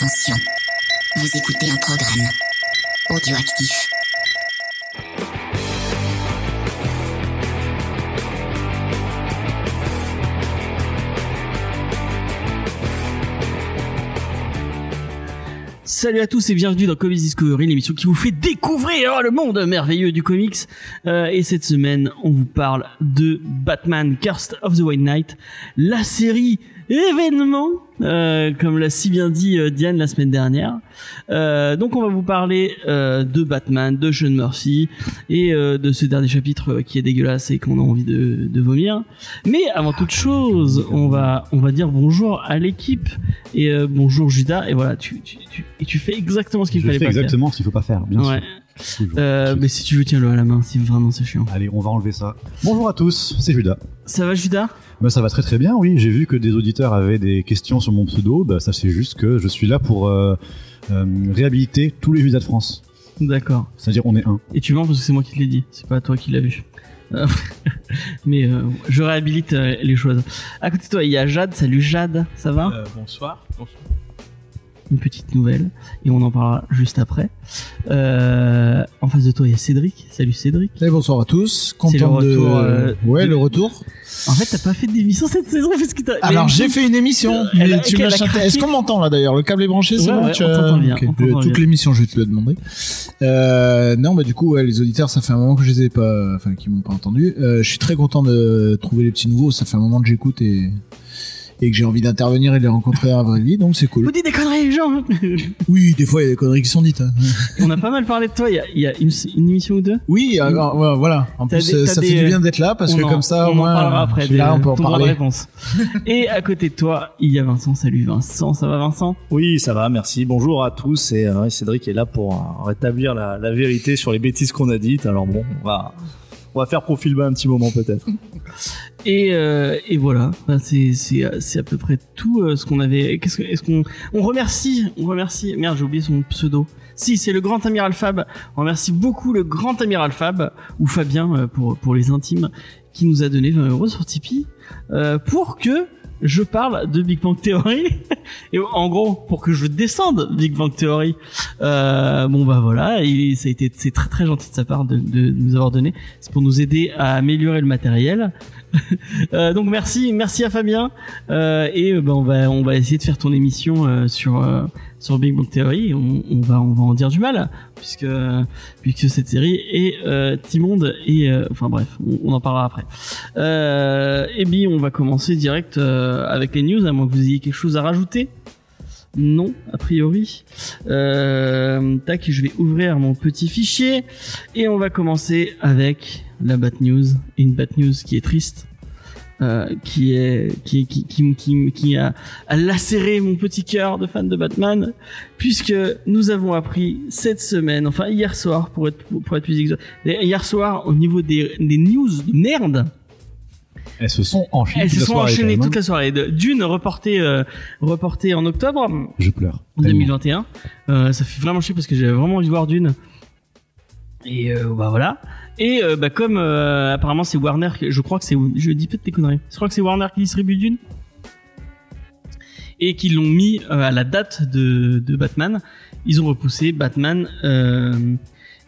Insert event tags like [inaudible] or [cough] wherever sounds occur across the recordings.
Attention, vous écoutez un programme audioactif. Salut à tous et bienvenue dans Comics Discovery, l'émission qui vous fait découvrir le monde merveilleux du comics. Euh, et cette semaine, on vous parle de Batman Cursed of the White Knight, la série événement, euh, comme l'a si bien dit euh, Diane la semaine dernière. Euh, donc on va vous parler euh, de Batman, de Sean Murphy et euh, de ce dernier chapitre euh, qui est dégueulasse et qu'on a envie de, de vomir. Mais avant toute chose, on va on va dire bonjour à l'équipe et euh, bonjour Judas et voilà tu tu, tu et tu fais exactement ce qu'il fallait fais pas exactement ce qu'il faut pas faire, bien faire. Ouais. sûr. Euh, mais si tu veux tiens-le à la main si vraiment c'est chiant. Allez, on va enlever ça. Bonjour à tous, c'est Judas. Ça va Judas? Bah, ça va très très bien, oui. J'ai vu que des auditeurs avaient des questions sur mon pseudo. Bah, ça c'est juste que je suis là pour euh, euh, réhabiliter tous les Judas de France. D'accord. C'est-à-dire on est un. Et tu mens parce que c'est moi qui te l'ai dit, c'est pas toi qui l'as vu. [laughs] Mais euh, je réhabilite euh, les choses. À côté de toi, il y a Jade. Salut Jade, ça va? Euh, bonsoir. Bonsoir. Une petite nouvelle et on en parlera juste après. Euh, en face de toi, il y a Cédric. Salut Cédric. Et bonsoir à tous. Le Content de. retour, euh, ouais, de- le retour. En fait, t'as pas fait d'émission cette saison parce que. Alors j'ai fait une émission. A- tu. Est-ce qu'on m'entend là d'ailleurs? Le câble est branché, c'est Ouais, bon ouais, tu as- bien, Ok, on t'entend de- Toute l'émission, je vais te le demander. Euh, non, bah du coup, ouais, les auditeurs, ça fait un moment que je les ai pas, enfin, qui m'ont pas entendu. Euh, je suis très content de trouver les petits nouveaux. Ça fait un moment que j'écoute et et que j'ai envie d'intervenir et de les rencontrer à la vraie vie, donc c'est Vous cool. dites des conneries, les gens. [laughs] Oui, des fois il y a des conneries qui sont dites. hein. on a pas mal parlé de toi. Il y a, il y a une, une émission ou deux? Oui, alors, ouais, voilà. En plus, des- euh, ça des- fait du bien d'être là parce On que en- comme ça, au moins, après. suis là, on peut en parler. réponse. [laughs] Et à côté de toi, il y a Vincent. Salut Vincent, ça va Vincent? Oui, ça va, merci. Bonjour à tous. Et euh, Cédric est là pour euh, rétablir la, la vérité sur les bêtises qu'on a dites. Alors bon, on va, on va faire profil bas un petit moment peut-être. [laughs] Et, euh, et voilà, c'est à peu près tout euh, ce qu'on avait. Qu'est-ce que est-ce qu'on on remercie, on remercie. Merde, j'ai oublié son pseudo. Si, c'est le Grand Amiral Fab. On remercie beaucoup le Grand Amiral Fab ou Fabien euh, pour pour les intimes qui nous a donné 20 euros sur Tipeee euh, pour que je parle de Big Bang Theory [laughs] et en gros pour que je descende Big Bang Theory. Euh, bon bah voilà, ça a été c'est très très gentil de sa part de, de nous avoir donné. C'est pour nous aider à améliorer le matériel. [laughs] Euh, donc merci, merci à Fabien. Euh, et euh, ben on va on va essayer de faire ton émission euh, sur euh, sur Big Bang Theory. On, on va on va en dire du mal puisque puisque cette série est immonde et enfin bref, on, on en parlera après. Et bien on va commencer direct avec les news à moins que vous ayez quelque chose à rajouter. Non, a priori. Euh, tac, je vais ouvrir mon petit fichier. Et on va commencer avec la bad news, une bad news qui est triste, euh, qui est qui qui qui qui, a, a lacéré mon petit cœur de fan de Batman, puisque nous avons appris cette semaine, enfin hier soir pour être pour être plus exact, hier soir au niveau des des news de merde, Elles se sont enchaînées. elles toute se la sont soirée, enchaînées quand même, toute la soirée. De- D'une reportée euh, reportée en octobre. Je pleure. en Tellement. 2021. Euh, ça fait vraiment chier parce que j'avais vraiment envie de voir Dune. Et euh, bah voilà. Et euh, bah comme euh, apparemment c'est Warner, je crois que c'est, je dis peut-être des conneries. Je crois que c'est Warner qui distribue Dune et qu'ils l'ont mis à la date de, de Batman. Ils ont repoussé Batman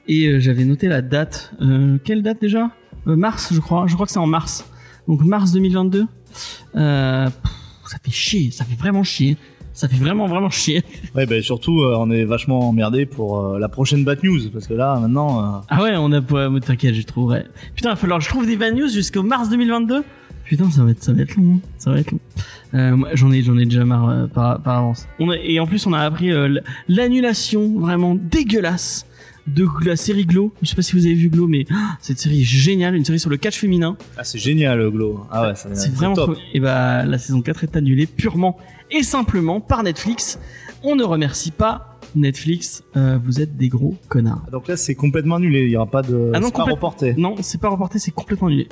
et j'avais noté la date. Quelle date déjà? Mars, je crois. Je crois que c'est en mars. Donc mars 2022. Euh, pff, ça fait chier. Ça fait vraiment chier. Ça fait vraiment vraiment chier. [laughs] Ouais, ben surtout, euh, on est vachement emmerdé pour euh, la prochaine Bat News parce que là, maintenant, Ah ouais, on a pas, t'inquiète, je trouverai. Putain, il va falloir que je trouve des bad news jusqu'au mars 2022. Putain, ça va être, ça va être long, hein. ça va être long. J'en ai, j'en ai déjà marre par, par avance. On a, et en plus, on a appris l'annulation vraiment dégueulasse de la série Glow. Je sais pas si vous avez vu Glow, mais ah, cette série est géniale, une série sur le catch féminin. ah, c'est génial, Glow. Ah ouais, ça- C'est vraiment top. Et bah, la saison 4 est annulée purement et simplement par Netflix. On ne remercie pas Netflix. euh, vous êtes des gros connards. Donc là, c'est complètement annulé. Il y aura pas de. Ah non, c'est pas reporté. Non, c'est pas reporté, c'est complètement annulé.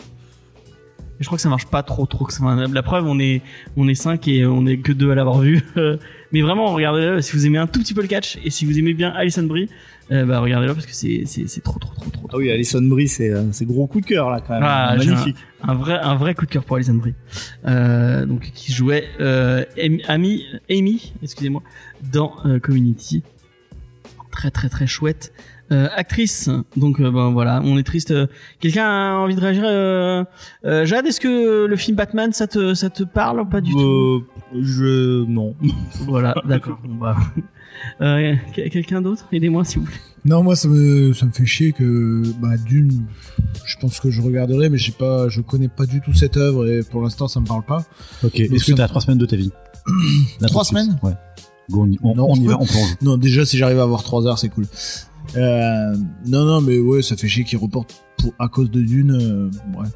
Et je crois que ça marche pas trop trop. que ça- La preuve, on est on est cinq et on est que deux à l'avoir vu. [laughs] Mais vraiment, regardez-le si vous aimez un tout petit peu le catch et si vous aimez bien Alison Brie, bah regardez-le parce que c'est c'est c'est trop trop trop trop. Ah oui, Alison Brie, c'est euh, c'est gros coup de cœur là quand même. Ah, Magnifique. un vrai un vrai coup de cœur pour Alison Brie. Euh, donc qui jouait euh, Amy, Amy, excusez-moi, dans euh, Community. Très très très chouette. Euh, actrice, donc ben voilà, on est triste. Quelqu'un a envie de réagir Jade, est-ce que le film Batman, ça te ça te parle ou pas du tout? je non. Voilà, [laughs] d'accord. Bon, bah. Euh, quel- Quelqu'un d'autre? Aidez-moi s'il vous plaît. Non, moi ça me ça me fait chier que bah d'une, je pense que je regarderai, mais j'ai pas, je connais pas du tout cette œuvre et pour l'instant ça me parle pas. Ok, est-ce que t'as trois semaines de ta vie? [clears throat] Trois semaines? Ouais. Go, on Non, on y je va, on plonge. [laughs] Non, déjà si j'arrive à avoir trois heures, c'est cool. Euh, non, non, mais ouais, ça fait chier qu'ils reportent pour à cause de Dune. euh, ouais,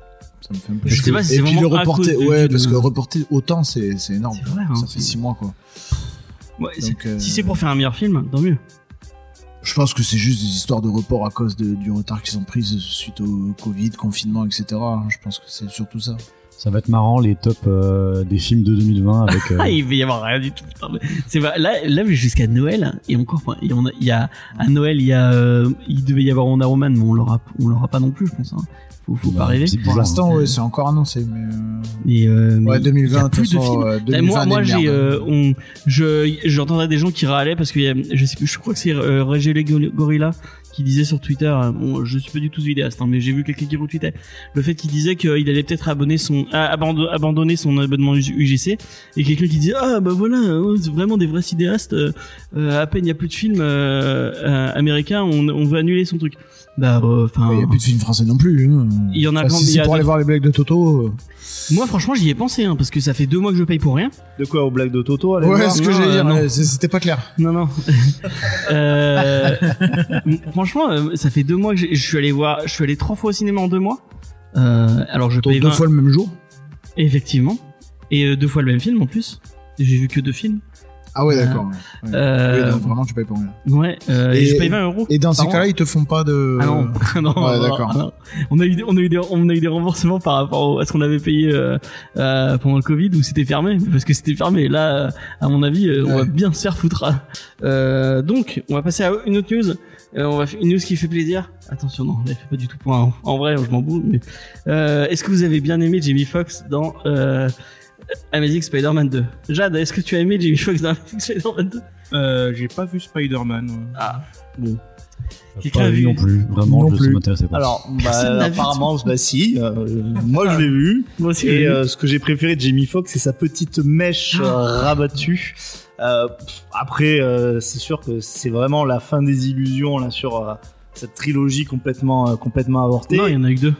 ça me fait un peu Je chier. sais pas si Et puis le reporter, ouais, parce que reporter autant, c'est c'est énorme. C'est vrai, hein, ça fait c'est- six mois quoi. Ouais, c'est- Donc, euh, Si c'est pour faire un meilleur film, tant mieux. Je pense que c'est juste des histoires de report à cause de- du retard qu'ils ont pris suite au Covid, confinement, etc. hein. Je pense que c'est surtout ça. Ça va être marrant les tops euh, des films de 2020 avec. [laughs] euh, Ah, il va y avoir rien du tout. putain, mais C'est là, là jusqu'à Noël et encore, enfin, il y, en a, il y a à Noël, il y a, euh, il devait y avoir Wonder Woman, mais on l'aura, on l'aura pas non plus, je pense. Hein. Faut, faut pas rêver. c'est Pour l'instant, hein. ouais, c'est encore annoncé, mais, euh, Mais, euh, mais ouais, il y a 2020, de plus de façon, films. euh, 2020, moi, moi, j'ai, euh, on, je, j'entendais des gens qui râlaient parce que y a, je sais plus, je crois que c'est euh, Gorilla qui disait sur Twitter, euh, bon, je suis pas du tout vidéaste, hein, mais j'ai vu quelqu'un qui retweetait le fait qu'il disait qu'il allait peut-être abonner son, ah, abando- abandonner son abonnement UGC et quelqu'un qui disait ah bah voilà, euh, c'est vraiment des vrais cinéastes, euh, à peine il y a plus de films américains, on, on veut annuler son truc. Bah, enfin. Il y a plus de films français non plus. hein. Il y en a Enfin, quand- si c'est a pour aller voir les blagues de Toto. euh, moi franchement j'y ai pensé hein, parce que ça fait deux mois que je paye pour rien. De quoi aux blagues de Toto allez Ouais, voir ce que j'ai euh, dire, c'était pas clair. Non, non. [laughs] euh, franchement, euh, ça fait deux mois que je suis allé voir, je suis allé trois fois au cinéma en deux mois. Euh, alors je paye deux 20, fois le même jour. effectivement, et euh, deux fois le même film en plus. J'ai vu que deux films. Ah ouais, d'accord. Ouais. Euh, Oui, donc vraiment, tu payes pour rien. ouais, euh, et, Et- je paye 20 euros. Et dans ces cas-là, ils te font pas de. Ah non, [laughs] non, Ouais, non, d'accord. On a eu, des- on a eu des, on a eu des remboursements par rapport à ce qu'on avait payé euh, euh, pendant le Covid où c'était fermé, parce que c'était fermé. Là, à mon avis, euh, on va bien se faire foutre. Euh, donc, on va passer à une autre news. Euh, on va faire une news qui fait plaisir. Attention, non, elle fait pas du tout pour un, en vrai, je m'en bouge. Mais euh, est-ce que vous avez bien aimé Jamie Foxx dans euh, Amazing Spider-Man 2 Jade, est-ce que tu as aimé Jamie Foxx dans Amazing Spider-Man 2 Euh, j'ai pas vu Spider-Man. ouais. Ah, bon. J'ai Quelqu'un pas a vu non plus. Vraiment, Non je, plus. ça m'intéressait pas. Alors, [laughs] Personne bah, n'a vu apparemment, bah si. euh, moi, je l'ai vu. [laughs] Moi aussi, Et vu. euh, ce que j'ai préféré de Jamie Foxx, c'est sa petite mèche Ah. euh, rabattue. Euh, pff, après, euh, c'est sûr que c'est vraiment la fin des illusions là sur euh, cette trilogie complètement euh, complètement avortée. non, il y en a eu que deux.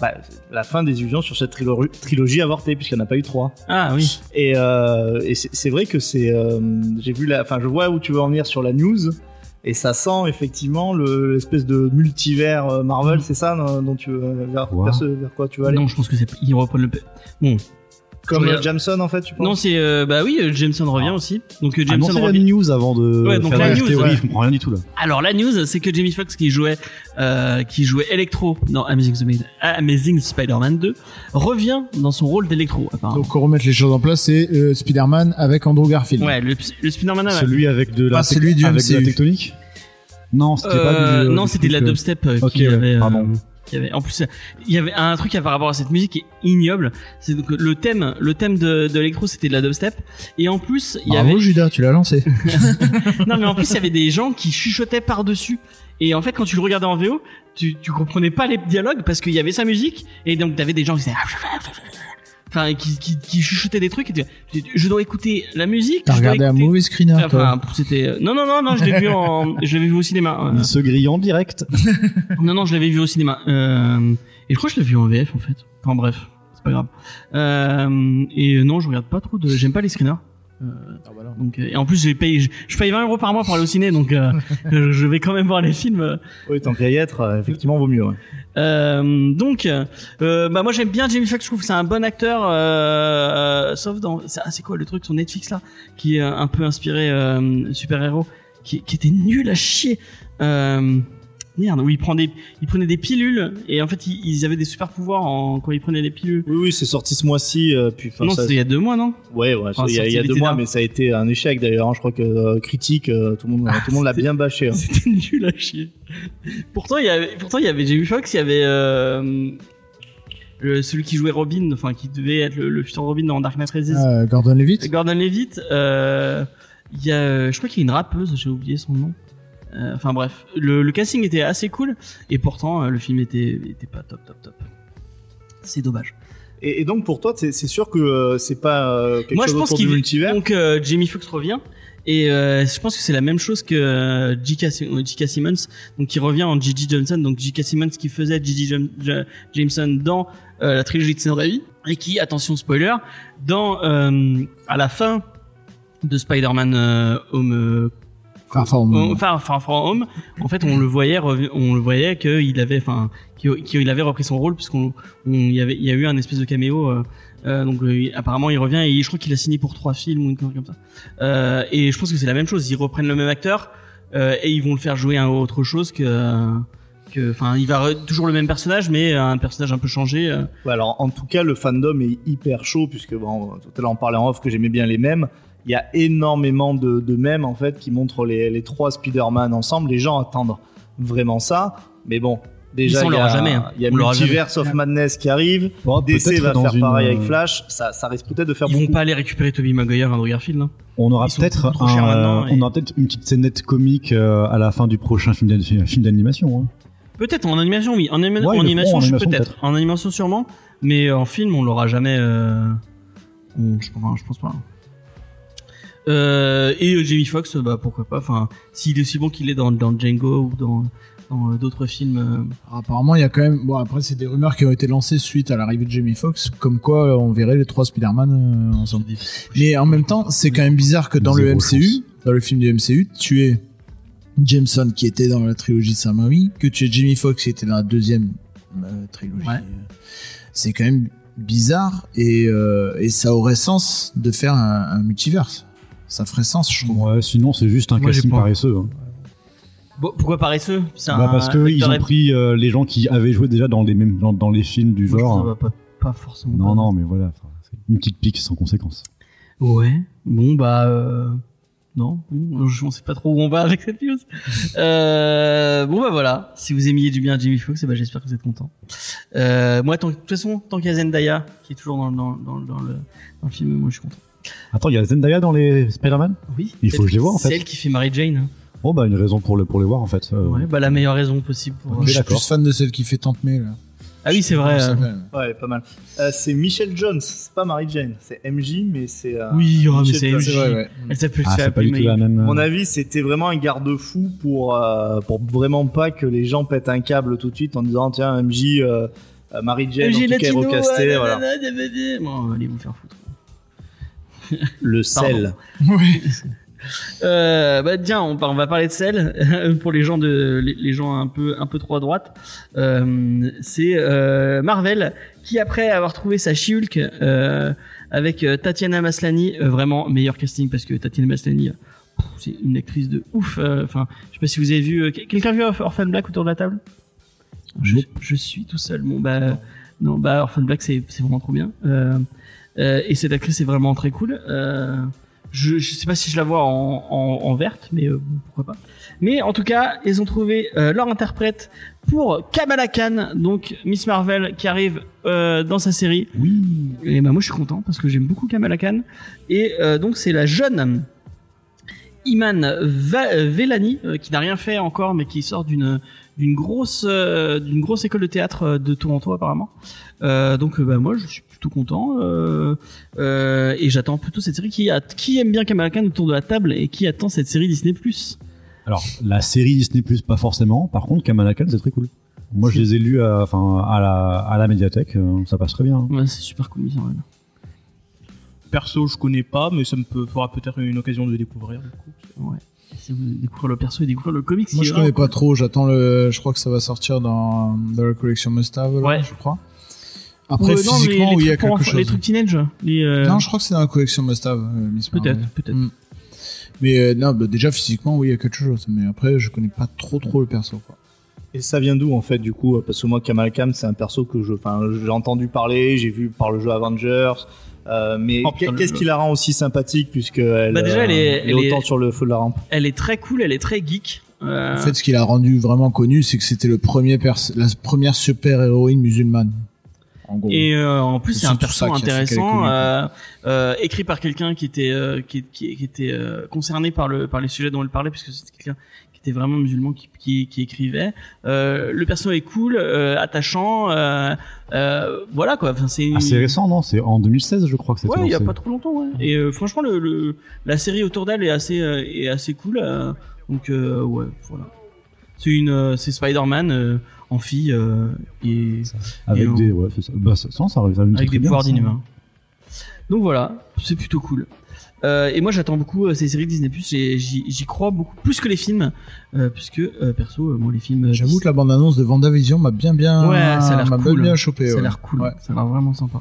Bah, la fin des illusions sur cette trilo- trilogie avortée puisqu'il n'y en a pas eu trois. Ah oui. Et, euh, et c'est vrai que c'est, euh, j'ai vu la, enfin, je vois où tu veux en venir sur la news. Et ça sent effectivement le- l'espèce de multivers euh, Marvel, c'est ça non, dont tu veux, vers, Quoi vers, ce- vers quoi tu veux aller? Non, je pense que c'est il reprend le. Bon, Comme euh, Jameson en fait, tu penses non, c'est euh, bah oui, euh, Jameson revient aussi. Donc euh, Jameson Annoncez la revient. news avant de Ouais, donc faire la la news, théorie. ouais. Je comprends rien du tout là. Alors la news, c'est que Jamie Foxx qui jouait euh, qui jouait Electro dans Amazing, Amazing Spider-Man 2 revient dans son rôle d'Electro apparemment. Donc, on remettre les choses en place, c'est euh, Spider-Man avec Andrew Garfield. Ouais, le, le Spider-Man. ouais. Celui avec de la, Pas celui du avec de la tectonique? Non, c'était Euh, pas du. non, c'était de la euh, dubstep euh, ok, qui ouais, avait. euh, qui avait. En plus, il y avait un truc à par rapport à cette musique qui est ignoble. C'est donc le thème, le thème de, de Electro, c'était de la dubstep. Et en plus, il y Bravo avait. Judas, tu l'as lancé. [laughs] non, mais en plus, il y avait des gens qui chuchotaient par-dessus. Et en fait, quand tu le regardais en VO, tu, tu comprenais pas les dialogues parce qu'il y avait sa musique. Et donc, t'avais des gens qui disaient... Enfin, qui, qui, qui chuchotaient des trucs. Et tu, je dois écouter la musique. T'as regardé un mauvais screener, toi. Enfin, c'était... Non, non, non, non, je l'ai vu en... [laughs] Je l'avais vu au cinéma. Il se grille en direct. [laughs] Non, non, je l'avais vu au cinéma. Euh, et je crois que je l'ai vu en VF, en fait. Enfin, bref. C'est pas grave. Euh, et non, je regarde pas trop de... J'aime pas les screeners. Euh, donc, euh, et en plus, j'ai payé, je, je paye 20 euros par mois pour aller au ciné, donc euh, [laughs] je vais quand même voir les films. Oui, tant qu'à y être, effectivement, vaut mieux. ouais. Euh, donc, euh, bah moi j'aime bien Jamie Foxx. Je trouve que c'est un bon acteur, sauf dans, c'est ah, c'est quoi le truc sur Netflix là, qui est un peu inspiré euh, super héros, qui, qui était nul à chier. Euh, Merde, où il prend des, il prenait des pilules et en fait ils, ils avaient des super pouvoirs en, quand ils prenaient des pilules. Oui, oui, c'est sorti ce mois-ci. euh, puis, non, c'était il y a deux mois, non? Ouais, ouais, Enfin, il y a, il y a sorti deux mois, mais ça a été un échec d'ailleurs. hein. Je crois que euh, critique, euh, tout le monde, tout le monde l'a bien bâché. hein. C'était nul à chier. Pourtant, il y avait, pourtant, il y avait Jamie Foxx, il y avait euh, le- celui qui jouait Robin, enfin qui devait être le, le futur Robin dans Dark Knight Rises. Euh, Gordon Levitt. Gordon Levitt. euh, Il y a, je crois qu'il y a une rappeuse, j'ai oublié son nom. Euh, Enfin bref, le, le casting était assez cool et pourtant euh, le film était, était pas top, top, top. C'est dommage. Et, et donc pour toi, c'est sûr que euh, c'est pas quelque Moi, je chose pense autour du multivers. donc Jamie Foxx revient et euh, je pense que c'est la même chose que euh, J.K. Sim- J.K. Simmons donc qui revient en Gigi Johnson donc J.K. Simmons qui faisait Ja- Jameson dans euh, la trilogie de Raimi et qui attention spoiler dans à la fin de Spider-Man Home Far From Home. Far, Far From Home, en fait, on le voyait, on le voyait qu'il avait, enfin, qu'il avait repris son rôle puisqu'on, on, il y avait, il y a eu un espèce de caméo. euh, euh, donc euh, apparemment, il revient et je crois qu'il a signé pour trois films ou une connerie comme ça. Euh, et je pense que c'est la même chose. Ils reprennent le même acteur euh, et ils vont le faire jouer à autre chose que, que, enfin, il va toujours le même personnage, mais un personnage un peu changé. Ouais, alors en tout cas, le fandom est hyper chaud puisque bon, tout à l'heure on parlait en off que j'aimais bien les mèmes. Il y a énormément de, de mèmes en fait qui montrent les, les trois Spider-Man ensemble. Les gens attendent vraiment ça, mais bon. Déjà, on il y a, jamais, hein. il y a Multiverse of Madness qui arrive. Bon, DC va faire une, pareil euh, avec Flash. Ça, ça risque peut-être de faire Ils vont beaucoup. pas aller récupérer Tobey Maguire et Andrew Garfield. hein. On aura peut-être un, et- on aura peut-être une petite scénette comique euh, à la fin du prochain film d'an- film d'animation. hein. Peut-être en animation, oui. En, anima- Ouais, en animation, animation, peut-être. En animation, sûrement. Mais en film, on l'aura jamais. Euh... on- je, enfin, je pense pas. Euh, et euh, Jamie Foxx, bah pourquoi pas. Enfin, s'il est aussi bon qu'il est dans, dans Django ou dans, dans euh, d'autres films. euh, Alors, apparemment, il y a quand même. Bon, après, c'est des rumeurs qui ont été lancées suite à l'arrivée de Jamie Foxx, comme quoi euh, on verrait les trois Spider-Man euh, ensemble. Mais en même temps, c'est quand même bizarre que dans le MCU, chance. dans le film du MCU, tu es Jameson qui était dans la trilogie de Sam Raimi, que tu es Jamie Foxx qui était dans la deuxième euh, trilogie. Ouais. Euh, C'est quand même bizarre et, euh, et ça aurait sens de faire un, un multiverse. Ça ferait sens, je trouve. Ouais, sinon c'est juste un Moi, casting paresseux. hein. Bon, pourquoi paresseux? Bah, un parce que ils vecteur ont pris euh, les gens qui avaient joué déjà dans les mêmes dans, dans les films du Moi, je trouve genre. Ça va pas, pas forcément. Non non mais voilà, une petite pique sans conséquence. Ouais. Bon bah euh, non, bon, je ne sais pas trop où on va avec cette news. Euh, bon bah voilà, si vous aimiez du bien Jimmy Fox, eh ben, j'espère que vous êtes content. Euh, moi, tant- de toute façon, tant qu'il y a Zendaya qui est toujours dans, dans, dans, dans le, dans le film, moi je suis content. Attends, il y a Zendaya dans les Spider-Man? Oui. Il faut que je les vois, en fait. C'est elle qui fait Mary Jane. Bon bah une raison pour le pour les voir en fait. Euh, Ouais, bah la meilleure raison possible pour. Ok, je suis plus fan de celle qui fait Tante May, là. Ah oui, c'est vrai. Euh, Ouais, pas mal. Euh, c'est Michelle Jones, c'est pas Mary Jane, c'est MJ, mais c'est. euh, Oui, oh, mais Michelle c'est Jones. MJ. C'est vrai, ouais. Elle s'appelle Ah, pas du tout la même. À euh, mon avis, c'était vraiment un garde-fou pour euh, pour vraiment pas que les gens pètent un câble tout de suite en disant tiens MJ Mary Jane MJ en tout cas est Latino, recastée, ah, voilà. nanana. Bon, allez vous faire foutre. Le sel. Ouais. [laughs] Euh, bah tiens, on, on va parler de sel pour les gens de les, les gens un peu un peu trop à droite. Euh, c'est euh, Marvel qui après avoir trouvé sa She-Hulk euh, avec euh, Tatiana Maslany, euh, vraiment meilleur casting parce que Tatiana Maslany euh, c'est une actrice de ouf. euh, Enfin, je sais pas si vous avez vu. euh, Quelqu'un a vu Orphan Black autour de la table? Je, je suis tout seul. Bon bah non, bah Orphan Black c'est c'est vraiment trop bien. Euh, et cette actrice est vraiment très cool. Euh, je, je sais pas si je la vois en, en, en verte, mais euh, pourquoi pas. Mais en tout cas, ils ont trouvé euh, leur interprète pour Kamala Khan, donc Miss Marvel qui arrive euh, dans sa série. Oui. Et bah moi je suis content parce que j'aime beaucoup Kamala Khan. Et donc c'est la jeune Iman Velani qui n'a rien fait encore mais qui sort d'une d'une grosse euh, d'une grosse école de théâtre euh, de Toronto apparemment. Euh, donc bah moi je suis plutôt content euh, euh, et j'attends plutôt cette série qui a, qui aime bien Kamala Khan autour de la table et qui attend cette série Disney Plus. Alors la série Disney Plus pas forcément. Par contre Kamala Khan c'est très cool. Moi je les ai lus à, enfin à la à la médiathèque, ça passe très bien. Ouais, c'est super cool Miss Marvel. Perso, je connais pas, mais ça me peut, fera peut-être une occasion de découvrir. Du coup. Ouais. Si vous découvrir le perso et découvrir le comics, Moi, je connais pas trop. J'attends le. Je crois que ça va sortir dans, dans la collection Must Have, là, Ouais. je crois. Après, Ouais, non, mais physiquement, les oui, il y a quelque enfants- Les chose. trucs teenage, les, euh, Non, je crois que c'est dans la collection Must Have, euh, peut-être, peut-être. Mm. Mais euh, non, bah, déjà physiquement, oui, il y a quelque chose. Mais après, je connais pas trop trop le perso. Quoi. Et ça vient d'où en fait du coup? Parce que moi Kamal Khan c'est un perso que je, enfin j'ai entendu parler, j'ai vu par le jeu Avengers, euh, mais Oh, qu'est-ce qui la rend aussi sympathique puisque elle, Bah, déjà, elle est- euh, elle autant est- sur le feu de la rampe. Elle est très cool, elle est très geek. Euh, En fait, ce qui l'a rendu vraiment connu, c'est que c'était le premier la première super héroïne musulmane. En gros. Et euh, en plus, C'est c'est un perso est intéressant, connue, euh, euh, écrit par quelqu'un qui était euh, qui, qui, qui était euh, concerné par le par les sujets dont elle parlait, puisque c'était quelqu'un qui était vraiment musulman qui, qui, qui écrivait. Euh, le perso est cool, euh, attachant. Euh, voilà quoi. Enfin, c'est Assez récent, non? C'est en 2016, je crois que c'était Ouais, il y a pas trop longtemps. Ouais. Et franchement, le, le la série autour d'elle est assez est assez cool. donc ouais, voilà. C'est une c'est Spider-Man en fille et Avec Et des, ouais, ça. Bah, avec des pouvoirs d'inhumains. Donc voilà, c'est plutôt cool. Euh, et moi j'attends beaucoup euh, ces séries Disney Plus, j'y crois beaucoup plus que les films, euh, puisque euh, perso, euh, moi les films. euh, J'avoue que la bande-annonce de Vendavision m'a bien bien, Ouais, ça a l'air m'a bien, cool. bien chopé. ça a ouais. l'air cool, Ouais. ça a l'air vraiment sympa.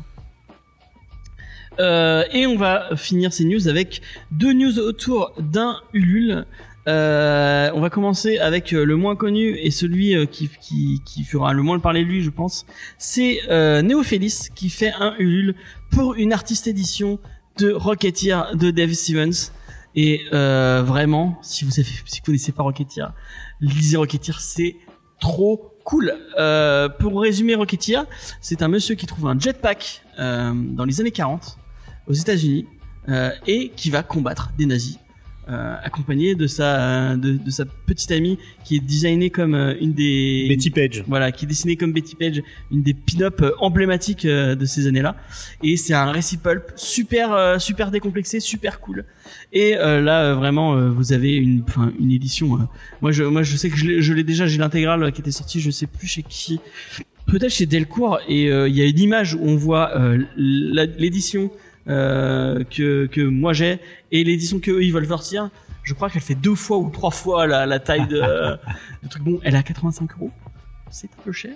Euh, et on va finir ces news avec deux news autour d'un Ulule. Euh, on va commencer avec euh, le moins connu et celui euh, qui, qui, qui fera le moins le parler de lui, je pense. C'est euh, Néophélis qui fait un Ulule pour une artiste édition de Rocketeer de Dave Stevens. Et euh, vraiment, si vous avez, si connaissez pas Rocketeer, lisez Rocketeer, c'est trop cool. Euh, pour résumer Rocketeer, c'est un monsieur qui trouve un jetpack euh, dans les années 40 aux États-Unis euh, et qui va combattre des nazis. Euh, accompagné de sa de, de sa petite amie qui est designée comme euh, une des Betty Page. voilà, qui est dessinée comme Betty Page, une des pin-up euh, emblématiques euh, de ces années-là. Et c'est un récit pulp super, super décomplexé, super cool. Et euh, là, vraiment, euh, vous avez une, enfin, une édition. euh, moi, je, moi, je sais que je l'ai je l'ai déjà, j'ai l'intégrale qui était sortie, je sais plus chez qui. Peut-être chez Delcourt. Et euh, il y a une image où on voit euh, l'édition euh, que que moi j'ai et l'édition que eux ils veulent sortir. Je crois qu'elle fait deux fois ou trois fois la, la taille de, [laughs] de truc. Bon, elle est à 85 euros c'est un peu cher.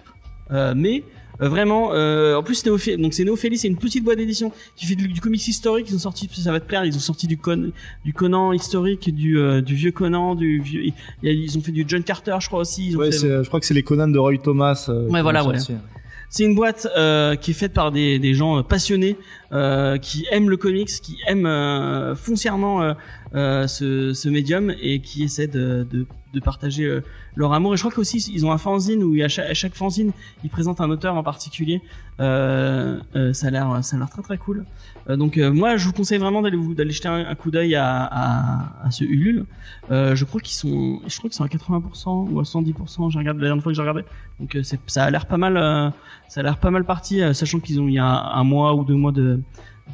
Euh, mais euh, vraiment, euh, en plus Néophé- donc c'est Néophélie, c'est une petite boîte d'édition qui fait du, du comics historique. Ils ont sorti, ça va te plaire, ils ont sorti du Con, du Conan historique, du, euh, du vieux Conan, du vieux. Ils ont fait du John Carter, je crois aussi. Ils ont Ouais, fait- c'est- je crois que c'est les Conan de Roy Thomas. euh, qui voilà, ouais. sorti. C'est une boîte euh, qui est faite par des, gens euh, passionnés, euh, qui aiment le comics, qui aiment foncièrement euh, ce, ce médium et qui essaient de, de, de partager euh, leur amour. Et je crois qu'aussi ils ont un fanzine où à chaque, à fanzine ils présentent un auteur en particulier. Euh, euh, ça a l'air ça a l'air très très cool. Euh, donc moi je vous conseille vraiment d'aller vous d'aller jeter un, coup d'œil à, à, à ce Ulule. Je crois qu'ils sont je crois qu'ils sont à 80% ou à 110%. J'ai regardé la dernière fois que j'ai regardé. Donc ça a l'air pas mal. ça a l'air pas mal parti, sachant qu'ils ont il y a un mois ou deux mois de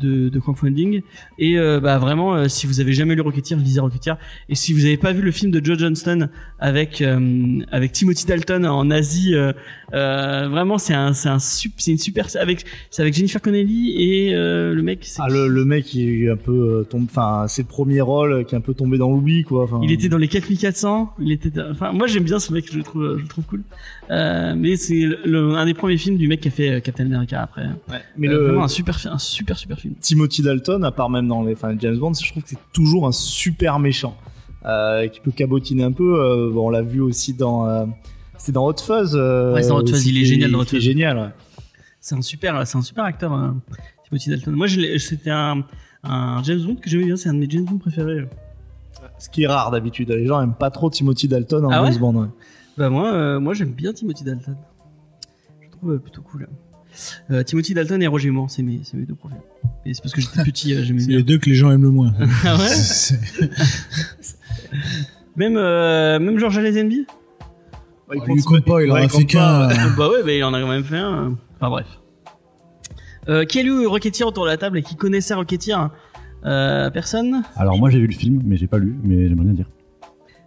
de, de crowdfunding et euh, bah vraiment euh, si vous avez jamais lu Rocketeer lisez Rocketeer et si vous avez pas vu le film de Joe Johnston avec euh, avec Timothy Dalton en Asie euh, euh, vraiment c'est un c'est un c'est une super c'est avec c'est avec Jennifer Connelly et euh, le mec c'est Ah, le, le mec, il est un peu euh, tombé, enfin, c'est le premier rôle qui est un peu tombé dans l'oubli, quoi. Enfin, Il était dans les 4400. Il était, enfin, moi j'aime bien ce mec, je le trouve, je le trouve cool. Euh, mais c'est le, un des premiers films du mec qui a fait Captain America après. Ouais. Mais le vraiment un super, un super super film. Timothy Dalton, à part même dans les, enfin, James Bond, je trouve que c'est toujours un super méchant, euh, qui peut cabotiner un peu. euh, bon, on l'a vu aussi dans, euh, c'est dans Hot Fuzz. Ouais, c'est dans Hot Fuzz, il est génial dans Hot Fuzz. génial. ouais. C'est un super, c'est un super acteur, hein, Timothy Dalton. Moi, c'était un, un James Bond que j'aimais bien. C'est un de mes James Bond préférés. Ce qui est rare d'habitude. Les gens aiment pas trop Timothy Dalton en Ah ouais James Bond. ouais. Bah moi, moi j'aime bien Timothy Dalton. Je trouve plutôt cool. Euh, Timothy Dalton et Roger Moore, c'est mes, c'est mes deux profils. Et c'est parce que j'étais petit, euh, j'aimais [laughs] C'est bien. les deux que les gens aiment le moins. Ah ouais [laughs] Même, euh, même George Lazenby Il lui compte pas, il en a il fait qu'un. [laughs] bah ouais, bah il en a quand même fait un. Enfin bref. Euh, qui a lu Rocketeer autour de la table et qui connaissait Rocketeer euh, Personne? Alors moi j'ai vu le film, mais j'ai pas lu, mais j'aimerais bien dire.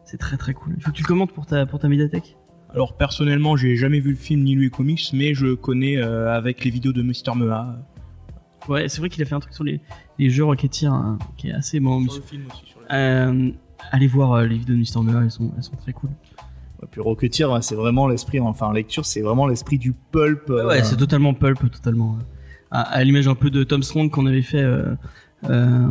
C'est très très cool. Il faut que tu le commentes pour ta, pour ta médiathèque. Alors personnellement, j'ai jamais vu le film ni lu les comics, mais je connais euh, avec les vidéos de Mister Mea. Ouais, c'est vrai qu'il a fait un truc sur les, les jeux Rocketeer hein, qui est assez bon. Sur le film aussi. Sur le... Euh, allez voir euh, les vidéos de Mister Mea, elles sont, elles sont très cool. Et puis Rocketeer, ouais, c'est vraiment l'esprit, enfin, en lecture, c'est vraiment l'esprit du pulp. Ouais, euh, ouais, c'est totalement pulp, totalement. À, à l'image un peu de Tom Strong qu'on avait fait. Euh, euh,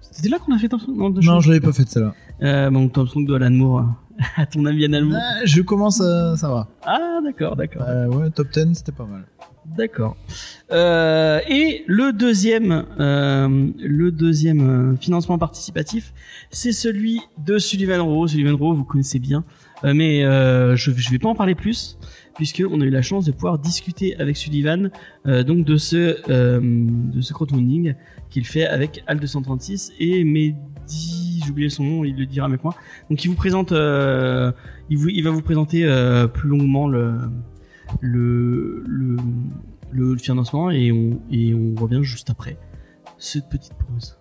C'était là qu'on a fait Tom Strong? Non, je l'avais pas fait celle-là. Euh, bon, Tom Strong de Alan Moore [laughs] à ton avis en allemand Ah, je commence à. Ça va. Ah, d'accord, d'accord. Euh, ouais, top 10, c'était pas mal. D'accord. Euh, et le deuxième, euh, le deuxième financement participatif, c'est celui de Sullivan Rowe. Sullivan Rowe, vous connaissez bien, mais je vais pas en parler plus puisque on a eu la chance de pouvoir discuter avec Sullivan euh, donc de ce euh, de ce crowdfunding qu'il fait avec Al 236 et J'ai oublié son nom, il le dira avec moi. Donc il vous présente, euh, il vous, il va vous présenter euh, plus longuement le le, le, le financement et on, et on revient juste après cette petite pause.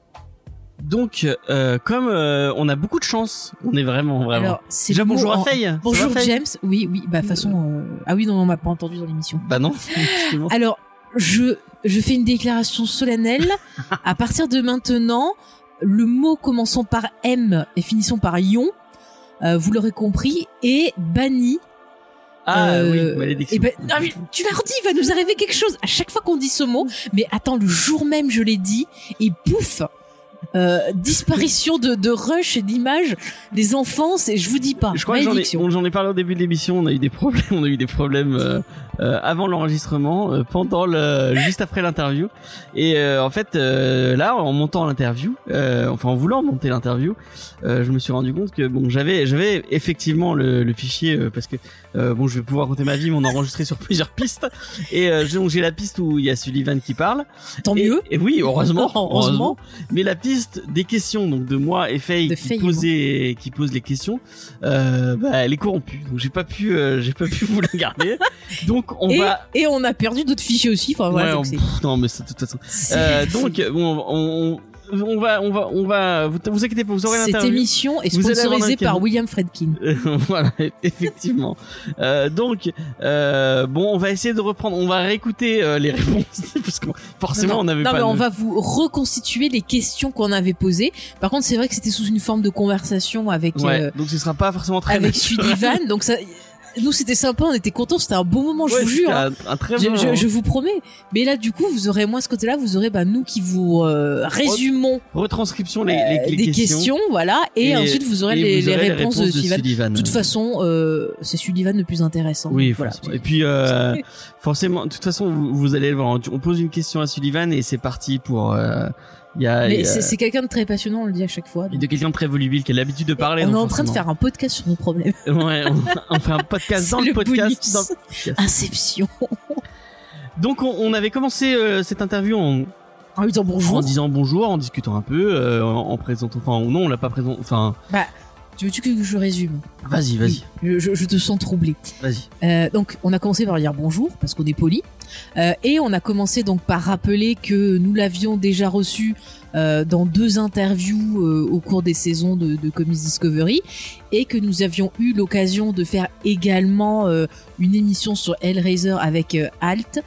Donc, euh, comme euh, on a beaucoup de chance, on est vraiment, vraiment. Alors, c'est Déjà, bonjour à en- Faye. Va, Bonjour James. Oui, oui. Bah, de toute façon. euh, Ah oui, non, on m'a pas entendu dans l'émission. Bah non, [laughs] justement. Alors, je, je fais une déclaration solennelle. [laughs] à partir de maintenant, le mot commençant par M et finissant par ion, euh, vous l'aurez compris, est banni. Ah Euh, oui, malédiction. eh ben, mais tu l'as redit, il va nous arriver quelque chose à chaque fois qu'on dit ce mot. Mais attends, le jour même, je l'ai dit, et pouf euh, disparition de, de rush et d'images des enfants, c'est, je vous dis pas. Je crois que j'en ai, parlé au début de l'émission. On a eu des problèmes. [laughs] On a eu des problèmes euh, euh, avant l'enregistrement, pendant le, juste après l'interview. Et en fait, là, en montant l'interview, enfin en voulant monter l'interview, je me suis rendu compte que bon, j'avais, j'avais effectivement le, le fichier parce que bon, je vais pouvoir raconter ma vie, mais on a enregistré sur [laughs] plusieurs pistes. Et donc j'ai la piste où il y a Sullivan qui parle. Tant Et- mieux. Et, oui, heureusement, [laughs] Heureusement. Mais la piste des questions, donc de moi et Faye De qui Faye et posait, qui pose les questions, euh, bah, elle est corrompue. Donc j'ai pas pu, euh, j'ai pas pu [laughs] vous la garder. Donc on et, va. et on a perdu d'autres fichiers aussi. Enfin, voilà, Ouais, on- non mais de toute façon. Euh, [laughs] donc bon, on, on, on va, on va, on va. Vous, vous inquiétez pas, vous aurez Cette l'interview. émission est sponsorisée par William Fredkin. [laughs] voilà, effectivement. Euh, donc, euh, bon, on va essayer de reprendre, on va réécouter euh, les réponses [laughs] parce que forcément non, on n'avait non, pas. mais on de- va vous reconstituer les questions qu'on avait posées. Par contre, c'est vrai que c'était sous une forme de conversation avec Ouais, euh, donc ce sera pas forcément très. avec. Sullivan. [laughs] Donc ça, nous c'était sympa, on était contents, c'était un bon moment, je Ouais, vous jure. hein. Un, un très Je, bon. je- je vous promets. Mais là, du coup, vous aurez moins ce côté-là. Vous aurez bah, nous qui vous euh, résumons retranscription les, les, euh, les des questions. voilà, et, Et- ensuite vous aurez les, vous les réponses, de Sullivan. De toute façon, euh, c'est Sullivan le plus intéressant. Oui, voilà. Et puis euh, [laughs] forcément, de toute façon, vous, vous allez le voir. On pose une question à Sullivan et c'est parti pour. A, c'est quelqu'un de très passionnant, on le dit à chaque fois. et de quelqu'un de très volubile qui a l'habitude de parler. on est en train de faire un podcast sur nos problèmes. [laughs] Ouais, on, on fait un podcast dans le, le podcast. bonus. dans le podcast. Inception. Donc on, on avait commencé euh, cette interview en, En disant bonjour. en disant bonjour, en discutant un peu, euh, en, en présentant. Enfin, non, on l'a pas présenté. Enfin, Tu veux-tu que je résume vas-y, vas-y, je, je- je te sens troublé. vas-y. Euh, donc, on a commencé par dire bonjour parce qu'on est poli, Euh, et on a commencé donc par rappeler que nous l'avions déjà reçu euh, dans deux interviews au cours des saisons de, de Comics Discovery, et que nous avions eu l'occasion de faire également une émission sur Hellraiser avec Alt,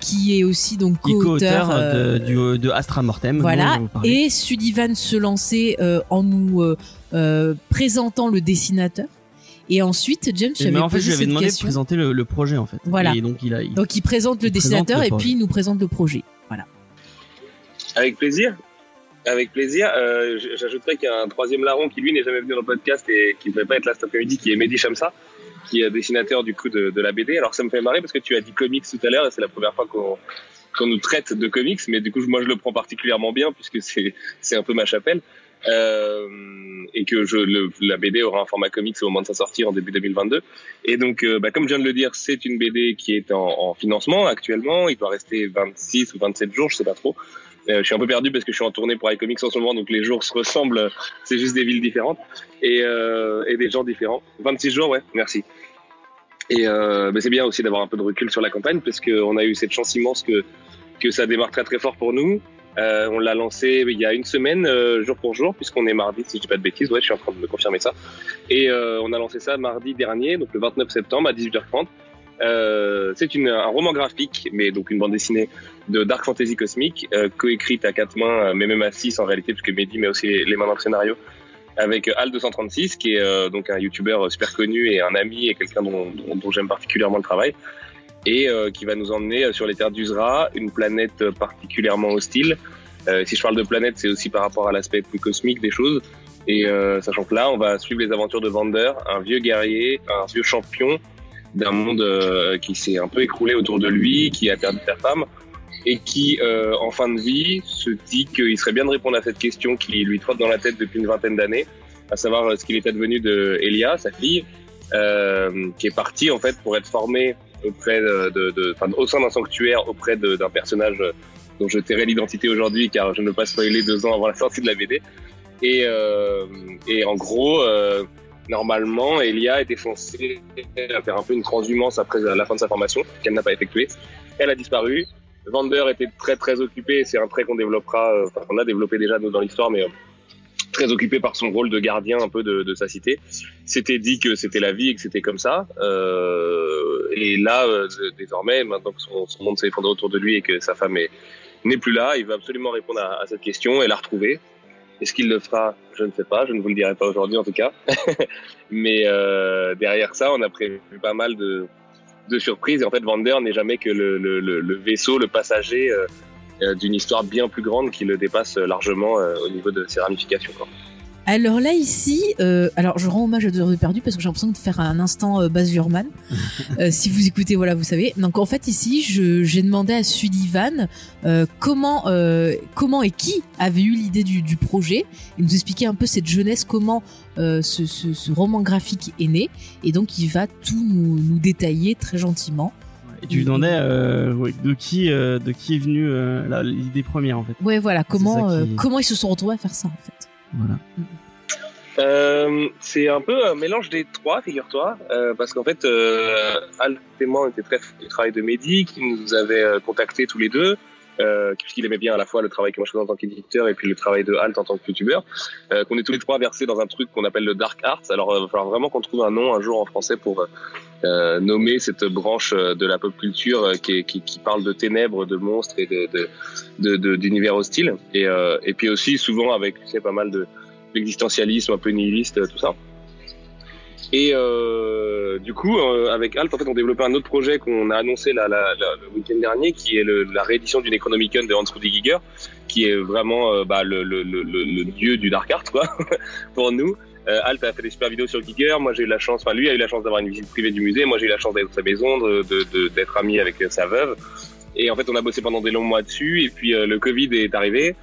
qui est aussi donc co-auteur. de, de Astra Mortem. Voilà, et Sullivan se lançait en nous euh, présentant le dessinateur. Et ensuite, James, j'avais mais en fait, je lui avais demandé de présenter le, le projet en fait. Voilà. Et donc il a. il- Donc il présente le présente dessinateur le et puis il nous présente le projet. Voilà. Avec plaisir. Avec plaisir. Euh, J'ajouterais qu'il y a un troisième larron qui lui n'est jamais venu dans le podcast et qui ne devait pas être là cet après-midi, qui est Mehdi Shamsa, qui est dessinateur du coup de, de la BD. Alors ça me fait marrer parce que tu as dit comics tout à l'heure et c'est la première fois qu'on qu'on nous traite de comics, mais du coup moi je le prends particulièrement bien puisque c'est c'est un peu ma chapelle. Euh, et que je, le, la BD aura un format comics au moment de sa sortie en début 2022. Et donc, euh, bah, comme je viens de le dire, c'est une BD qui est en, en financement actuellement. Il doit rester 26 ou 27 jours, je sais pas trop. Euh, je suis un peu perdu parce que je suis en tournée pour iComics en ce moment, donc les jours se ressemblent. C'est juste des villes différentes et, et des gens différents. 26 jours, ouais, merci. Et bah, c'est bien aussi d'avoir un peu de recul sur la campagne parce qu'on a eu cette chance immense que, que ça démarre très très fort pour nous. Euh, on l'a lancé il y a une semaine, euh, jour pour jour, puisqu'on est mardi, si je dis pas de bêtises. Ouais, je suis en train de me confirmer ça. Et euh, on a lancé ça mardi dernier, donc le 29 septembre à 18h30. Euh, c'est une- un roman graphique, mais donc une bande dessinée de dark fantasy cosmique, euh, coécrite à quatre mains, euh, mais même à six en réalité, puisque Mehdi met aussi les, mains dans le scénario, avec euh, Al236, qui est donc un youtubeur super connu et un ami et quelqu'un dont, dont j'aime particulièrement le travail, et euh, qui va nous emmener euh, sur les terres d'Uzra, une planète euh, particulièrement hostile, si je parle de planète, c'est aussi par rapport à l'aspect plus cosmique des choses. Et sachant que là, on va suivre les aventures de Vander, un vieux guerrier, un vieux champion d'un monde qui s'est un peu écroulé autour de lui, qui a perdu sa femme, et qui, euh, en fin de vie, se dit qu'il serait bien de répondre à cette question qui lui trotte dans la tête depuis une vingtaine d'années, à savoir ce qu'il était devenu de Elia, sa fille, euh, qui est partie en fait pour être formée auprès de, de, de au sein d'un sanctuaire auprès d'un personnage dont je tairai l'identité aujourd'hui car je ne veux pas spoiler deux ans avant la sortie de la BD. Et, euh, et en gros, euh, normalement, Elia était censée faire un peu une transhumance après la fin de sa formation, qu'elle n'a pas effectuée. Elle a disparu. Vander était très très occupé, c'est un trait qu'on développera, euh, enfin qu'on a développé déjà nous, dans l'histoire, mais euh, très occupé par son rôle de gardien un peu de, de sa cité. C'était dit que c'était la vie et que c'était comme ça. Euh, et là, euh, désormais, maintenant que son, son monde s'est effondré autour de lui et que sa femme est- n'est plus là, il va absolument répondre à, à cette question et la retrouver. Est-ce qu'il le fera? Je ne sais pas, je ne vous le dirai pas aujourd'hui en tout cas. [laughs] Mais euh, derrière ça, on a prévu pas mal de, de surprises. Et en fait, Vander n'est jamais que le, le, le, le vaisseau, le passager euh, d'une histoire bien plus grande qui le dépasse largement euh, au niveau de ses ramifications. Quoi. Alors là ici, euh, alors je rends hommage à Deux heures de perdu parce que j'ai l'impression de faire un instant euh, Baz Luhrmann. [laughs] Euh, si vous écoutez, voilà, vous savez. Donc en fait ici, j'ai demandé à Sullivan euh, comment, euh, comment et qui avait eu l'idée du, du projet. Il nous expliquait un peu cette jeunesse, comment euh, ce, ce, ce roman graphique est né, et donc il va tout nous, nous détailler très gentiment. Et tu lui demandais euh, ouais, de qui euh, de qui est venue euh, l'idée première en fait. Ouais, voilà, comment, euh, qui- comment ils se sont retrouvés à faire ça en fait. Voilà. Euh, c'est un peu un mélange des trois, figure-toi, euh, parce qu'en fait, euh, Alt et moi, on était très du travail de Mehdi, qui nous avait contactés tous les deux, euh, puisqu'il aimait bien à la fois le travail que moi je faisais en tant qu'éditeur et puis le travail de Alt en tant que youtubeur, euh, qu'on est tous les trois versés dans un truc qu'on appelle le Dark Arts. Alors, il va falloir vraiment qu'on trouve un nom un jour en français pour euh, nommer cette branche euh, de la pop culture euh, qui, qui, qui parle de ténèbres, de monstres et de d'univers hostiles. Et, euh, et puis aussi souvent avec tu sais, pas mal de l'existentialisme un peu nihiliste, tout ça. Et euh, du coup, euh, avec Alt, en fait, on développait un autre projet qu'on a annoncé le week-end dernier, qui est le- la réédition du Necronomicon de Hans Rudi Giger, qui est vraiment euh, bah, le, le, le dieu du Dark Art, quoi, [laughs] pour nous. Euh, a fait des super vidéos sur Giger. Moi, j'ai eu la chance, enfin, lui a eu la chance d'avoir une visite privée du musée. Moi, j'ai eu la chance d'être dans sa maison, de, de, de- d'être ami avec euh, sa veuve. Et en fait, on a bossé pendant des longs mois dessus. Et puis, euh, le Covid est arrivé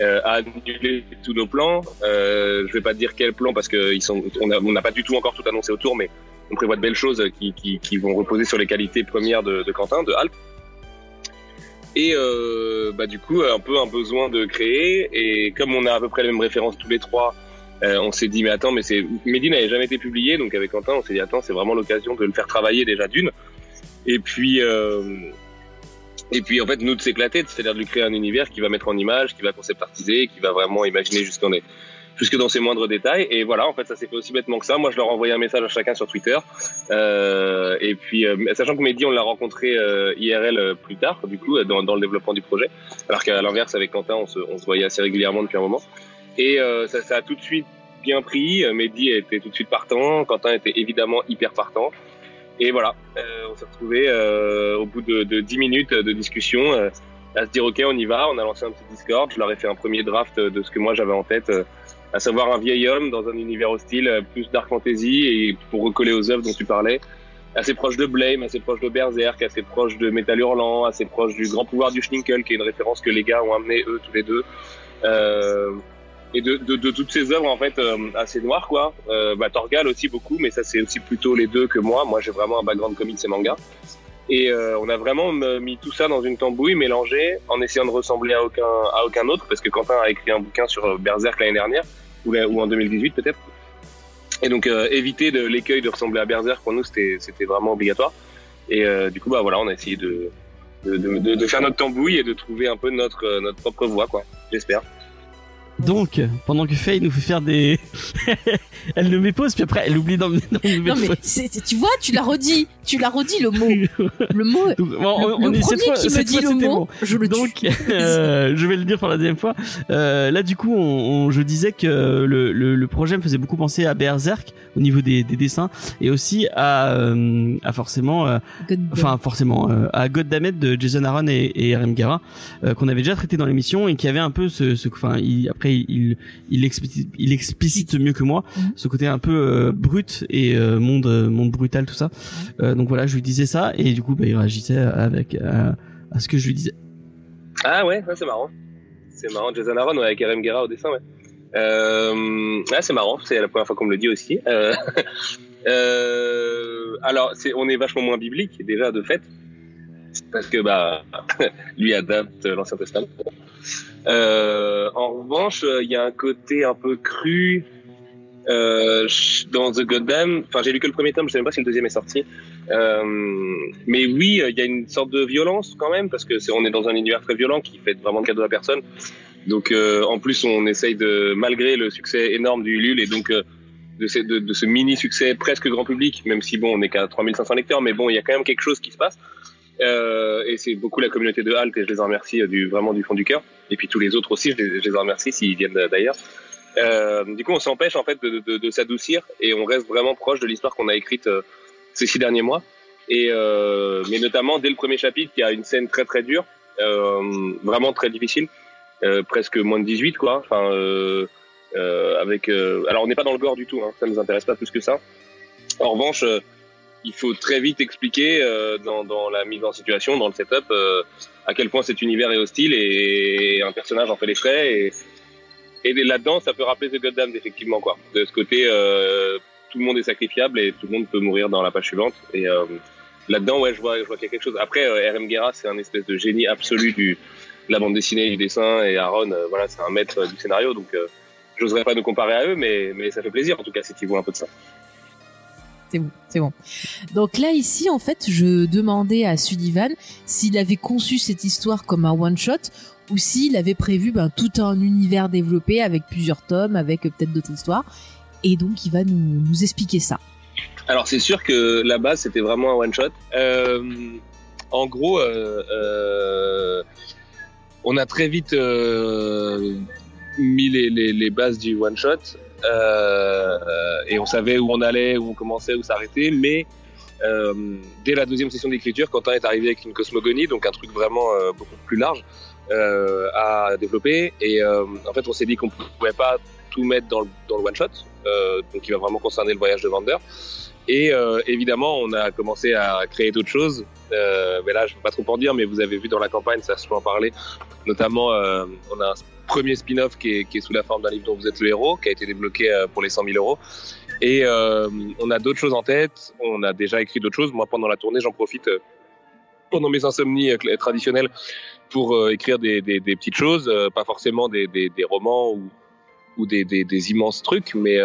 euh, a annulé tous nos plans. Euh, je vais pas te dire quels plans parce que on n'a pas du tout encore tout annoncé autour, mais on prévoit de belles choses qui, qui, qui vont reposer sur les qualités premières de, de Quentin, de Alp. Et euh, bah, du coup, un peu un besoin de créer. Et comme on a à peu près les mêmes références tous les trois, euh, on s'est dit mais attends, mais c'est Mehdi n'avait jamais été publié, donc avec Quentin, on s'est dit attends, c'est vraiment l'occasion de le faire travailler déjà d'une. Et puis euh, et puis en fait nous de s'éclater, c'est-à-dire de lui créer un univers qui va mettre en image, qui va conceptartiser, qui va vraiment imaginer jusque dans les jusque dans ses moindres détails. Et voilà, en fait ça s'est fait aussi bêtement que ça. Moi je leur ai envoyé un message à chacun sur Twitter. Euh, et puis euh, sachant que Mehdi on l'a rencontré euh, IRL euh, plus tard, du coup dans, dans le développement du projet, alors qu'à l'inverse avec Quentin on se, on se voyait assez régulièrement depuis un moment. Et euh, ça, ça a tout de suite bien pris. Euh, Mehdi était tout de suite partant, Quentin était évidemment hyper partant. Et voilà, euh, on s'est retrouvé euh, au bout de, de 10 minutes de discussion euh, à se dire ok on y va. On a lancé un petit Discord. Je leur ai fait un premier draft de ce que moi j'avais en tête, euh, à savoir un vieil homme dans un univers hostile, plus dark fantasy et pour recoller aux œuvres dont tu parlais, assez proche de Blame, assez proche de Berserk, assez proche de Metal Hurlant, assez proche du Grand Pouvoir du Schninkel, qui est une référence que les gars ont amené eux tous les deux. Et de, de, de toutes ces œuvres en fait euh, assez noires quoi. Euh, bah, Torgal aussi beaucoup, mais ça c'est aussi plutôt les deux que moi. Moi j'ai vraiment un background comics et manga. Et euh, on a vraiment mis tout ça dans une tambouille, mélangé, en essayant de ressembler à aucun à aucun autre, parce que Quentin a écrit un bouquin sur euh, Berserk l'année dernière ou, en 2018 peut-être. Et donc euh, éviter de l'écueil de ressembler à Berserk pour nous c'était c'était vraiment obligatoire. Et euh, du coup bah voilà on a essayé de de, de, de- faire notre tambouille et de trouver un peu notre notre propre voie quoi. J'espère. Donc, pendant que Faye nous fait faire des, [laughs] elle le met pause puis après elle oublie d'emmener dans le Non mais tu vois, tu l'as redit, tu l'as redit le mot, [laughs] le mot. Donc, on, le on le est premier fois, qui me dit fois, le mot, bon. je le tue. Donc, [laughs] euh, je vais le dire pour la deuxième fois. Euh, là, du coup, on, on- je disais que le, le, le projet me faisait beaucoup penser à Berserk au niveau des, des dessins et aussi à, euh, à forcément, enfin forcément, à God Damn It de Jason Aaron et, et RM Gara qu'on avait déjà traité dans l'émission et qui avait un peu ce, enfin, il, après il il explicite, il explicite mieux que moi Mhm. ce côté un peu euh, brut et euh, monde monde brutal tout ça. Euh, donc voilà, je lui disais ça et du coup, bah, il réagissait avec à, à ce que je lui disais. Ah ouais, ouais, c'est marrant. C'est marrant, Jason Aaron ouais, avec RM Guerra au dessin, ouais. Euh, ouais, c'est marrant, c'est la première fois qu'on me le dit aussi. Euh, [laughs] euh, alors, c'est, on est vachement moins biblique, déjà, de fait, parce que bah, [laughs] lui adapte l'Ancien Testament. Euh, en revanche, il y a un côté un peu cru euh, dans The Goddamn. Enfin, j'ai lu que le premier tome, je sais même pas si le deuxième est sorti. Euh, mais oui, il y a une sorte de violence quand même, parce que c'est, on est dans un univers très violent qui fait vraiment de cadeau à personne. Donc, euh, en plus, on essaye de, malgré le succès énorme du Ulule et donc euh, de, ce, de ce mini succès presque grand public, même si bon, on n'est qu'à 3500 lecteurs, mais bon, il y a quand même quelque chose qui se passe. Euh, et c'est beaucoup la communauté de Halt et je les en remercie euh, vraiment du fond du cœur. Et puis tous les autres aussi, je les, en remercie s'ils viennent d'ailleurs. Euh, du coup, on s'empêche en fait de, s'adoucir et on reste vraiment proche de l'histoire qu'on a écrite ces six derniers mois. Et mais notamment dès le premier chapitre, il y a une scène très très dure, vraiment très difficile, presque moins de 18 quoi. Enfin, avec. alors on n'est pas dans le gore du tout, hein, ça nous intéresse pas plus que ça. En revanche, il faut très vite expliquer euh, dans, dans la mise en situation, dans le setup, euh, à quel point cet univers est hostile et un personnage en fait les frais. Et, et là-dedans, ça peut rappeler The Goddamned, effectivement, quoi. De ce côté, euh, tout le monde est sacrifiable et tout le monde peut mourir dans la page suivante. Et euh, là-dedans, ouais, je vois, je vois qu'il y a quelque chose. Après, euh, RM Guerra, c'est un espèce de génie absolu du, de la bande dessinée, du dessin, et Aaron, euh, voilà, c'est un maître du scénario, donc j'oserais pas nous comparer à eux, mais, mais ça fait plaisir, en tout cas, si tu vois un peu de ça. C'est bon, c'est bon. Donc là ici en fait, je demandais à Sullivan s'il avait conçu cette histoire comme un one shot ou s'il avait prévu ben, tout un univers développé avec plusieurs tomes, avec euh, peut-être d'autres histoires. Et donc il va nous, expliquer ça. Alors c'est sûr que la base c'était vraiment un one shot. Euh, en gros, euh, on a très vite mis les, bases du one shot et on savait où on allait, où on commençait, où s'arrêter. Mais euh, dès la deuxième session d'écriture, Quentin est arrivé avec une cosmogonie, donc un truc vraiment euh, beaucoup plus large à développer. Et en fait, on s'est dit qu'on pouvait pas tout mettre dans le, dans le one shot, donc il va vraiment concerner le voyage de Vander. Et euh, évidemment, on a commencé à créer d'autres choses. Euh, mais là, je ne peux pas trop en dire, mais vous avez vu dans la campagne, ça je peux en parler. Notamment, euh, on a un premier spin-off qui est, sous la forme d'un livre dont vous êtes le héros, qui a été débloqué pour les 100 000 euros. Et on a d'autres choses en tête. On a déjà écrit d'autres choses. Moi, pendant la tournée, j'en profite pendant mes insomnies traditionnelles pour écrire des, petites choses, pas forcément des, romans ou, des, immenses trucs, mais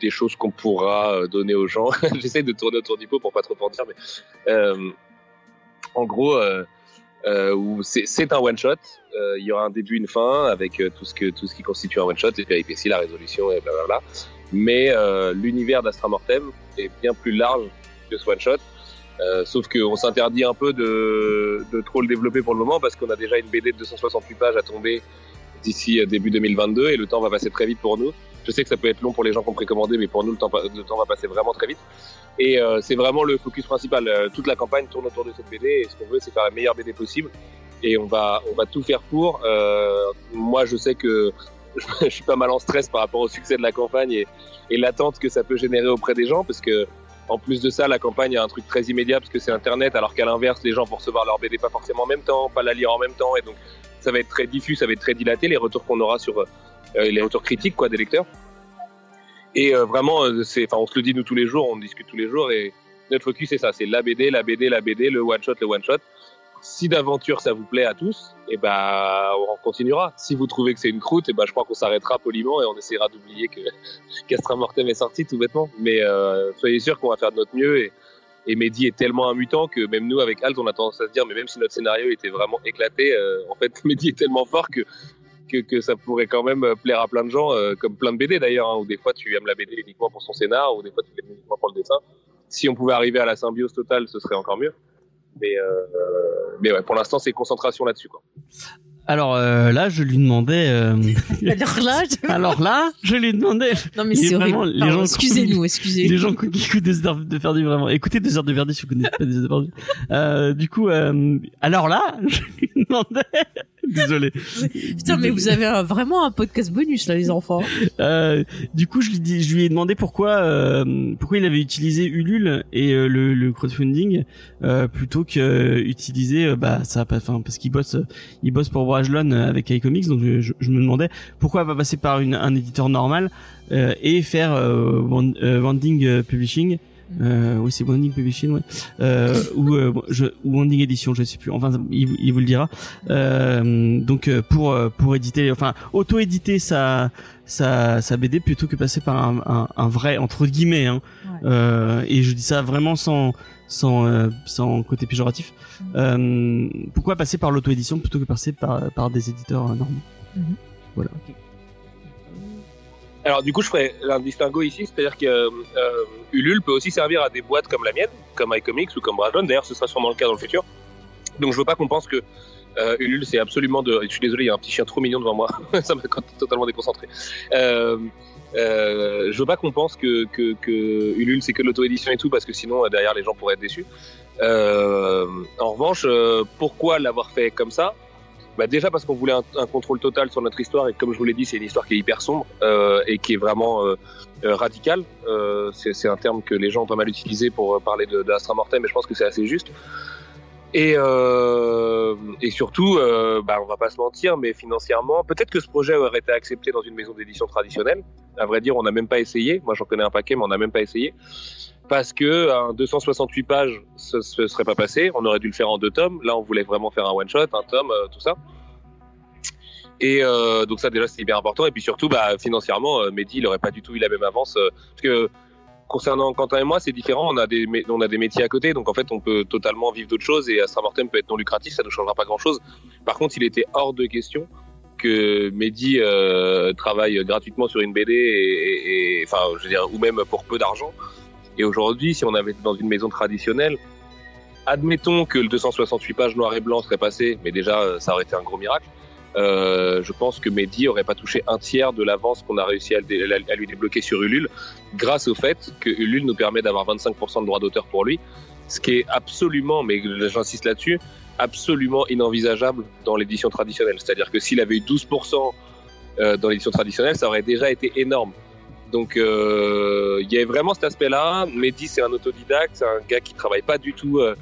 des choses qu'on pourra donner aux gens. [laughs] J'essaie de tourner autour du pot pour pas trop en dire, mais euh, en gros, euh, euh, c'est un one shot. Il y aura un début, une fin avec tout ce que tout ce qui constitue un one shot, les péripéties, la résolution et blablabla. Mais l'univers d'Astra Mortem est bien plus large que ce one shot. sauf qu'on s'interdit un peu de, de trop le développer pour le moment parce qu'on a déjà une BD de 268 pages à tomber d'ici début 2022 et le temps va passer très vite pour nous. Je sais que ça peut être long pour les gens qui ont précommandé, mais pour nous, le temps, va passer vraiment très vite. Et euh, c'est vraiment le focus principal. Euh, toute la campagne tourne autour de cette BD et ce qu'on veut, c'est faire la meilleure BD possible. Et on va, on va tout faire pour. Euh, moi, je sais que [laughs] je suis pas mal en stress par rapport au succès de la campagne et, et l'attente que ça peut générer auprès des gens, parce que en plus de ça, la campagne a un truc très immédiat parce que c'est Internet, alors qu'à l'inverse, les gens vont recevoir leur BD pas forcément en même temps, pas la lire en même temps, et donc ça va être très diffus, ça va être très dilaté les retours qu'on aura sur les retours critiques quoi des lecteurs. Et euh, vraiment, c'est, enfin, on se le dit nous tous les jours, on discute tous les jours, et notre focus c'est ça, c'est la BD, la BD, la BD, le one shot, le one shot. Si d'aventure ça vous plaît à tous, et ben on continuera. Si vous trouvez que c'est une croûte, et ben je crois qu'on s'arrêtera poliment et on essaiera d'oublier que [laughs] Castra Mortem est sorti tout bêtement. Mais euh, soyez sûr qu'on va faire de notre mieux et et Mehdi est tellement un mutant que même nous, avec Alt, on a tendance à se dire, mais même si notre scénario était vraiment éclaté, euh, en fait, [laughs] Mehdi est tellement fort que que, que ça pourrait quand même plaire à plein de gens, euh, comme plein de BD d'ailleurs, hein, où des fois tu aimes la BD uniquement pour son scénar, ou des fois tu l'aimes uniquement pour le dessin. Si on pouvait arriver à la symbiose totale, ce serait encore mieux. Mais, euh, mais ouais, pour l'instant, c'est concentration là-dessus. Quoi. Alors euh, là, je lui demandais. euh, [laughs] Alors là, je- Alors là, je lui demandais. non mais c'est horrible. vraiment- les Pardon, gens- excusez-nous, excusez. Les gens qui écoutent des heures de Verdi, vraiment. Écoutez des heures de Verdi si vous connaissez pas des heures de Verdi. Euh, du coup, euh, alors là, [laughs] je lui demandais. [laughs] Désolé. Putain, mais vous avez un- vraiment un podcast bonus là, les enfants. Euh, du coup, je lui, dis, je lui ai demandé pourquoi, euh, pourquoi il avait utilisé Ulule et euh, le, le crowdfunding euh, plutôt que euh, utiliser, bah ça, enfin parce qu'il bosse, il bosse pour Brajlon avec iComics, donc je, me demandais pourquoi pas passer par une, un éditeur normal euh, et faire euh, Publishing. Euh, oui, c'est Wanding Publishing, ouais. Euh, ou, euh, je, ou Wanding Edition, je sais plus. Enfin, il, vous- il vous le dira. Euh, donc euh, pour euh, pour éditer, enfin auto-éditer sa sa sa BD plutôt que passer par un, un, un vrai entre guillemets. Hein. Ouais. Euh, et je dis ça vraiment sans sans euh, sans côté péjoratif. Euh, pourquoi passer par l'auto-édition plutôt que passer par par des éditeurs normaux? Voilà. Alors du coup, je ferai un distinguo ici, c'est-à-dire que euh, Ulule peut aussi servir à des boîtes comme la mienne, comme iComics ou comme Brajlon. D'ailleurs, ce sera sûrement le cas dans le futur. Donc je veux pas qu'on pense que euh, Ulule c'est absolument de. Je suis désolé, il y a un petit chien trop mignon devant moi, [laughs] ça m'a totalement déconcentré. Euh, euh, je veux pas qu'on pense que, que, que Ulule c'est que l'auto-édition et tout, parce que sinon euh, derrière les gens pourraient être déçus. Euh, en revanche, euh, pourquoi l'avoir fait comme ça? Bah déjà parce qu'on voulait un, contrôle total sur notre histoire et comme je vous l'ai dit, c'est une histoire qui est hyper sombre euh, et qui est vraiment euh, euh, radicale. Euh, c'est un terme que les gens ont pas mal utilisé pour euh, parler de, de Mortem, mais je pense que c'est assez juste. Et, euh, et surtout, bah, on va pas se mentir, mais financièrement, peut-être que ce projet aurait été accepté dans une maison d'édition traditionnelle. À vrai dire, on n'a même pas essayé. Moi, j'en connais un paquet, mais on n'a même pas essayé. Parce que un 268 pages, ce ne serait pas passé. On aurait dû le faire en deux tomes. Là, on voulait vraiment faire un one-shot, un tome, euh, tout ça. Et euh, donc ça, déjà, c'est hyper important. Et puis surtout, bah, financièrement, euh, Mehdi, il n'aurait pas du tout eu la même avance. euh, parce que concernant Quentin et moi, c'est différent. On a des, on a des métiers à côté, donc en fait, on peut totalement vivre d'autres choses. Et Astra Mortem peut être non lucratif, ça ne changera pas grand-chose. Par contre, il était hors de question que Mehdi euh, travaille gratuitement sur une BD, et, enfin, je veux dire, ou même pour peu d'argent. Et aujourd'hui, si on avait été dans une maison traditionnelle, admettons que le 268 pages noir et blanc serait passé, mais déjà, euh, ça aurait été un gros miracle. Euh, je pense que Mehdi aurait pas touché un tiers de l'avance qu'on a réussi à, à lui débloquer sur Ulule, grâce au fait que Ulule nous permet d'avoir 25% de droits d'auteur pour lui, ce qui est absolument, mais j'insiste là-dessus, absolument inenvisageable dans l'édition traditionnelle. C'est-à-dire que s'il avait eu 12% euh, dans l'édition traditionnelle, ça aurait déjà été énorme. Donc euh, il y avait vraiment cet aspect-là. Mehdi, c'est un autodidacte, c'est un gars qui travaille pas du tout euh,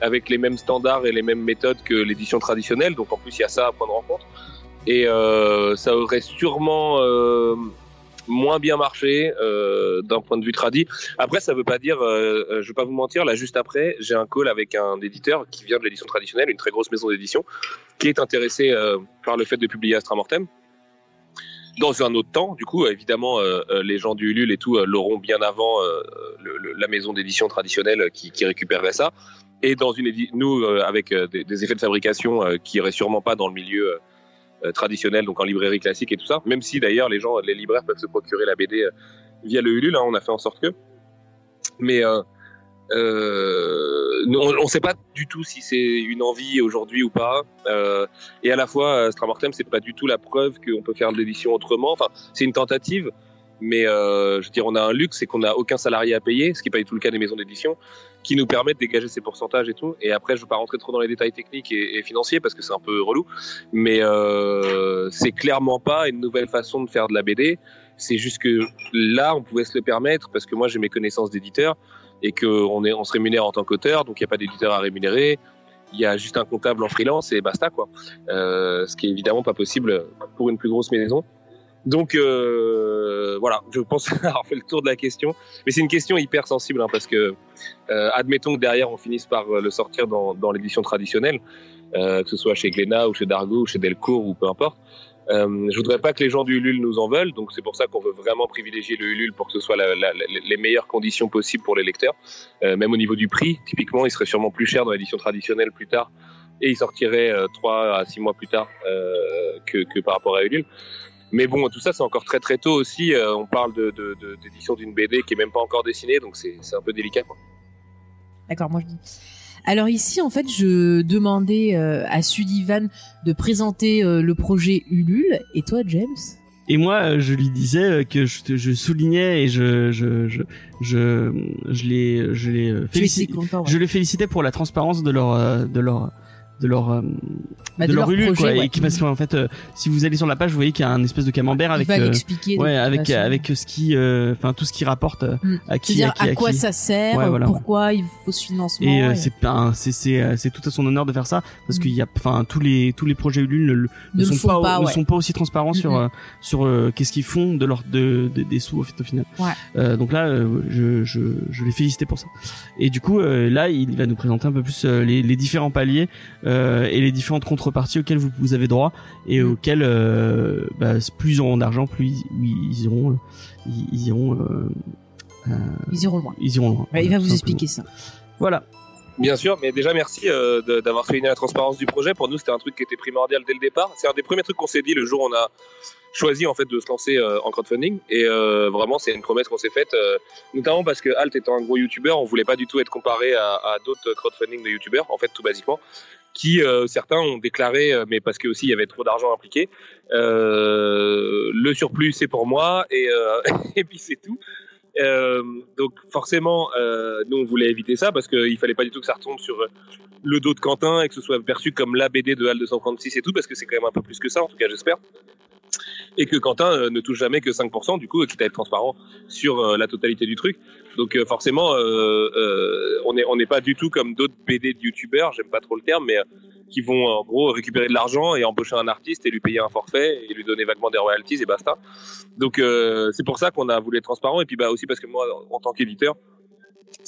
avec les mêmes standards et les mêmes méthodes que l'édition traditionnelle. Donc en plus, il y a ça à point de rencontre. Et ça aurait sûrement moins bien marché euh, d'un point de vue tradi. Après, ça veut pas dire, euh, euh, je vais pas vous mentir, là juste après, j'ai un call avec un éditeur qui vient de l'édition traditionnelle, une très grosse maison d'édition, qui est intéressé euh, par le fait de publier Astra Mortem. Dans un autre temps, du coup, évidemment, les gens du Ulule et tout l'auront bien avant la maison d'édition traditionnelle qui, qui récupérerait ça. Et dans une nous, avec des, effets de fabrication qui iraient sûrement pas dans le milieu euh, euh, traditionnel, donc en librairie classique et tout ça. Même si d'ailleurs les gens, les libraires peuvent se procurer la BD euh, via le Ulule, hein, on a fait en sorte que. Mais euh, euh, on ne sait pas du tout si c'est une envie aujourd'hui ou pas. Euh, et à la fois, Astra Mortem, c'est pas du tout la preuve qu'on peut faire de l'édition autrement. Enfin, c'est une tentative, mais euh, je veux dire, on a un luxe, c'est qu'on n'a aucun salarié à payer, ce qui n'est pas du tout le cas des maisons d'édition, qui nous permet de dégager ces pourcentages et tout. Et après, je ne veux pas rentrer trop dans les détails techniques et, financiers parce que c'est un peu relou, mais euh, c'est clairement pas une nouvelle façon de faire de la BD. C'est juste que là, on pouvait se le permettre parce que moi, j'ai mes connaissances d'éditeur et qu'on on se rémunère en tant qu'auteur, donc il n'y a pas d'éditeur à rémunérer. Il y a juste un comptable en freelance et basta quoi. Euh, ce qui est évidemment pas possible pour une plus grosse maison. Donc euh, voilà, je pense [laughs] avoir fait le tour de la question. Mais c'est une question hyper sensible hein, parce que euh, admettons que derrière on finisse par euh, le sortir dans, dans l'édition traditionnelle, euh, que ce soit chez Glénat ou chez Dargo ou chez Delcourt ou peu importe. Euh, je voudrais pas que les gens du Ulule nous en veulent, donc c'est pour ça qu'on veut vraiment privilégier le Ulule pour que ce soit la, la, la, les meilleures conditions possibles pour les lecteurs. Euh, même au niveau du prix, typiquement, il serait sûrement plus cher dans l'édition traditionnelle plus tard et il sortirait euh, trois à six mois plus tard euh, que, que par rapport à Ulule. Mais bon, tout ça, c'est encore très très tôt aussi. Euh, on parle de, de, de- d'édition d'une BD qui est même pas encore dessinée, donc c'est, c'est un peu délicat. Quoi. D'accord, moi je dis. Alors ici, en fait, je demandais euh, à Sullivan de présenter euh, le projet Ulule. Et toi, James? Et moi, euh, je lui disais euh, que je, te- je soulignais et je je je je, je les je les euh, ouais. je les félicitais pour la transparence de leur euh, de leur de leur euh, Bah, de, de leur leur projet, quoi ouais. et qui parce qu'en fait euh, si vous allez sur la page vous voyez qu'il y a un espèce de camembert avec euh, l'expliquer. de ouais avec avec ce qui euh, enfin tout ce qui rapporte euh, Mm. à qui à, qui, à quoi qui. ça sert, Ouais, voilà, pourquoi il faut ce financement. et euh, et- c'est c'est c'est euh, c'est tout à son honneur de faire ça parce Mm. qu'il y a enfin tous les tous les projets Ulule ne, ne ne sont pas, pas, ne sont pas aussi transparents sur euh, sur euh, qu'est-ce qu'ils font de leur de, de- des sous au, fait, au final. Ouais. Euh, donc là, euh, je, je je les félicitais pour ça. Et du coup, euh, là, il va nous présenter un peu plus euh, les, les différents paliers euh, et les différentes contreparties auxquelles vous, vous avez droit et Mhm. auxquelles euh, bah, plus ils auront d'argent, plus ils, iront euh, ils, ils iront euh, euh, Ils iront loin. ils iront loin. Ouais, il va vous expliquer ça. Voilà. Bien sûr, mais déjà merci euh, d'avoir souligné la transparence du projet. Pour nous, c'était un truc qui était primordial dès le départ. C'est un des premiers trucs qu'on s'est dit le jour où on a choisi en fait de se lancer euh, en crowdfunding. Et euh, vraiment, c'est une promesse qu'on s'est faite, euh, notamment parce que Alt étant un gros YouTuber, on voulait pas du tout être comparé à, à d'autres crowdfunding de YouTubers, en fait, tout basiquement, qui euh, certains ont déclaré, euh, mais parce que aussi il y avait trop d'argent impliqué, euh, le surplus c'est pour moi et, [laughs] et puis c'est tout. Donc forcément, nous on voulait éviter ça parce qu'il fallait pas du tout que ça retombe sur le dos de Quentin et que ce soit perçu comme la BD de HAL 236 et tout parce que c'est quand même un peu plus que ça en tout cas j'espère. Et que Quentin euh, ne touche jamais que 5% du coup, quitte à être transparent sur euh, la totalité du truc. Donc euh, forcément, on n'est pas du tout comme d'autres BD de youtubeurs, j'aime pas trop le terme, mais qui vont en gros récupérer de l'argent et embaucher un artiste et lui payer un forfait et lui donner vaguement des royalties et basta. Donc c'est pour ça qu'on a voulu être transparent et puis bah aussi parce que moi en tant qu'éditeur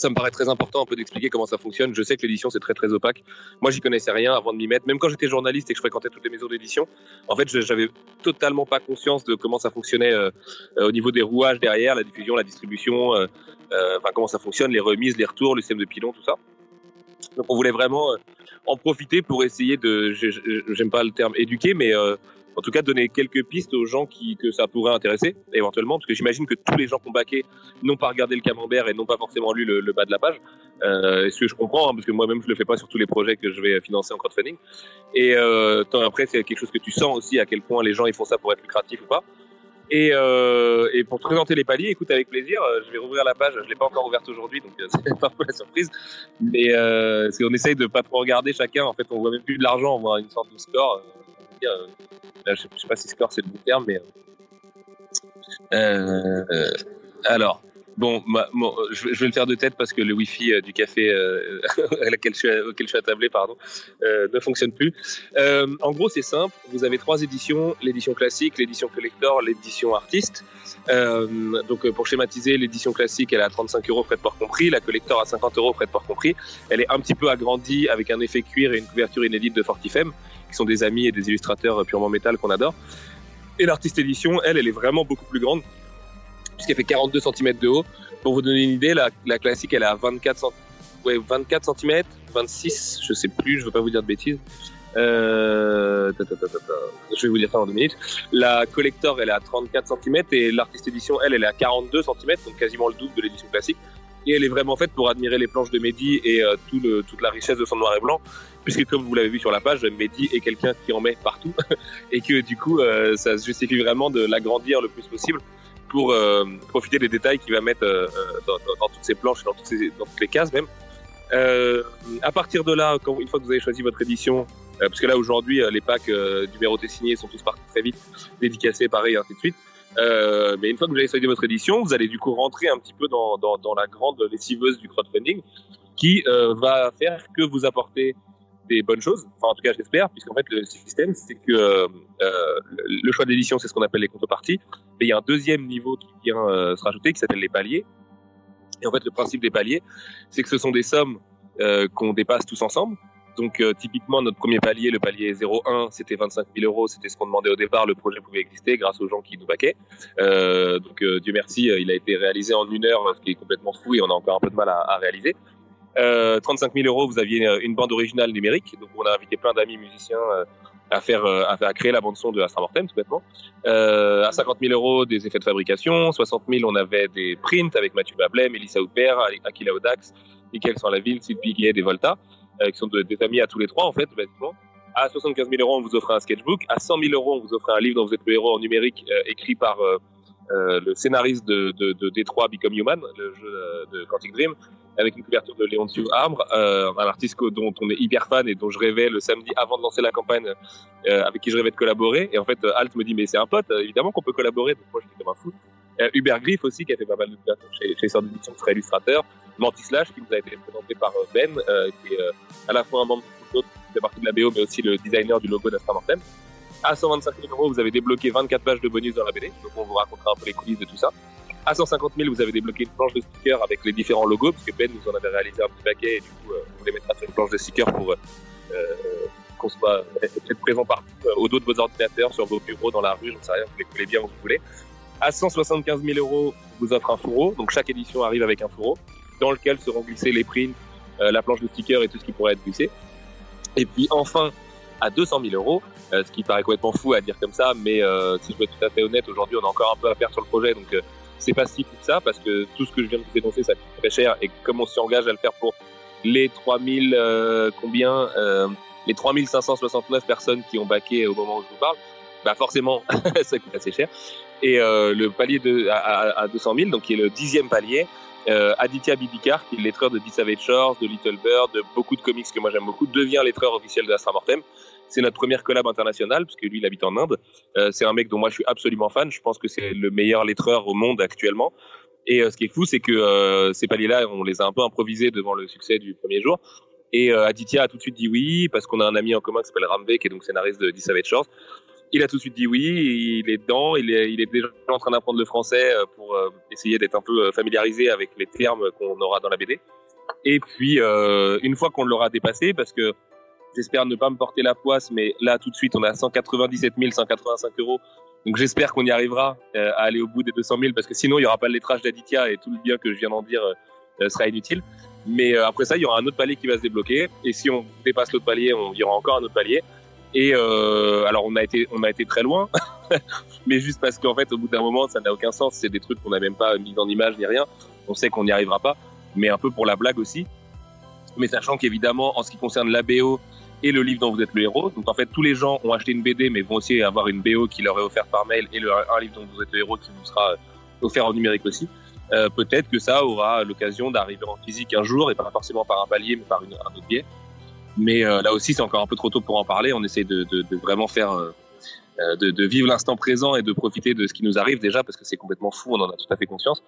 ça me paraît très important un peu d'expliquer comment ça fonctionne. Je sais que l'édition c'est très très opaque. Moi j'y connaissais rien avant de m'y mettre. Même quand j'étais journaliste et que je fréquentais toutes les maisons d'édition, en fait j'avais totalement pas conscience de comment ça fonctionnait euh, euh, au niveau des rouages derrière, la diffusion, la distribution, euh, enfin comment ça fonctionne, les remises, les retours, le système de pilon, tout ça. Donc on voulait vraiment en profiter pour essayer de, j'aime pas le terme éduquer, mais en tout cas donner quelques pistes aux gens qui que ça pourrait intéresser éventuellement, parce que j'imagine que tous les gens qui ont baqué n'ont pas regardé le camembert et n'ont pas forcément lu le, le bas de la page. Euh, ce que je comprends, hein, parce que moi-même je le fais pas sur tous les projets que je vais financer en crowdfunding. Et euh, après c'est quelque chose que tu sens aussi à quel point les gens ils font ça pour être lucratif ou pas. Et, euh, et pour te présenter les paliers, écoute avec plaisir, euh, je vais rouvrir la page, je l'ai pas encore ouverte aujourd'hui, donc euh, [laughs] c'est un peu la surprise. Mais euh, c'est on essaye de pas trop regarder chacun, en fait on voit même plus de l'argent, on voit une sorte de score. Euh, là, je, je sais pas si score c'est le bon terme, mais... Euh, euh, alors, bon, mon- je, vais- le faire de tête parce que le wifi euh, du café euh, [laughs] auquel je suis attablé pardon, euh, ne fonctionne plus. Euh, en gros, c'est simple. Vous avez trois éditions l'édition classique, l'édition collector, l'édition artiste. Euh, donc, euh, pour schématiser, l'édition classique, elle est à 35 euros frais de port compris. La collector à 50 euros frais de port compris. Elle est un petit peu agrandie avec un effet cuir et une couverture inédite de Fortifem, qui sont des amis et des illustrateurs euh, purement métal qu'on adore. Et l'artiste édition, elle, elle est vraiment beaucoup plus grande, puisqu'elle fait 42 cm de haut. Pour vous donner une idée, la, la classique, elle est à 24 cm, ouais, 24 cm, 26, je sais plus, je veux pas vous dire de bêtises. Euh. Je vais vous dire ça dans deux minutes. La collector, elle est à 34 cm et l'artiste édition, elle, elle est à 42 cm, donc quasiment le double de l'édition classique. Et elle est vraiment faite pour admirer les planches de Mehdi et euh, toute la richesse de son noir et blanc, puisque comme vous l'avez vu sur la page, Mehdi est quelqu'un qui en met partout [laughs] et que du coup, euh, ça se justifie vraiment de l'agrandir le plus possible pour euh, profiter des détails qu'il va mettre euh, dans, dans- toutes ces planches, dans toutes, ces, dans toutes les cases même. Euh, à partir de là, une fois que vous avez choisi votre édition, euh, parce que là aujourd'hui euh, les packs euh, numérotés signés sont tous partis très vite, dédicacés, pareil, ainsi de suite. Euh, mais une fois que vous avez choisi votre édition, vous allez du coup rentrer un petit peu dans, dans, la grande lessiveuse du crowdfunding, qui euh, va faire que vous apportez des bonnes choses. Enfin, en tout cas, j'espère, puisqu'en fait le système, c'est que euh, le choix d'édition, c'est ce qu'on appelle les contreparties. Mais il y a un deuxième niveau qui vient euh, se rajouter, qui s'appelle les paliers. Et en fait, le principe des paliers, c'est que ce sont des sommes euh, qu'on dépasse tous ensemble. Donc, typiquement, notre premier palier, le palier 01, c'était 25 000 euros. C'était ce qu'on demandait au départ. Le projet pouvait exister grâce aux gens qui nous baquaient. Donc, Dieu merci, il a été réalisé en une heure, ce qui est complètement fou et on a encore un peu de mal à, réaliser. Euh, 35 000 euros, vous aviez une bande originale numérique. Donc, on a invité plein d'amis musiciens euh, à, faire- à créer la bande son de Astra Mortem, tout bêtement. Euh, à 50 000 euros, des effets de fabrication. 60 000, on avait des prints avec Mathieu Bablet, Mélissa Houpert, Aquila Odax, Michael Sans-la-Ville, Sylvie Piguet, des Volta, euh, qui sont de- des amis à tous les trois, en fait, basiquement. À 75 000 euros, on vous offre un sketchbook. À 100 000 euros, on vous offre un livre dont vous êtes le héros en numérique, écrit par le scénariste de, de, de Détroit Become Human, le jeu de Quantic Dream, avec une couverture de Léoncio Arbre, euh, un artiste dont on est hyper fan et dont je rêvais le samedi avant de lancer la campagne, euh, avec qui je rêvais de collaborer. Et en fait, euh, Alt me dit, mais c'est un pote, évidemment qu'on peut collaborer. Donc moi, j'étais comme un fou. Euh, Hubert Griff aussi, qui a fait pas mal de couvertures chez, chez Sœur d'édition, qui serait illustrateur. Mantis Slash, qui nous a été présenté par Ben, qui est à la fois un membre de qui fait partie de la BO, mais aussi le designer du logo d'Astra Mortem. À 125 000 euros, vous avez débloqué 24 pages de bonus dans la BD, donc on vous racontera un peu les coulisses de tout ça. À 150 000, vous avez débloqué une planche de stickers avec les différents logos, parce que Ben nous en avait réalisé un petit paquet, et du coup, euh, on les mettra sur une planche de stickers pour euh, euh, qu'on soit être présent partout, euh, au dos de vos ordinateurs, sur vos bureaux, dans la rue, j'en sais rien, vous les coulez bien où vous voulez. À 175 000 euros, vous offre un fourreau, donc chaque édition arrive avec un fourreau, dans lequel seront glissés les prints, la planche de stickers et tout ce qui pourrait être glissé. Et puis enfin, à 200 000 euros, euh, ce qui paraît complètement fou à dire comme ça, mais euh, si je veux être tout à fait honnête, aujourd'hui on a encore un peu à faire sur le projet, donc euh, c'est pas si que ça, parce que tout ce que je viens de vous dénoncer, ça coûte très cher, et comme on s'engage à le faire pour les 3000, euh, combien, euh, les 3569 personnes qui ont baqué au moment où je vous parle, bah forcément, [laughs] ça coûte assez cher. Et euh, le palier de, à, à, à 200 000, donc qui est le dixième palier, euh, Aditya Bidikar, qui est le lettreur de The Savage Shores, de Little Bird, de beaucoup de comics que moi j'aime beaucoup, devient lettreur officiel de Astra Mortem. C'est notre première collab internationale, puisque lui, il habite en Inde. Euh, c'est un mec dont moi je suis absolument fan. Je pense que c'est le meilleur lettreur au monde actuellement. Et euh, ce qui est fou, c'est que euh, ces paliers-là, on les a un peu improvisés devant le succès du premier jour. Et Aditya a tout de suite dit oui, parce qu'on a un ami en commun qui s'appelle Ramvé, qui est donc scénariste de The Savage. Il a tout de suite dit oui, il est dedans, il est, il est déjà en train d'apprendre le français pour essayer d'être un peu familiarisé avec les termes qu'on aura dans la BD. Et puis, une fois qu'on l'aura dépassé, parce que j'espère ne pas me porter la poisse, mais là, tout de suite, on a 197 185 euros. Donc j'espère qu'on y arrivera euh, à aller au bout des 200 000, parce que sinon, il n'y aura pas le lettrage d'Aditya et tout le bien que je viens d'en dire euh, sera inutile. Mais euh, après ça, il y aura un autre palier qui va se débloquer. Et si on dépasse l'autre palier, on, il y aura encore un autre palier. Et alors on a été on a été très loin, [laughs] mais juste parce qu'en fait au bout d'un moment ça n'a aucun sens. C'est des trucs qu'on n'a même pas mis en image ni rien. On sait qu'on n'y arrivera pas, mais un peu pour la blague aussi. Mais sachant qu'évidemment en ce qui concerne la BO et le livre dont vous êtes le héros, donc en fait tous les gens ont acheté une BD mais vont aussi avoir une BO qui leur est offerte par mail et un livre dont vous êtes le héros qui vous sera offert en numérique aussi. Euh, peut-être que ça aura l'occasion d'arriver en physique un jour et pas forcément par un palier mais par une, un autre biais. Mais euh, là aussi, c'est encore un peu trop tôt pour en parler. On essaie de, de, de vraiment faire, euh, de, de, vivre l'instant présent et de profiter de ce qui nous arrive déjà parce que c'est complètement fou. On en a tout à fait conscience.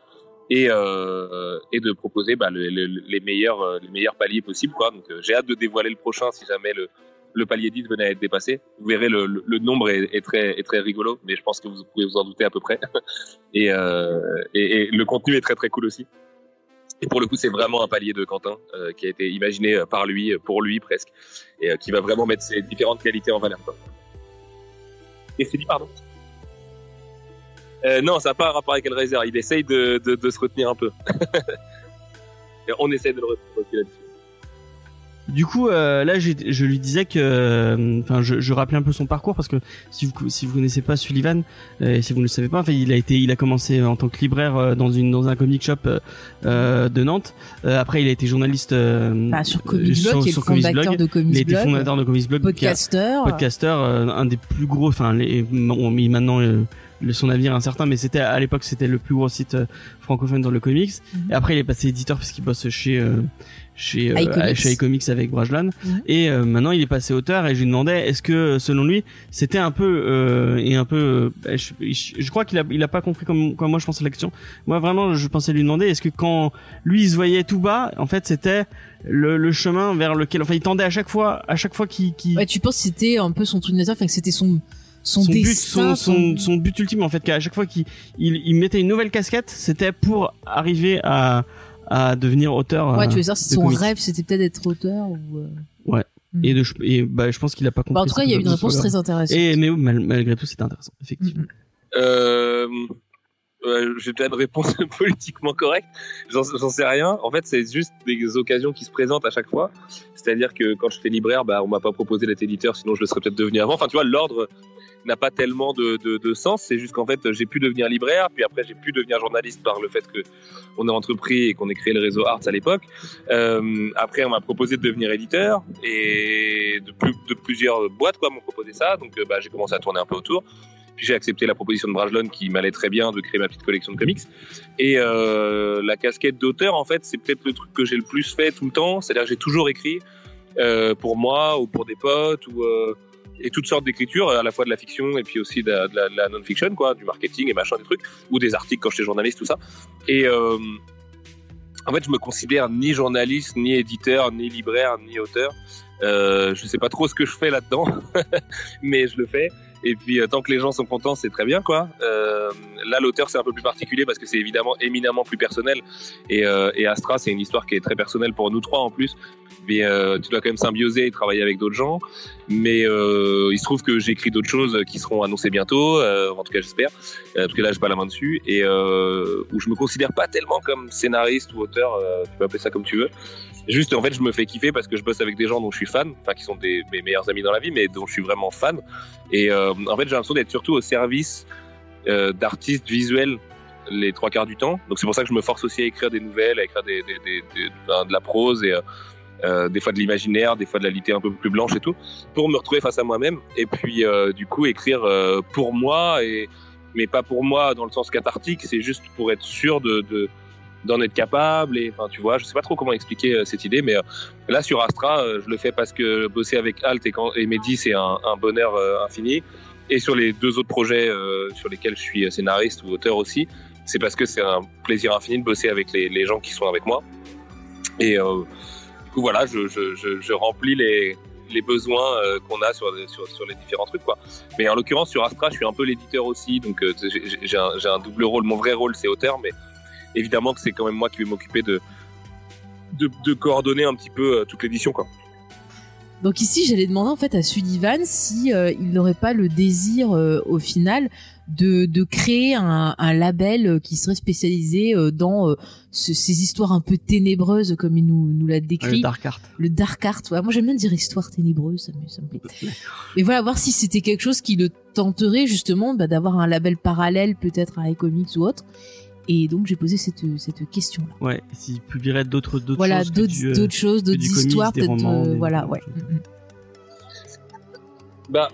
Et, euh, et de proposer bah, le, le, les meilleurs, les meilleurs paliers possibles. Quoi. Donc, j'ai hâte de dévoiler le prochain si jamais le, le palier 10 venait à être dépassé. Vous verrez, le, le, le nombre est, est, très, est très rigolo, mais je pense que vous pouvez vous en douter à peu près. [laughs] et, et, et le contenu est très très cool aussi. Et pour le coup, c'est vraiment un palier de Quentin euh, qui a été imaginé par lui, pour lui presque, et euh, qui va vraiment mettre ses différentes qualités en valeur. Quoi. Et c'est dit, pardon euh, Non, ça n'a pas un rapport avec Hellraiser. Il essaye de, de, de se retenir un peu. [laughs] et on essaye de le retenir aussi là-dessus. Du coup, euh, là, je lui disais que, enfin, je, je, rappelais un peu son parcours parce que si vous si vous connaissez pas Sullivan, euh, si vous ne le savez pas, enfin, il a été, il a commencé en tant que libraire euh, dans une dans un comic shop euh, de Nantes. après, il a été journaliste bah, sur Comics Blog, de Comics Il a été fondateur de Comics Blog, podcaster, podcaster, un des plus gros, enfin, les, on mis maintenant son avenir incertain, mais c'était à l'époque c'était le plus gros site francophone dans le comics. Mm -hmm. Et après, il est passé éditeur puisqu'il bosse chez chez euh, chez iComics avec Brajlan mm -hmm. et euh, maintenant il est passé auteur et je lui demandais est-ce que selon lui c'était un peu euh, et un peu je, je, je, crois qu'il a il a pas compris comme comme moi je pensais la question moi vraiment je pensais lui demander est-ce que quand lui il se voyait tout bas en fait c'était le, le, chemin vers lequel enfin il tendait à chaque fois à chaque fois qu'il qu ouais tu penses que c'était un peu son truc enfin que c'était son son, but, son, son, son, but ultime en fait qu'à chaque fois qu'il il, il mettait une nouvelle casquette c'était pour arriver à à devenir auteur. Ouais, tu veux dire si son comics. rêve c'était peut-être d'être auteur ou. Euh... Ouais. Mm. Et, de, et bah, je pense qu'il a pas compris. Bah, en tout cas, il y a eu une réponse très intéressante. Et mais mal, malgré tout, c'était intéressant, effectivement. Mm -hmm. euh, euh, j'ai peut-être une réponse [laughs] politiquement correcte. J'en j'en sais rien. En fait, c'est juste des occasions qui se présentent à chaque fois. C'est-à-dire que quand j'étais libraire, bah, on m'a pas proposé d'être éditeur, sinon je le serais peut-être devenu avant. Enfin, tu vois, l'ordre n'a pas tellement de, de, sens. C'est juste qu'en fait, j'ai pu devenir libraire, puis après, j'ai pu devenir journaliste par le fait que on a entrepris et qu'on ait créé le réseau Arts à l'époque. Euh, après, on m'a proposé de devenir éditeur et de, plus, de plusieurs boîtes quoi m'ont proposé ça. Donc, euh, bah, j'ai commencé à tourner un peu autour. Puis j'ai accepté la proposition de Brajlon qui m'allait très bien de créer ma petite collection de comics. Et euh, la casquette d'auteur, en fait, c'est peut-être le truc que j'ai le plus fait tout le temps. C'est-à-dire que j'ai toujours écrit pour moi ou pour des potes ou et toutes sortes d'écritures, à la fois de la fiction et puis aussi de la non-fiction, quoi, du marketing et machin des trucs, ou des articles quand j'étais journaliste, tout ça. Et euh, en fait, je me considère ni journaliste, ni éditeur, ni libraire, ni auteur. Euh, je sais pas trop ce que je fais là-dedans, [laughs] mais je le fais. Et puis euh, tant que les gens sont contents, c'est très bien, quoi. Euh, là, l'auteur c'est un peu plus particulier parce que c'est évidemment éminemment plus personnel. Et, euh, et Astra, c'est une histoire qui est très personnelle pour nous trois en plus. Mais tu dois quand même symbioser et travailler avec d'autres gens. Mais il se trouve que j'écris d'autres choses qui seront annoncées bientôt, en tout cas j'espère. Parce que là, j'ai pas la main dessus et où je me considère pas tellement comme scénariste ou auteur. tu peux appeler ça comme tu veux. Juste, en fait, je me fais kiffer parce que je bosse avec des gens dont je suis fan, enfin qui sont des, mes meilleurs amis dans la vie, mais dont je suis vraiment fan. Et euh, en fait, j'ai l'impression d'être surtout au service euh, d'artistes visuels les trois quarts du temps. Donc c'est pour ça que je me force aussi à écrire des nouvelles, à écrire de la prose et euh, euh, des fois de l'imaginaire, des fois de la littérature un peu plus blanche et tout, pour me retrouver face à moi-même. Et puis euh, du coup écrire euh, pour moi et mais pas pour moi dans le sens cathartique. C'est juste pour être sûr de d'en être capable et enfin tu vois je sais pas trop comment expliquer euh, cette idée mais euh, là sur Astra euh, je le fais parce que bosser avec Alt et, quand, Mehdi c'est un, bonheur infini. Et sur les deux autres projets sur lesquels je suis scénariste ou auteur aussi c'est parce que c'est un plaisir infini de bosser avec les, gens qui sont avec moi. Et du coup voilà je, remplis les besoins qu'on a sur, les différents trucs quoi. Mais en l'occurrence sur Astra je suis un peu l'éditeur aussi donc j'ai un, un double rôle. Mon vrai rôle c'est auteur mais évidemment que c'est quand même moi qui vais m'occuper de, de, de coordonner un petit peu euh, toute l'édition quoi. Donc ici, j'allais demander en fait à Sullivan si euh, il n'aurait pas le désir euh, au final de, de créer un, un label euh, qui serait spécialisé euh, dans euh, ce- ces histoires un peu ténébreuses comme il nous, nous l'a décrit. Le Dark Art. le dark art. Ouais, moi j'aime bien dire histoire ténébreuse, ça me, ça me plaît. [laughs] Mais voilà, voir si c'était quelque chose qui le tenterait justement bah, d'avoir un label parallèle peut-être à iComics ou autre. Et donc j'ai posé cette, cette question-là. Ouais, s'il publierait d'autres d'autres Voilà, choses. d'autres euh, d'autres choses, que d'autres du comics, histoires, peut-être. romans, euh, des- voilà, ouais. Bah,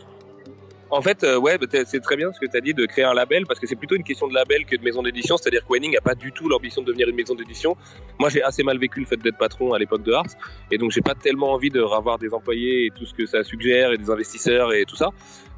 en fait, euh, ouais, bah, c'est très bien ce que tu as dit de créer un label parce que c'est plutôt une question de label que de maison d'édition. C'est-à-dire que Wenning n'a pas du tout l'ambition de devenir une maison d'édition. Moi, j'ai assez mal vécu le fait d'être patron à l'époque de Ars et donc j'ai pas tellement envie de avoir des employés et tout ce que ça suggère et des investisseurs et tout ça.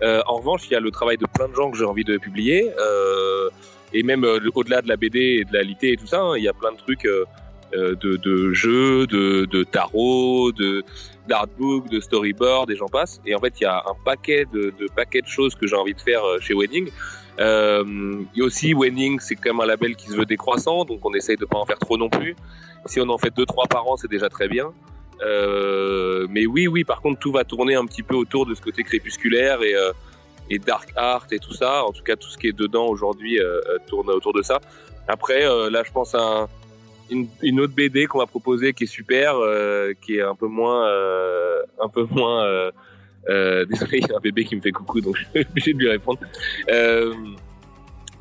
Euh, en revanche, il y a le travail de plein de gens que j'ai envie de publier euh, et même euh, au-delà de la BD et de la litté et tout ça, hein, il y a plein de trucs. euh, euh, de, de jeux, de, de tarot, de d'artbook, de storyboard, et j'en passe. Et en fait, il y a un paquet de, de paquets de choses que j'ai envie de faire chez Wenning. Euh, a aussi Wenning, c'est quand même un label qui se veut décroissant, donc on essaye de pas en faire trop non plus. Si on en fait deux trois par an, c'est déjà très bien. Euh, mais oui, oui, par contre, tout va tourner un petit peu autour de ce côté crépusculaire et, euh, et dark art et tout ça. En tout cas, tout ce qui est dedans aujourd'hui euh, euh, tourne autour de ça. Après, euh, là, je pense à un- une, autre BD qu'on m'a proposée qui est super, qui est un peu moins, un peu moins. [laughs] Désolé, il y a un bébé qui me fait coucou, donc je suis obligé de lui répondre.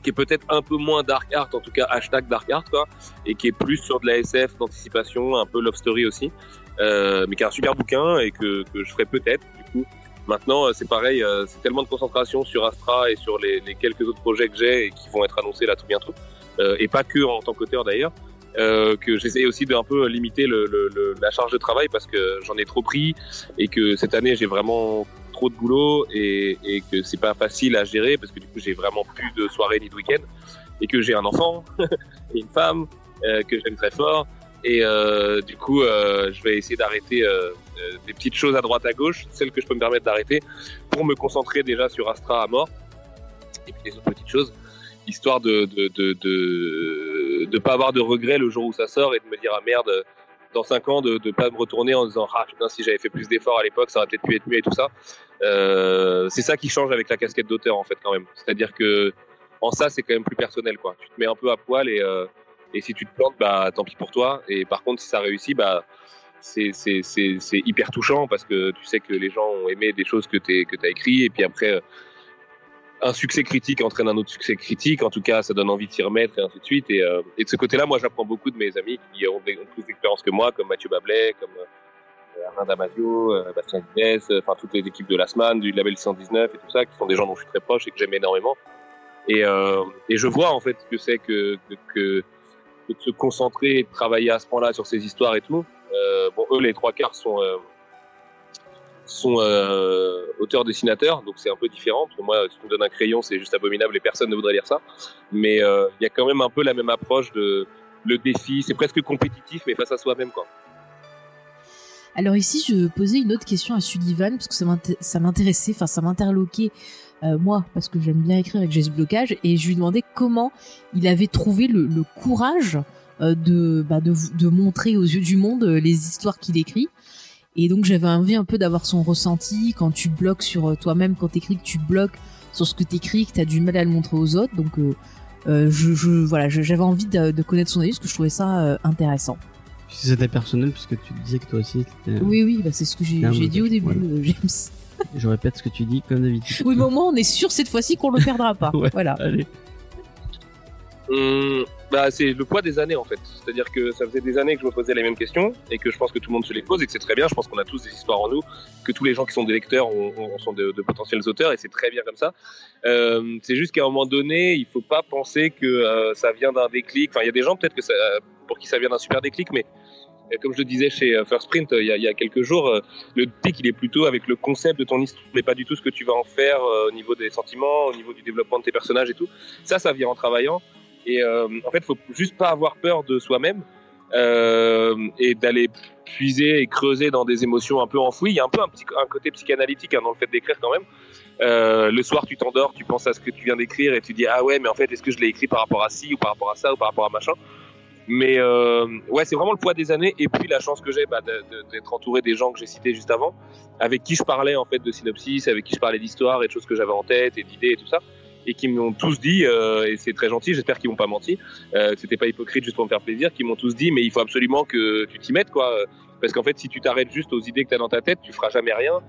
Qui est peut-être un peu moins dark art, en tout cas hashtag dark art, quoi, et qui est plus sur de la SF, d'anticipation, un peu love story aussi, mais qui est un super bouquin et que, que je ferai peut-être, du coup. Maintenant, euh, c'est pareil, euh, c'est tellement de concentration sur Astra et sur les, les quelques autres projets que j'ai et qui vont être annoncés là tout bientôt, euh, et pas que en tant qu'auteur d'ailleurs, euh, que j'essaie aussi de un peu limiter le, le- le- la charge de travail parce que j'en ai trop pris et que cette année j'ai vraiment trop de boulot et, et que c'est pas facile à gérer parce que du coup j'ai vraiment plus de soirées ni de week-end et que j'ai un enfant [laughs] et une femme euh, que j'aime très fort et euh, du coup euh, je vais essayer d'arrêter euh, des petites choses à droite à gauche celles que je peux me permettre d'arrêter pour me concentrer déjà sur Astra à mort. Et puis les autres petites choses histoire de de, de, de pas avoir de regrets le jour où ça sort et de me dire ah merde dans cinq ans de ne pas me retourner en disant ah putain si j'avais fait plus d'efforts à l'époque ça aurait peut-être pu être mieux et tout ça. C'est ça qui change avec la casquette d'auteur en fait quand même. C'est à dire que en ça, c'est quand même plus personnel, quoi. Tu te mets un peu à poil et, et si tu te plantes, bah, tant pis pour toi. Et par contre, si ça réussit, bah, c'est, hyper touchant parce que tu sais que les gens ont aimé des choses que tu as écrit et puis après, euh, un succès critique entraîne un autre succès critique. En tout cas, ça donne envie de s'y remettre et ainsi de suite. Et, euh, et de ce côté-là, moi, j'apprends beaucoup de mes amis qui ont, plus d'expérience que moi, comme Mathieu Bablet, comme euh, Alain Damasio, euh, Bastien Guinness, euh, enfin toutes les équipes de la SMAN, du label 119 et tout ça, qui sont des gens dont je suis très proche et que j'aime énormément. Et, et je vois en fait ce que c'est que, de se concentrer et de travailler à ce point-là sur ces histoires et tout. Euh, bon, eux, les trois quarts sont euh, euh, auteurs-dessinateurs, donc c'est un peu différent. Parce que moi, si tu me donnes un crayon, c'est juste abominable et personne ne voudrait lire ça. Mais il y a quand même un peu la même approche de le défi. C'est presque compétitif, mais face à soi-même, quoi. Alors ici, je posais une autre question à Sullivan parce que ça m'inté- ça m'intéressait, enfin ça m'interloquait euh, moi parce que j'aime bien écrire avec ce blocage et je lui demandais comment il avait trouvé le, courage euh, de, bah, de montrer aux yeux du monde euh, les histoires qu'il écrit. Et donc j'avais envie un peu d'avoir son ressenti quand tu bloques sur toi-même, quand t'écris que tu bloques sur ce que t'écris, que t'as du mal à le montrer aux autres. Donc je, voilà, j'avais envie de, de connaître son avis parce que je trouvais ça intéressant. Si c'était personnel, puisque tu disais que toi aussi, Oui, oui, bah c'est ce que j'ai dit au début, voilà. euh, James. je répète ce que tu dis comme d'habitude. Oui, mais au moins on est sûr cette fois-ci qu'on le perdra pas. [laughs] Ouais. Voilà. Allez. Hum, bah, c'est le poids des années en fait. C'est-à-dire que ça faisait des années que je me posais les mêmes questions et que je pense que tout le monde se les pose et que c'est très bien. Je pense qu'on a tous des histoires en nous, que tous les gens qui sont des lecteurs ont- ont- sont de, de potentiels auteurs et c'est très bien comme ça. Euh, c'est juste qu'à un moment donné, il faut pas penser que euh, ça vient d'un déclic. Enfin, il y a des gens peut-être que ça, pour qui ça vient d'un super déclic, mais euh, comme je le disais chez euh, First Print euh, il y a, quelques jours, le déclic il est plutôt avec le concept de ton histoire, mais pas du tout ce que tu vas en faire au niveau des sentiments, au niveau du développement de tes personnages et tout. Ça, ça vient en travaillant. Et en fait, faut juste pas avoir peur de soi-même et d'aller puiser et creuser dans des émotions un peu enfouies. Il y a un peu un, petit, un côté psychanalytique hein, dans le fait d'écrire quand même. Le soir, tu t'endors, tu penses à ce que tu viens d'écrire et tu dis ah ouais, mais en fait, est-ce que je l'ai écrit par rapport à ci ou par rapport à ça ou par rapport à machin? Mais euh, ouais, c'est vraiment le poids des années et puis la chance que j'ai bah, d'être entouré des gens que j'ai cités juste avant, avec qui je parlais en fait de synopsis, avec qui je parlais d'histoire et de choses que j'avais en tête et d'idées et tout ça, et qui m'ont tous dit euh, et c'est très gentil, j'espère qu'ils m'ont pas menti, euh, que c'était pas hypocrite juste pour me faire plaisir, qui m'ont tous dit mais il faut absolument que tu t'y mettes quoi, parce qu'en fait si tu t'arrêtes juste aux idées que tu as dans ta tête, tu feras jamais rien.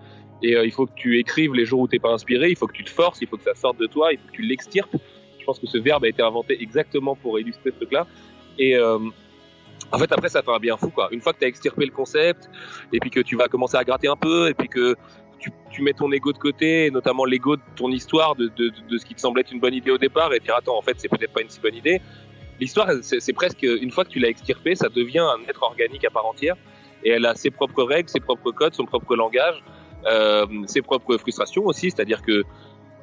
Et euh, il faut que tu écrives les jours où t'es pas inspiré, il faut que tu te forces, il faut que ça sorte de toi, il faut que tu l'extirpes. Je pense que ce verbe a été inventé exactement pour illustrer ce truc-là. Et euh, en fait, après, ça fait un bien fou, quoi. Une fois que tu as extirpé le concept, et puis que tu vas commencer à gratter un peu, et puis que tu, mets ton ego de côté, notamment l'ego de ton histoire, de, ce qui te semble être une bonne idée au départ, et dire, attends, en fait, c'est peut-être pas une si bonne idée. L'histoire, c'est presque, une fois que tu l'as extirpé, ça devient un être organique à part entière, et elle a ses propres règles, ses propres codes, son propre langage, euh, ses propres frustrations aussi, c'est-à-dire que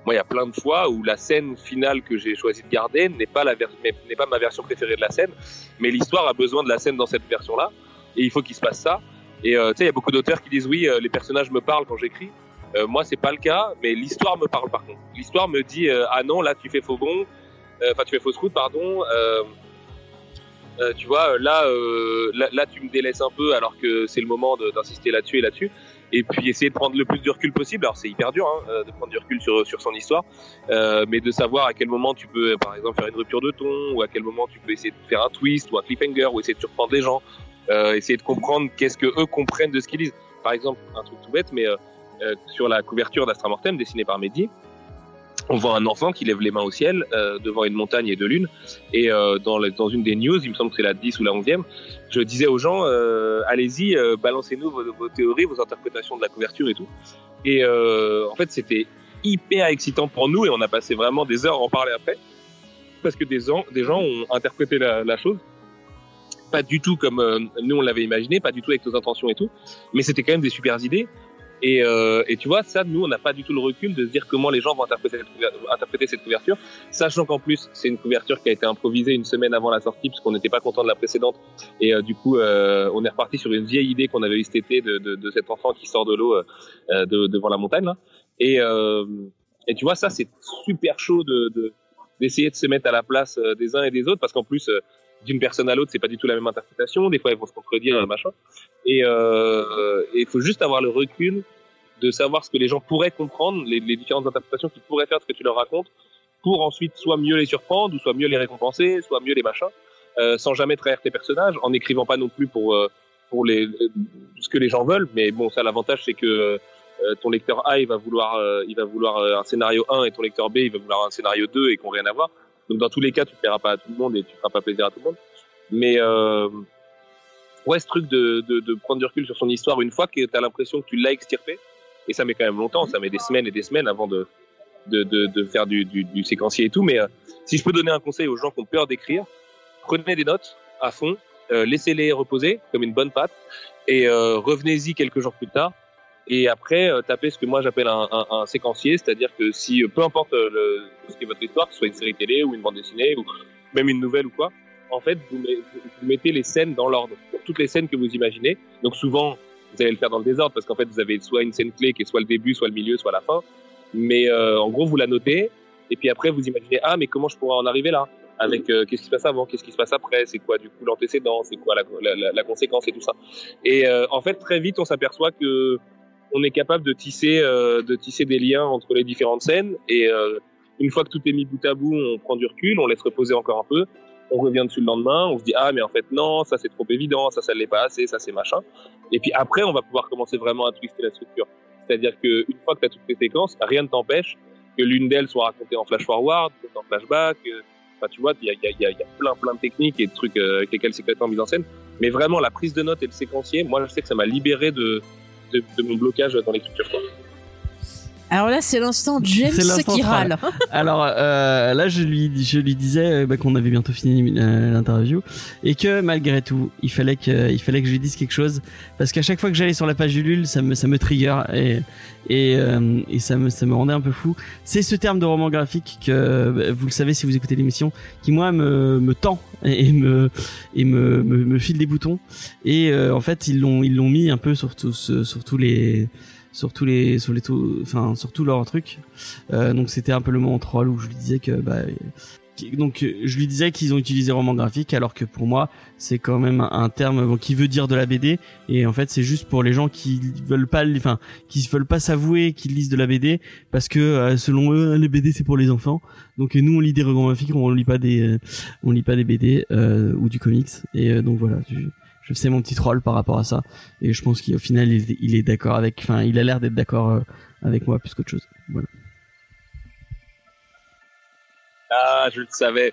moi, il y a plein de fois où la scène finale que j'ai choisi de garder n'est pas la n'est pas ma version préférée de la scène, mais l'histoire a besoin de la scène dans cette version-là, et il faut qu'il se passe ça. Et euh, tu sais, il y a beaucoup d'auteurs qui disent oui, euh, les personnages me parlent quand j'écris. Euh, moi, c'est pas le cas, mais l'histoire me parle par contre. L'histoire me dit euh, ah non, là tu fais faux bon, enfin tu fais fausse route, pardon. Tu vois, là, là, là, tu me délaisses un peu alors que c'est le moment d'insister là-dessus et là-dessus. Et puis essayer de prendre le plus de recul possible. Alors c'est hyper dur hein, euh, de prendre du recul sur, sur son histoire, euh, mais de savoir à quel moment tu peux, par exemple, faire une rupture de ton, ou à quel moment tu peux essayer de faire un twist ou un cliffhanger, ou essayer de surprendre les gens, euh, essayer de comprendre qu'est-ce que eux comprennent de ce qu'ils lisent. Par exemple, un truc tout bête, mais euh, euh, sur la couverture d'Astra Mortem dessinée par Mehdi, on voit un enfant qui lève les mains au ciel euh, devant une montagne et deux lunes. Et euh, dans, dans une des news, il me semble que c'est la 10 ou la 11e, je disais aux gens, euh, allez-y, euh, balancez-nous vos, vos théories, vos interprétations de la couverture et tout. Et euh, en fait, c'était hyper excitant pour nous et on a passé vraiment des heures à en parler après. Parce que des, gens- des gens ont interprété la, la chose. Pas du tout comme euh, nous on l'avait imaginé, pas du tout avec nos intentions et tout. Mais c'était quand même des super idées. Et, euh, et tu vois, ça, nous, on n'a pas du tout le recul de se dire comment les gens vont interpréter cette, couverture, sachant qu'en plus, c'est une couverture qui a été improvisée une semaine avant la sortie, parce qu'on n'était pas content de la précédente. Et euh, du coup, euh, on est reparti sur une vieille idée qu'on avait eue cet été de, de, de cet enfant qui sort de l'eau euh, de, devant la montagne. Là. Et, euh, et tu vois, ça, c'est super chaud de, de, d'essayer de se mettre à la place euh, des uns et des autres, parce qu'en plus, euh, d'une personne à l'autre, c'est pas du tout la même interprétation. Des fois, ils vont se contredire, machin. Et euh, et il faut juste avoir le recul de savoir ce que les gens pourraient comprendre, les, différentes interprétations qu'ils pourraient faire de ce que tu leur racontes, pour ensuite soit mieux les surprendre, ou soit mieux les récompenser, soit mieux les machins, euh, sans jamais trahir tes personnages, en n'écrivant pas non plus pour euh, pour les euh, ce que les gens veulent. Mais bon, ça l'avantage c'est que euh, ton lecteur A il va vouloir il va vouloir un scénario 1 et ton lecteur B il va vouloir un scénario 2 et qu'on rien à voir. Donc dans tous les cas, tu plairas pas à tout le monde et tu feras pas plaisir à tout le monde. Mais euh, ouais, ce truc de, de, de prendre du recul sur son histoire une fois que tu as l'impression que tu l'as extirpé, et ça met quand même longtemps, ça met des semaines et des semaines avant de, de, de, de faire du, du, du séquencier et tout. Mais euh, si je peux donner un conseil aux gens qui ont peur d'écrire, prenez des notes à fond, euh, laissez-les reposer comme une bonne pâte, et euh, revenez-y quelques jours plus tard. Et après, euh, tapez ce que moi j'appelle un, un, un séquencier, c'est-à-dire que si, euh, peu importe euh, le, ce qui est votre histoire, que ce soit une série télé ou une bande dessinée ou même une nouvelle ou quoi, en fait, vous, met- vous mettez les scènes dans l'ordre, toutes les scènes que vous imaginez. Donc souvent, vous allez le faire dans le désordre parce qu'en fait, vous avez soit une scène clé qui est soit le début, soit le milieu, soit la fin. Mais euh, en gros, vous la notez et puis après, vous imaginez ah, mais comment je pourrais en arriver là? Avec euh, qu'est-ce qui se passe avant, qu'est-ce qui se passe après, c'est quoi du coup l'antécédent, c'est quoi la, la, la conséquence et tout ça? Et euh, en fait, très vite, on s'aperçoit que on est capable de tisser, euh, de tisser des liens entre les différentes scènes. Et euh, une fois que tout est mis bout à bout, on prend du recul, on laisse reposer encore un peu, on revient dessus le lendemain, on se dit ah mais en fait non, ça c'est trop évident, ça ça l'est pas assez, ça c'est machin. Et puis après, on va pouvoir commencer vraiment à twister la structure. C'est-à-dire que une fois que tu as toutes les séquences, rien ne t'empêche que l'une d'elles soit racontée en flash forward, en flashback. euh, Enfin, tu vois, il y a, plein, plein de techniques et de trucs avec lesquels c'est complètement mis en scène. Mais vraiment, la prise de notes et le séquencier, moi, je sais que ça m'a libéré de, de, mon blocage dans l'écriture. Alors là, c'est l'instant James qui râle. [laughs] Alors euh, là, je lui, je lui disais euh, bah, qu'on avait bientôt fini euh, l'interview et que malgré tout, il fallait que, il fallait que je lui dise quelque chose parce qu'à chaque fois que j'allais sur la page Ulule, ça me, ça me trigger et et, euh, et ça me, ça me rendait un peu fou. C'est ce terme de roman graphique que bah, vous le savez si vous écoutez l'émission, qui moi me, me tend et, et me et me, me, me file des boutons. Et euh, en fait, ils l'ont, ils l'ont mis un peu sur tous, sur tous les sur tous les sur les tout enfin sur tous leurs trucs. Euh, donc c'était un peu le moment troll où je lui disais que bah donc je lui disais qu'ils ont utilisé roman graphique alors que pour moi c'est quand même un, terme bon, qui veut dire de la BD et en fait c'est juste pour les gens qui veulent pas enfin qui veulent pas s'avouer qu'ils lisent de la BD parce que euh, selon eux les BD c'est pour les enfants. Donc nous on lit des romans graphiques on lit pas des euh, on lit pas des BD euh, ou du comics. Et euh, donc voilà je fais mon petit troll par rapport à ça et je pense qu'au final il, est- d'accord avec enfin il a l'air d'être d'accord euh, avec moi plus qu'autre chose voilà Ah, je le savais.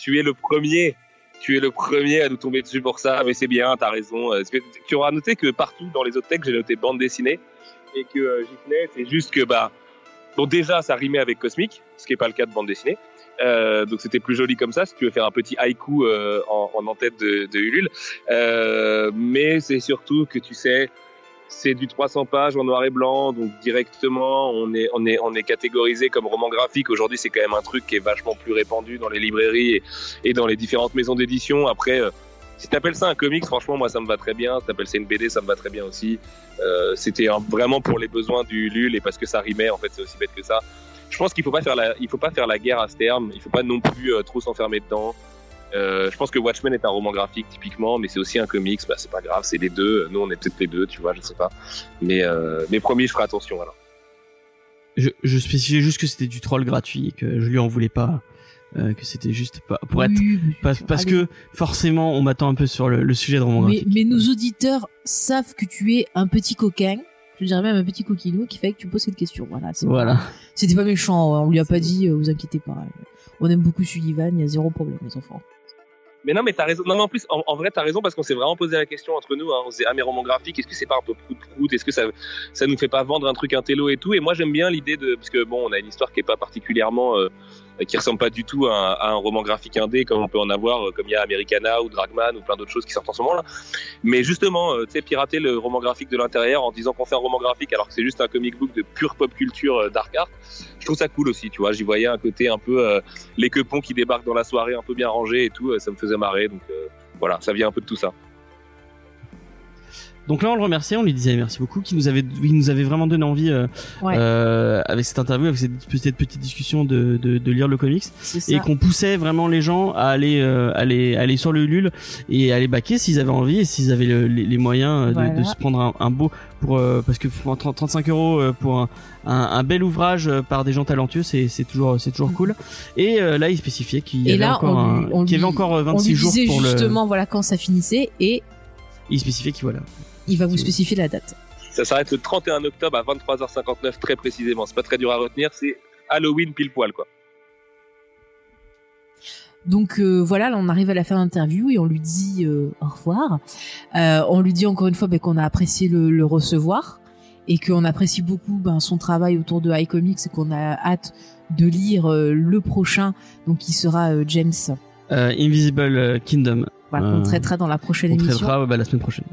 Tu es le premier. Tu es le premier à nous tomber dessus pour ça. Mais c'est bien, t'as raison. Que tu auras noté que partout dans les autres textes, j'ai noté bande dessinée et que euh, j'y tenais. C'est juste que bah, bon déjà ça rimait avec cosmique, ce qui est pas le cas de bande dessinée. Euh, donc c'était plus joli comme ça. Si tu veux faire un petit haïku euh, en, en en-tête de, Ulule, euh, mais c'est surtout que tu sais. C'est du 300 pages en noir et blanc, donc directement on est on est on est catégorisé comme roman graphique. Aujourd'hui, c'est quand même un truc qui est vachement plus répandu dans les librairies et, dans les différentes maisons d'édition. Après, si t'appelles ça un comics, franchement, moi ça me va très bien. Si t'appelles ça une BD, ça me va très bien aussi. C'était vraiment pour les besoins du LUL et parce que ça rimait. En fait, c'est aussi bête que ça. Je pense qu'il faut pas faire la il faut pas faire la guerre à ce terme. Il faut pas non plus euh, trop s'enfermer dedans. Euh, je pense que Watchmen est un roman graphique typiquement, mais c'est aussi un comics. Bah, c'est pas grave, c'est les deux. Nous, on est peut-être les deux, tu vois, je sais pas. Mais euh, mais promis, je ferai attention alors. je, je spécifiais juste que c'était du troll gratuit et que je lui en voulais pas euh, que c'était juste pas pour être Oui, parce, que forcément on m'attend un peu sur le, le sujet de roman Mais, graphique mais nos auditeurs savent que tu es un petit coquin. Je dirais même un petit coquinou qui fait que tu poses cette question. Voilà. C'était pas méchant. On lui a pas dit, euh, vous inquiétez pas. On aime beaucoup Sullivan. Il y a zéro problème, les enfants. Mais non, mais t'as raison. Non, mais en plus, en, en vrai, t'as raison parce qu'on s'est vraiment posé la question entre nous. Hein. On se disait, ah, mais roman graphique, est-ce que c'est pas un peu prout prout? Est-ce que ça, ça nous fait pas vendre un truc intello et tout? Et moi, j'aime bien l'idée de, parce que bon, on a une histoire qui est pas particulièrement, euh, qui ressemble pas du tout à un, roman graphique indé comme on peut en avoir, euh, comme il y a Americana ou Dragman ou plein d'autres choses qui sortent en ce moment-là. Mais justement, euh, tu sais, pirater le roman graphique de l'intérieur en disant qu'on fait un roman graphique alors que c'est juste un comic book de pure pop culture euh, dark art, je trouve ça cool aussi. Tu vois, j'y voyais un côté un peu euh, les quepons qui débarquent dans la soirée un peu bien rangés et tout, euh, ça me faisait marrer. Donc euh, voilà, ça vient un peu de tout ça. Donc là, on le remerciait, on lui disait merci beaucoup, qu'il nous avait, il nous avait vraiment donné envie euh, Ouais. euh, avec cette interview, avec cette, cette petite discussion de, de, de lire le comics, et qu'on poussait vraiment les gens à aller, euh, aller, aller sur le Ulule et à aller baquer s'ils avaient envie et s'ils avaient le- les, les moyens de, Voilà. de se prendre un, un beau pour parce que pour 30 35 euros pour un, un, un bel ouvrage par des gens talentueux, c'est toujours c'est toujours cool. Et là, il spécifiait qu'il y avait là, encore on lui- un- on qu'il y avait lui- encore euh, On 26 lui jours pour le. justement voilà quand ça finissait et Il spécifiait qu'il voilà. Il va vous spécifier la date. Ça s'arrête le 31 octobre à 23h59 très précisément. C'est pas très dur à retenir, c'est Halloween pile poil quoi. Donc euh, voilà, là on arrive à la fin de l'interview et on lui dit euh, au revoir. Euh, on lui dit encore une fois ben, qu'on a apprécié le, le recevoir et qu'on apprécie beaucoup ben, son travail autour de iComics et qu'on a hâte de lire euh, le prochain, donc qui sera euh, James, Euh, Invisible Kingdom. voilà, Euh, traitera dans la prochaine On émission. traitera bah, la semaine prochaine.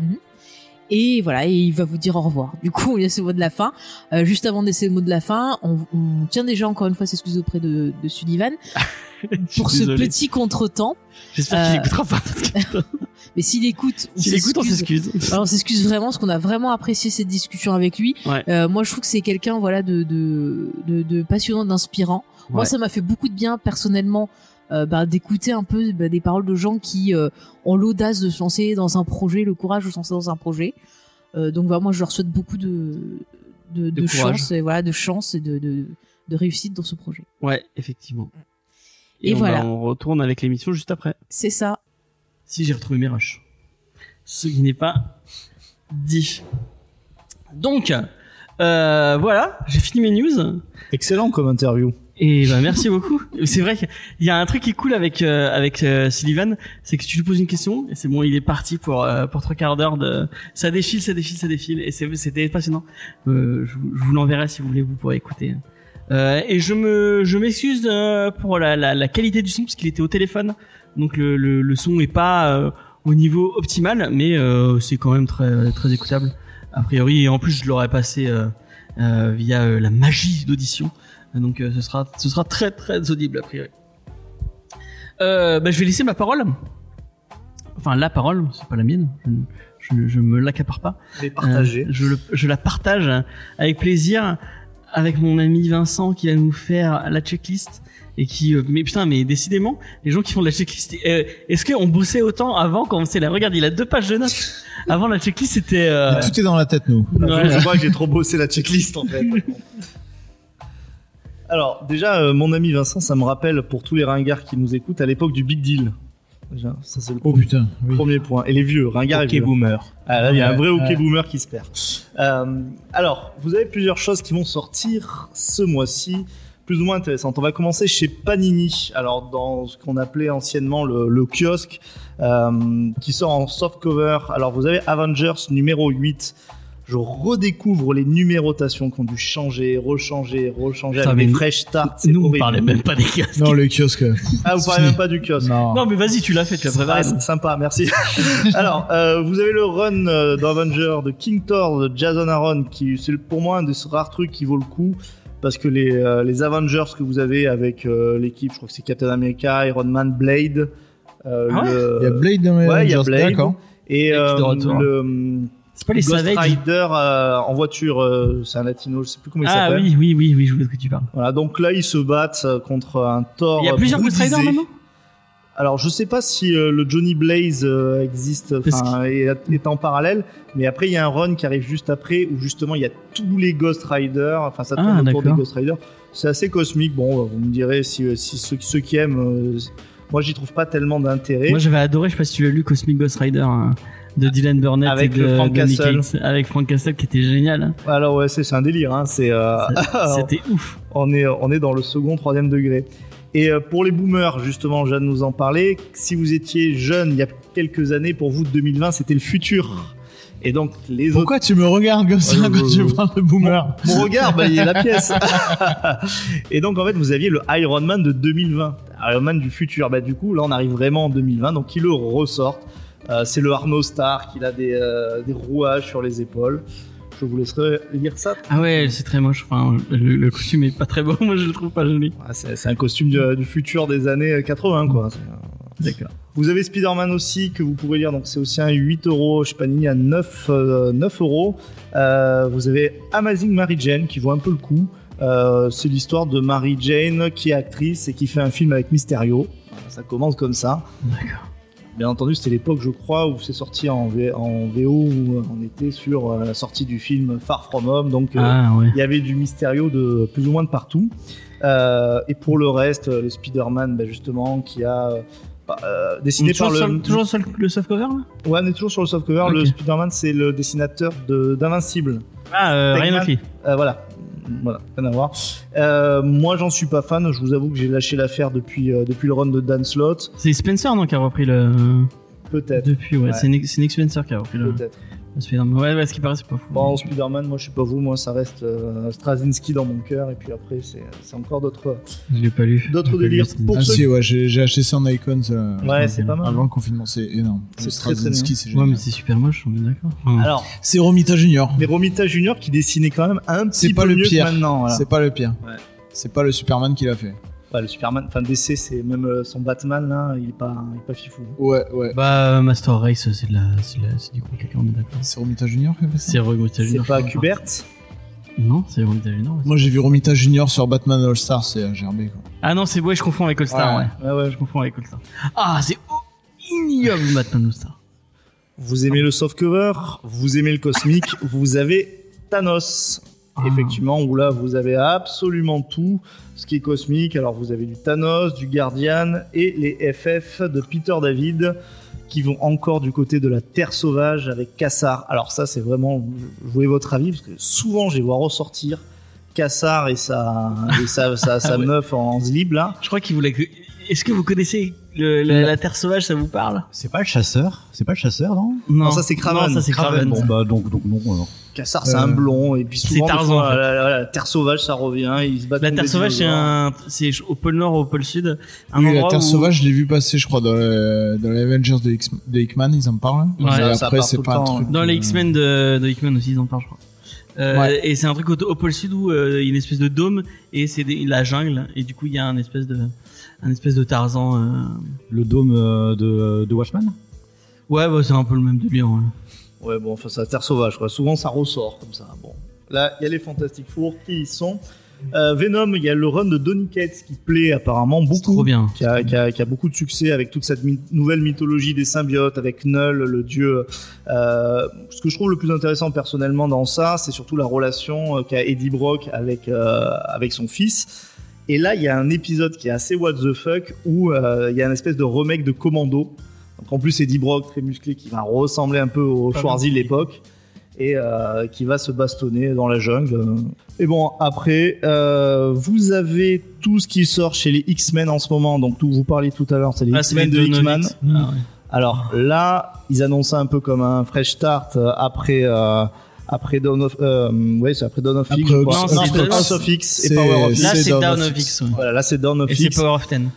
Et voilà, et il va vous dire au revoir. Du coup, on laisse le mot de la fin. Euh, juste avant de laisser le mot de la fin, on, on tient déjà encore une fois s'excuser auprès de, de Sullivan [laughs] pour ce petit contretemps. J'espère qu'il Euh, écoutera pas. que- [laughs] Mais s'il écoute, on S'il écoute, on s'excuse. s'excuse. Alors, on s'excuse vraiment parce qu'on a vraiment apprécié cette discussion avec lui. Ouais. Euh, moi, je trouve que c'est quelqu'un, voilà, de, de, de, de passionnant, d'inspirant. Moi, ça m'a fait beaucoup de bien personnellement. Euh, bah, d'écouter un peu bah, des paroles de gens qui euh, ont l'audace de se lancer dans un projet, le courage de se lancer dans un projet. Euh, donc voilà, moi je leur souhaite beaucoup de de, de chance et voilà de chance et de, de de réussite dans ce projet. Ouais, effectivement. Et on, voilà. bah, on retourne avec l'émission juste après. C'est ça. Si j'ai retrouvé mes rushs. Ce qui n'est pas dit. Donc, euh, voilà, j'ai fini mes news. Excellent comme interview. Et bah merci beaucoup. C'est vrai qu'il y a un truc qui est cool avec euh, avec euh, Sullivan, c'est que tu lui poses une question et c'est bon, il est parti pour euh, pour trois quarts d'heure de ça défile, ça défile, ça défile et c'est c'était passionnant. Euh, je, je vous l'enverrai si vous voulez, vous pourrez écouter. Euh, et je me je m'excuse euh, pour la, la la qualité du son parce qu'il était au téléphone, donc le le, le son est pas au niveau optimal, mais c'est quand même très très écoutable a priori et en plus je l'aurais passé via la magie d'audition. Donc euh, ce sera ce sera très très audible a priori. Euh, bah, je vais laisser ma parole. Enfin la parole, c'est pas la mienne. Je, je, je me l'accapare pas. Partager. Euh, je, le- je la partage avec plaisir avec mon ami Vincent qui va nous faire la checklist et qui mais putain mais décidément les gens qui font de la checklist est-ce qu'on bossait autant avant quand on faisait la regarde il a deux pages de notes avant la checklist c'était euh, Tout est dans la tête, nous. ouais. Je crois que j'ai trop bossé la checklist en fait. [laughs] Alors déjà, euh, mon ami Vincent, ça me rappelle pour tous les ringards qui nous écoutent à l'époque du Big Deal. Déjà, ça c'est le Oh putain, oui. premier point. Et les vieux, ringards et Ok vieux. boomer. Ah là, il y a un vrai Ouais, hockey ouais. boomer qui se perd. Euh, alors, vous avez plusieurs choses qui vont sortir ce mois-ci, plus ou moins intéressantes. On va commencer chez Panini. Alors, dans ce qu'on appelait anciennement le, le kiosque, euh, qui sort en soft cover. Alors, vous avez Avengers numéro 8. Je redécouvre les numérotations qui ont dû changer, rechanger, rechanger Putain, avec des fresh starts. nous on horrible. parlait même pas des kiosques Non, le kiosque. Ah, vous parlez même pas du kiosque. Non. non mais vas-y tu l'as fait tu l'as préparé Ah, c'est sympa, merci. [laughs] Alors, euh, vous avez le run euh, d'Avenger de King Thor de Jason Aaron, qui c'est pour moi un des rares trucs qui vaut le coup. Parce que les, euh, les Avengers que vous avez avec euh, l'équipe, je crois que c'est Captain America, Iron Man, Blade. euh, Ah ouais le- Il y a Blade dans les Ouais, il y a Avengers, Blade. D'accord. Et euh, le c'est pas les Ghost Savage Rider euh, en voiture, euh, c'est un latino, je sais plus comment il ah s'appelle. oui oui oui oui je vois de quoi tu parles Voilà, donc là ils se battent euh, contre un Thor. il y a plusieurs Ghost. Rider maintenant? Alors, je sais pas si euh, le Johnny Blaze euh, existe, enfin, est, est en parallèle, mais après il y a un run qui arrive juste après où justement il y a tous les Ghost Riders, enfin ça tourne Ah, autour des. Ghost Riders. C'est assez cosmique. Bon, vous me direz si, si ceux, ceux qui aiment, euh, moi j'y trouve pas tellement d'intérêt. Moi j'avais adoré, je sais pas si tu l'as lu, Cosmic Ghost Rider hein, de Dylan Burnett Avec et de, le Frank de Nick Castle. Avec Frank Castle qui était génial. hein. Alors ouais, c'est c'est un délire. Hein. C'est euh, [laughs] C'était ouf. on est on est dans le second, troisième degré. Et euh, pour les boomers, justement, Jeanne nous en parlait. Si vous étiez jeune il y a quelques années, pour vous 2020 c'était le futur. Et donc les autres Pourquoi tu me regardes comme ça quand je- tu parles de boomer Mon regard, bah, il est la pièce. [laughs] et donc, en fait, vous aviez le Iron Man de 2020. Iron Man du futur. Bah, du coup, là, on arrive vraiment en 2020. Donc, ils le ressortent. Euh, c'est le Arno Star qui a des, euh, des rouages sur les épaules. Je vous laisserai lire ça. Ah ouais, c'est très moche. Enfin, le, le costume est pas très beau. [laughs] Moi, je le trouve pas joli. Ah, c'est un costume du, du futur des années 80, quoi. C'est, euh, D'accord. Vous avez Spider-Man aussi que vous pourrez lire, donc c'est aussi un 8 euros chez Panini à 9, euh, 9 euros. Euh, vous avez Amazing Mary Jane qui vaut un peu le coup. Euh, c'est l'histoire de Mary Jane qui est actrice et qui fait un film avec Mysterio. Ça commence comme ça. D'accord. Bien entendu, c'était l'époque, je crois, où c'est sorti en, V- en VO, où on était sur euh, la sortie du film Far From Home, donc euh, Ah ouais. il y avait du Mysterio de plus ou moins de partout. Euh, et pour le reste, le Spider-Man, bah, justement, qui a euh, euh, dessiné par le. sur, toujours sur le, softcover là? Ouais, on est toujours sur le softcover. Ok. Le Spider-Man, c'est le dessinateur de- d'Invincible. Ah, euh, Ryan. Euh, voilà. Voilà, rien à voir. Euh, moi, j'en suis pas fan. Je vous avoue que j'ai lâché l'affaire depuis, euh, depuis le run de Dan Slott. C'est Spencer non qui a repris le. Peut-être. Depuis ouais, Ouais. c'est Nick, c'est Nick Spencer qui a repris le. Peut-être. Ouais, ouais, ce qui paraît c'est pas fou. Bon, Spider-Man, moi, je sais pas vous. Moi, ça reste euh, Straczynski dans mon cœur. Et puis après, c'est c'est encore d'autres Je l'ai pas lu. d'autres pas délires. Pour Ah ceux si, ouais, j'ai j'ai acheté ça en icon. Ça, Ouais, c'est pas mal. Avant le confinement, c'est énorme. C'est Le très, très Straczynski, c'est Ouais, génial. mais c'est super moche, on est d'accord. Alors, C'est Romita Junior. mais Romita Junior qui dessinait quand même un C'est petit pas peu le mieux pire. que maintenant. voilà. C'est pas le pire. Ouais. C'est pas le Superman qui l'a fait. Le Superman, enfin DC, c'est même euh, son Batman là, il est pas, il est pas fifou. Ouais, ouais. Bah, Master Race, c'est de la, c'est de la, c'est du gros caca, on est d'accord. C'est Romita Junior qui a fait ça C'est Romita C'est Junior. pas je crois. Kubert Non, c'est Romita Junior. Moi j'ai vu Romita Junior sur Batman All Star, c'est à gerber quoi. Ah non, c'est ouais, je confonds avec All Star, ouais. Ouais. Ouais, ouais. Je confonds avec All Star. Ah, c'est ignoble Batman All Star. Vous aimez le softcover, vous aimez le cosmique, [laughs] vous avez Thanos. Ah. Effectivement, où là vous avez absolument tout ce qui est cosmique. Alors vous avez du Thanos, du Guardian et les FF de Peter David qui vont encore du côté de la Terre sauvage avec Kassar. Alors ça c'est vraiment, voulais votre avis parce que souvent je les vois ressortir Kassar et sa, et sa, sa, sa [laughs] Ah ouais. meuf en slip là. Je crois qu'il voulait que. Est-ce que vous connaissez le- la, la Terre sauvage, ça vous parle? C'est pas le chasseur? C'est pas le chasseur, non? Non, ça, c'est Kraven. Non, ça c'est Kraven. Bon, bah, donc, donc non, alors. Kassar c'est Euh, un blond et puis c'est souvent Tarzan, fois, en fait. la, la- la Terre sauvage ça revient, ils se battent La Terre sauvage, c'est un, c'est au pôle Nord, au pôle Sud, un Oui, la Terre où- sauvage, je l'ai vu passer, je crois, dans, le, dans les Avengers de, X, de Hickman, ils en parlent. Ouais, Mais ça après, c'est pas un temps, truc. Dans euh, les X-Men de, de Hickman aussi, ils en parlent, je crois. Euh, Ouais. Et c'est un truc au, au pôle sud où euh, il y a une espèce de dôme et c'est la jungle et du coup il y a un espèce de un espèce de Tarzan. euh. Le dôme euh, de, de Watchman Ouais, bah, c'est un peu le même délire. Ouais. Ouais, bon, enfin, c'est la Terre sauvage, quoi. Souvent, ça ressort comme ça. Bon. Là, il y a les Fantastic Four qui y sont. Euh, Venom, il y a le run de Donny Cates qui plaît apparemment beaucoup. trop bien. Qui a, qui, a, qui a beaucoup de succès avec toute cette my- nouvelle mythologie des symbiotes, avec Null, le dieu. Euh, ce que je trouve le plus intéressant personnellement dans ça, c'est surtout la relation euh, qu'a Eddie Brock avec, euh, avec son fils. Et là, il y a un épisode qui est assez what the fuck où il y a une espèce de remake de Commando. Donc en plus, Eddie Brock, très musclé, qui va ressembler un peu au Schwarzy de l'époque et euh, qui va se bastonner dans la jungle. Et bon, après, euh, vous avez tout ce qui sort chez les X-Men en ce moment. Donc, tout, vous parliez tout à l'heure, c'est les Ah, c'est X-Men de Hickman. Donovitz. Ah, ouais. Alors là, ils annoncent ça un peu comme un fresh start euh, après. euh, après Dawn of, euh, ouais, c'est après Dawn of Après X. crois. Non, c'est c'est House of- X et c'est- Power of X. Là, C'est c'est Dawn of X. ouais. Voilà, là c'est Dawn of Et c'est X. Power of Ten.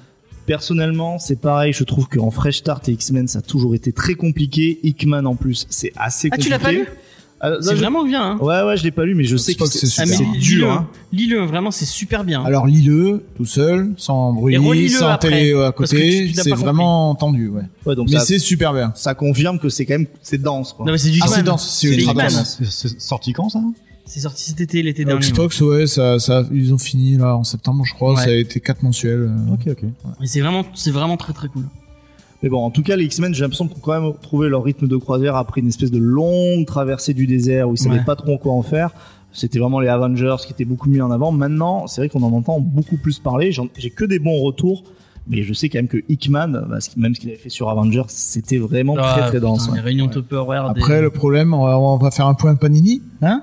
Personnellement, c'est pareil. Je trouve qu'en Fresh Start et X-Men, ça a toujours été très compliqué. Hickman en plus, c'est assez Ah, compliqué. tu l'as pas lu Ah, C'est je- vraiment bien. Hein. Ouais, ouais, je l'ai pas lu, mais je sais que que c'est Ah, mais super. dur. Hein. Lis-le, vraiment, c'est super bien. Alors lis-le tout seul, sans bruit, sans après, télé à parce que côté, c'est vraiment tendu, ouais. Ouais, donc Mais c'est super bien. ça confirme que c'est quand même c'est dense. Quoi. non, mais c'est du Ah, c'est dense, c'est ultra dense. C'est sorti quand ça? C'est sorti cet été, l'été dernier. Xbox, ouais, ça, ça, ils ont fini là en septembre, je crois. Ouais. Ça a été quatre mensuels. euh. Ok, ok. Et c'est vraiment, c'est vraiment très très cool. Mais bon, en tout cas, les X-Men, j'ai l'impression qu'ils ont quand même trouvé leur rythme de croisière après une espèce de longue traversée du désert où ils savaient Ouais. pas trop quoi en faire. C'était vraiment les Avengers qui étaient beaucoup mis en avant. Maintenant, c'est vrai qu'on en entend beaucoup plus parler. J'en- J'ai que des bons retours. Mais je sais quand même que Hickman, bah, même ce qu'il avait fait sur Avengers, c'était vraiment Ah, très très dense. putain, ouais. Les réunions Tupperware. des- Après, le problème, on va, on va faire un point Panini. Hein?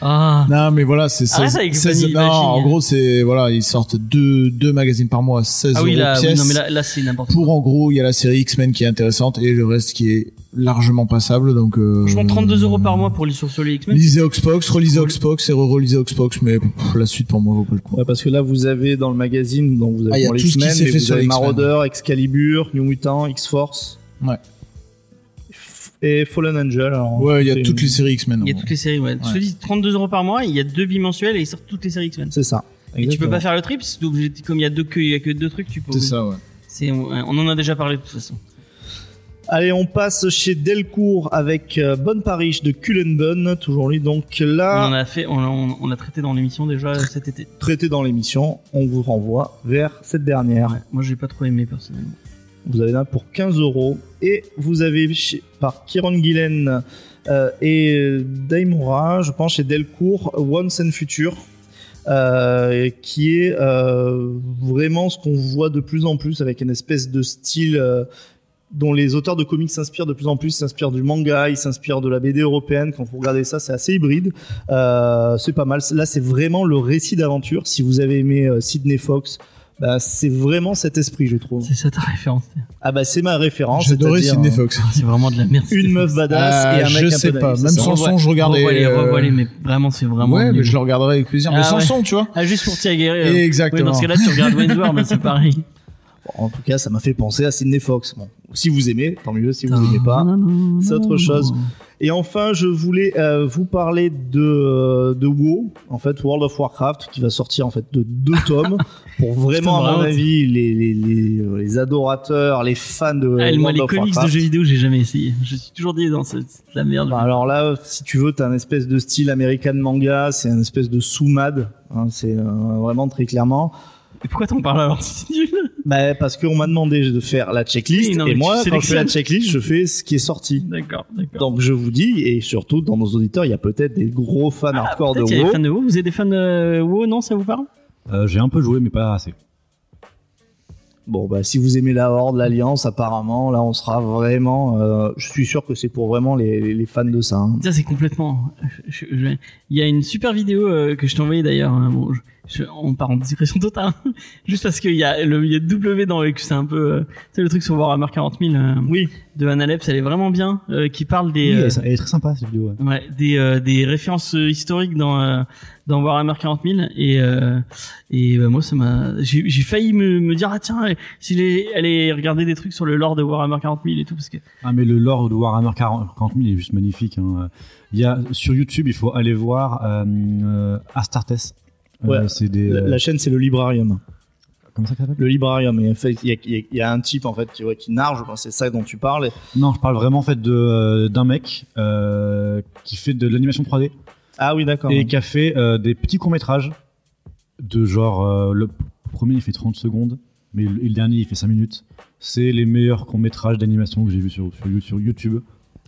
Ah. Non, mais voilà, c'est Arrête 16, avec le 16 Panini non, en gros, c'est, voilà, ils sortent deux, deux magazines par mois, 16 Ah oui, euros là, oui, pièce. non, mais là, là c'est n'importe quoi. Pour, en gros, il y a la série X-Men qui est intéressante et le reste qui est largement passable, donc, euh, Franchement, 32 euros par mois pour les sur les X-Men. Lisez Oxbox, relisez Oxbox et re-relisez Oxbox, mais pff, la suite pour moi vaut pas le coup. Ouais, parce que là, vous avez dans le magazine, donc vous avez Ah, pour les tout ce qui X-Men, s'est mais fait vous sur avez. Marauder, Excalibur, New Mutant, X-Force. Ouais. Et Fallen Angel. alors, Ouais, il y a toutes une- les séries X-Men. Il y a toutes les séries, ouais. Je te dis 32 euros par mois, il y a deux bimensuels et ils sortent toutes les séries X-Men. C'est ça. Et tu peux pas faire le trip, comme il y a deux que, il y a que deux trucs, tu peux. C'est ça, ouais. C'est, on on en a déjà parlé de toute façon. Allez, on passe chez Delcourt avec euh, Bonne Paris de Cullenbun, toujours lui. Donc On en là, a fait, on, on, on l'a traité dans l'émission déjà cet été. traité dans l'émission, on vous renvoie vers cette dernière. Ouais, moi j'ai pas trop aimé personnellement. Vous avez là pour 15 euros. Et vous avez par Kieron Gillen euh, et Daimura, je pense, chez Delcourt, Once and Future. euh, qui est euh, vraiment ce qu'on voit de plus en plus avec une espèce de style dont les auteurs de comics s'inspirent de plus en plus, s'inspirent du manga, ils s'inspirent de la BD européenne. Quand vous regardez ça, c'est assez hybride. C'est pas mal. Là, c'est vraiment le récit d'aventure. Si vous avez aimé Sidney Fox, bah, c'est vraiment cet esprit, je trouve. C'est ça ta référence. Ah bah c'est ma référence. J'adorais Sidney euh, Fox. C'est vraiment de la merde. Une meuf badass et un Ah, mec je un sais peu pas, même c'est ça sans son, je regardais. Revoilez, euh, revoilez, mais vraiment c'est vraiment. ouais, mais je le regarderai avec plaisir. mais Ah sans ouais. son, tu vois. Ah, juste pour t'y aguerrir. euh. Oui, Exactement. dans ce cas-là, tu regardes Wayne's World, c'est pareil. [laughs] En tout cas, ça m'a fait penser à Sidney Fox. Bon, si vous aimez, tant mieux. Si vous aimez pas, c'est autre chose. Et enfin, je voulais euh, vous parler de euh, de WoW, en fait World of Warcraft, qui va sortir en fait de deux tomes [laughs] pour vraiment, à mon avis, les, les, les, les adorateurs, les fans de Ah, moi, World les of comics de jeux vidéo, j'ai jamais essayé. Je suis toujours dit dans cette de la merde. Bah, alors là, si tu veux, t'as un espèce de style American manga, c'est un espèce de sous-mad, hein, c'est euh, vraiment très clairement. Et pourquoi t'en parles alors C'est nul? Bah, parce qu'on m'a demandé de faire la checklist, Oui, non, et moi, quand je fais la checklist, je fais ce qui est sorti. D'accord, d'accord. Donc je vous dis, et surtout dans nos auditeurs, il y a peut-être des gros fans hardcore de Ah, Peut-être qu'il y a des WoW. fans de WoW. Vous êtes des fans de WoW, non Ça vous parle? Euh, J'ai un peu joué, mais pas assez. Bon, bah si vous aimez la Horde, l'Alliance, apparemment, là on sera vraiment. euh, je suis sûr que c'est pour vraiment les, les- les fans de ça. hein. Ça, c'est complètement. je- je- je- Il y a une super vidéo euh, que je t'ai envoyée d'ailleurs. hein, bon, je- on part en digression totale. [laughs] Juste parce qu'il y a le il y a W dans le. C'est un peu. euh, c'est le truc sur Warhammer 40 000 euh, Oui, de Analepс. Elle est vraiment bien. euh, qui parle des. Oui, euh, elle, est- est très sympa cette vidéo. ouais. Ouais, des, euh, des références euh, historiques dans euh, dans Warhammer 40 000 et euh, et bah, moi ça m'a j'ai j'ai failli me, me dire ah tiens s'il est allez regarder des trucs sur le lore de Warhammer 40 000 et tout parce que Ah mais le lore de Warhammer 40 40 000 est juste magnifique. hein. Il y a sur YouTube, il faut aller voir euh, euh, Astartes. Euh, Ouais. c'est des. la, euh, la chaîne c'est le Librarium. Comment ça s'appelle? Le Librarium, et en fait, il y a, y y un type en fait qui, ouais, qui narre, je pense que c'est ça dont tu parles. Non, je parle vraiment en fait de euh, d'un mec qui fait de l'animation 3D Ah oui, d'accord. et qui a fait des petits courts métrages de genre le premier il fait 30 secondes, mais le, dernier il fait 5 minutes. C'est les meilleurs courts métrages d'animation que j'ai vu sur, sur, sur YouTube.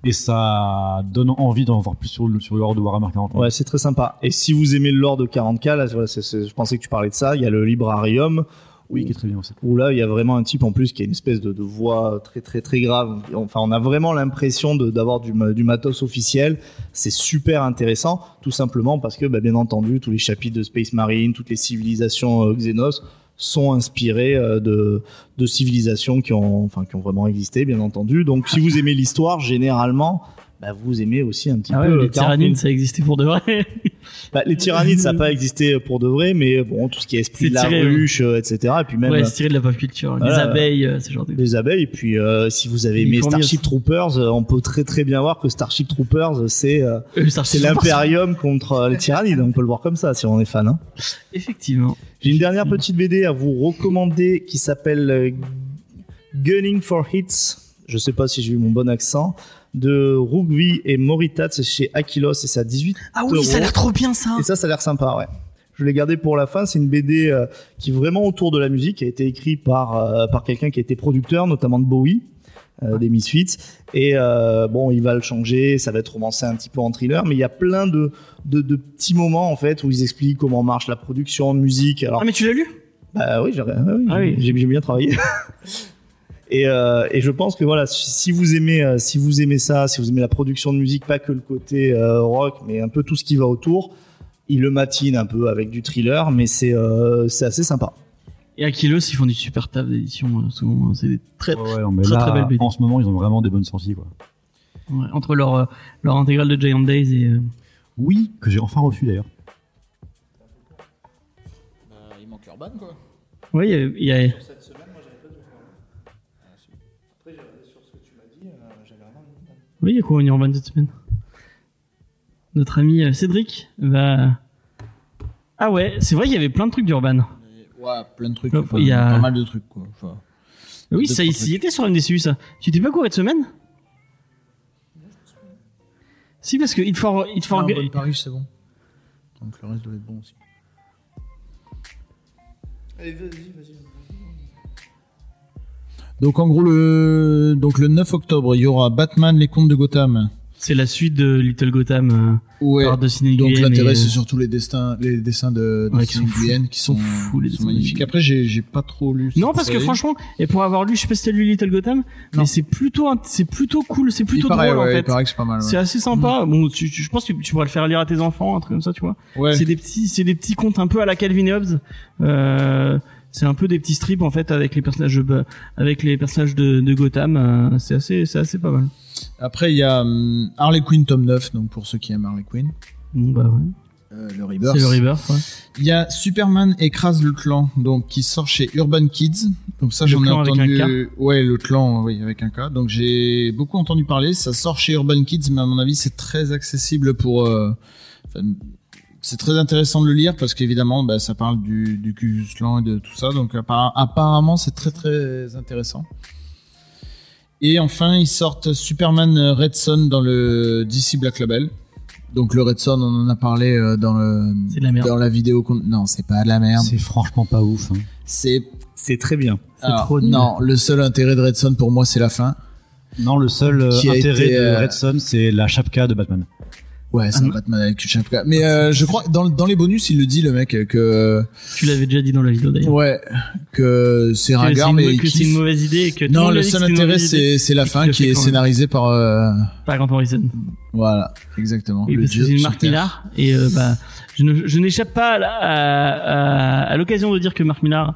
Et ça donne envie d'en voir plus sur le, sur le hors de Warhammer 40. Ouais, c'est très sympa. Et si vous aimez le lore de 40K, là, voilà, je pensais que tu parlais de ça. Il y a le Librarium. Oui, qui est très bien aussi. où là il y a vraiment un type en plus qui a une espèce de, de voix très très très grave. Enfin, on a vraiment l'impression d'avoir du, du matos officiel. C'est super intéressant, tout simplement parce que, bah, bien entendu, tous les chapitres de Space Marine, toutes les civilisations euh, Xenos sont inspirés euh, de, de civilisations qui ont, enfin, qui ont vraiment existé, bien entendu. Donc, si vous aimez l'histoire, généralement, bah, vous aimez aussi un petit ah ouais, peu les 40 000. tyrannides ça existait pour de vrai Bah, les tyrannides, ça n'a pas existé pour de vrai, mais bon, tout ce qui est esprit de la tiré, ruche, euh, etc. Et puis même ouais euh, c'est tiré de la pop culture les abeilles euh, ce genre de les abeilles. Et puis, euh, si vous avez aimé Starship Troopers, euh, on peut très très bien voir que Starship Troopers, c'est euh, Euh, l'impérium contre euh, les tyrannides. On peut le voir comme ça si on est fan. hein. effectivement J'ai une dernière petite BD à vous recommander qui s'appelle euh, Gunning for Hits. Je sais pas si j'ai eu mon bon accent. De Rugvi et Moritat, c'est chez Aquilos et c'est à 18 ah oui ça a l'air trop bien ça et ça, ça a l'air sympa, ouais. Je l'ai gardé pour la fin. C'est une BD euh, qui est vraiment autour de la musique, qui a été écrite par euh, par quelqu'un qui a été producteur, notamment de Bowie, euh, des Misfits. Et euh, bon, il va le changer. Ça va être romancé un petit peu en thriller, mais il y a plein de, de de petits moments en fait où ils expliquent comment marche la production de musique. Alors ah mais tu l'as lu? Bah oui, j'ai ah oui, Ah bien travaillé. [laughs] et, euh, et je pense que voilà, si vous aimez, euh, si vous aimez ça, si vous aimez la production de musique, pas que le côté euh, rock, mais un peu tout ce qui va autour, il le matine un peu avec du thriller, mais c'est euh, c'est assez sympa. et Aquilos ils font du super taf d'édition euh, souvent c'est des très Ouais, ouais, non, mais très, là, très belle BD. en ce moment, ils ont vraiment des bonnes sorties. Quoi. ouais, entre leur leur intégrale de Giant Days et euh, Oui, que j'ai enfin reçu d'ailleurs. il manque Urban, quoi. ouais il y a- il y a Oui, il y a quoi en Urban cette semaine Notre ami euh, Cédric va. Ah ouais, c'est vrai qu'il y avait plein de trucs d'Urban. Ouais, plein de trucs. Hop, enfin, il y a- Pas mal de trucs, quoi. Enfin, Oui, ça, y- était sur une DCU, ça. Tu t'es pas couru de semaine? Si, parce que Hit for, Hit for, Bonne Paris, c'est bon. Donc le reste doit être bon aussi. Allez, vas-y, vas-y. Donc en gros le donc le 9 octobre, il y aura Batman les contes de Gotham. c'est la suite de Little Gotham Ouais. euh, par Dustin Donc l'intérêt et, c'est euh, surtout les destins les dessins de, de Ouais, qui sont qui sont, fous, les sont magnifiques. Après j'ai j'ai pas trop lu. Non, parce que franchement, et pour avoir lu, je sais pas si t'as lu Little Gotham, mais c'est plutôt, c'est plutôt cool, c'est plutôt il paraît, drôle ouais, en il fait. paraît que c'est pas mal. C'est assez sympa. Bon, tu, tu- je pense que tu pourras le faire lire à tes enfants, un truc comme ça, tu vois. Ouais. Ouais. C'est des petits, c'est des petits contes un peu à la Calvin Hobbes. Euh, c'est un peu des petits strips en fait avec les personnages, de- avec les personnages de, de Gotham. euh, c'est assez, c'est assez pas mal. Après il y a hum, Harley Quinn tome 9 donc pour ceux qui aiment Harley Quinn. Bon, bah ouais. Euh, le Rebirth. C'est le Rebirth. Ouais. Il y a Superman écrase le clan, donc qui sort chez Urban Kids. Donc ça, j'en ai entendu. Ouais, le clan, oui, avec un K. Donc j'ai beaucoup entendu parler. Ça sort chez Urban Kids, mais à mon avis, c'est très accessible pour. euh, enfin, c'est très intéressant de le lire parce qu'évidemment, bah, ça parle du, du Klan et de tout ça. Donc apparemment, c'est très très intéressant. Et enfin, ils sortent Superman Red Son dans le DC Black Label. Donc le Red Son, on en a parlé euh, dans le C'est de la merde. dans la vidéo qu'on... Non, c'est pas de la merde. C'est franchement pas ouf. hein. C'est... C'est très bien. Alors, trop nul. Non, le seul intérêt de Red Son pour moi, c'est la fin. Non, le seul euh, Qui intérêt été, de euh, Red Son, c'est la chapka de Batman. Ouais, c'est Ah un non. Batman avec chapka. Mais euh, je crois dans, dans les bonus, il le dit, le mec, que... Tu l'avais déjà dit dans la vidéo d'ailleurs. Ouais, que c'est ringard, mais mau- il que c'est kiffe. une mauvaise idée et que tout Non, le seul intérêt, c'est, c'est la fin qui est scénarisée par... euh, par Grant Morrison. Voilà, exactement. Oui, Le parce que c'est Terre. Millar et euh, bah je ne- je n'échappe pas à, à, à- à l'occasion de dire que Marc Millar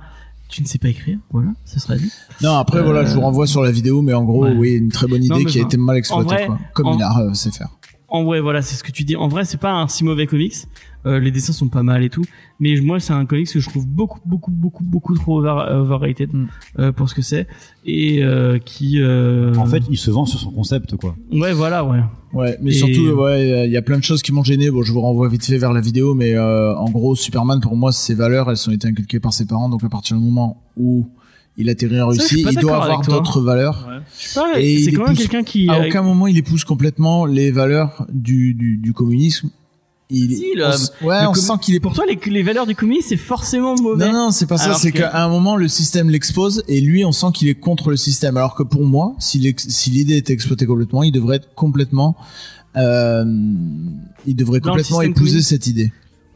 tu ne sais pas écrire voilà ça sera dit Non, après, voilà, je vous renvoie sur la vidéo, mais en gros, Euh, ouais. oui, une très bonne idée Non, qui a été mal exploitée, vrai, quoi. Comme en- Millar euh, sait faire. En vrai voilà c'est ce que tu dis en vrai c'est pas un si mauvais comics Euh, les dessins sont pas mal et tout mais moi c'est un comics que je trouve beaucoup beaucoup beaucoup beaucoup trop over- overrated Mm. euh, pour ce que c'est et euh, qui euh, En fait, il se vend sur son concept, quoi. ouais voilà ouais Ouais, mais Et- surtout, ouais, il y a plein de choses qui m'ont gêné. Bon, je vous renvoie vite fait vers la vidéo, mais euh, en gros, Superman, pour moi, ses valeurs, elles ont été inculquées par ses parents. Donc, à partir du moment où il atterrit en Russie, il doit avoir d'autres valeurs. Je sais pas, Et c'est quand même quelqu'un qui À aucun moment, il épouse complètement les valeurs du, du, du communisme. Il, Si, le- on ouais, le on com- sent qu'il est pour toi les, les valeurs du comics c'est forcément mauvais Non, non, c'est pas ça. C'est qu'à un moment, le système l'expose et lui, on sent qu'il est contre le système. Alors que pour moi, si l'idée était exploitée complètement, il devrait être complètement, euh, il devrait complètement épouser communiste. cette idée.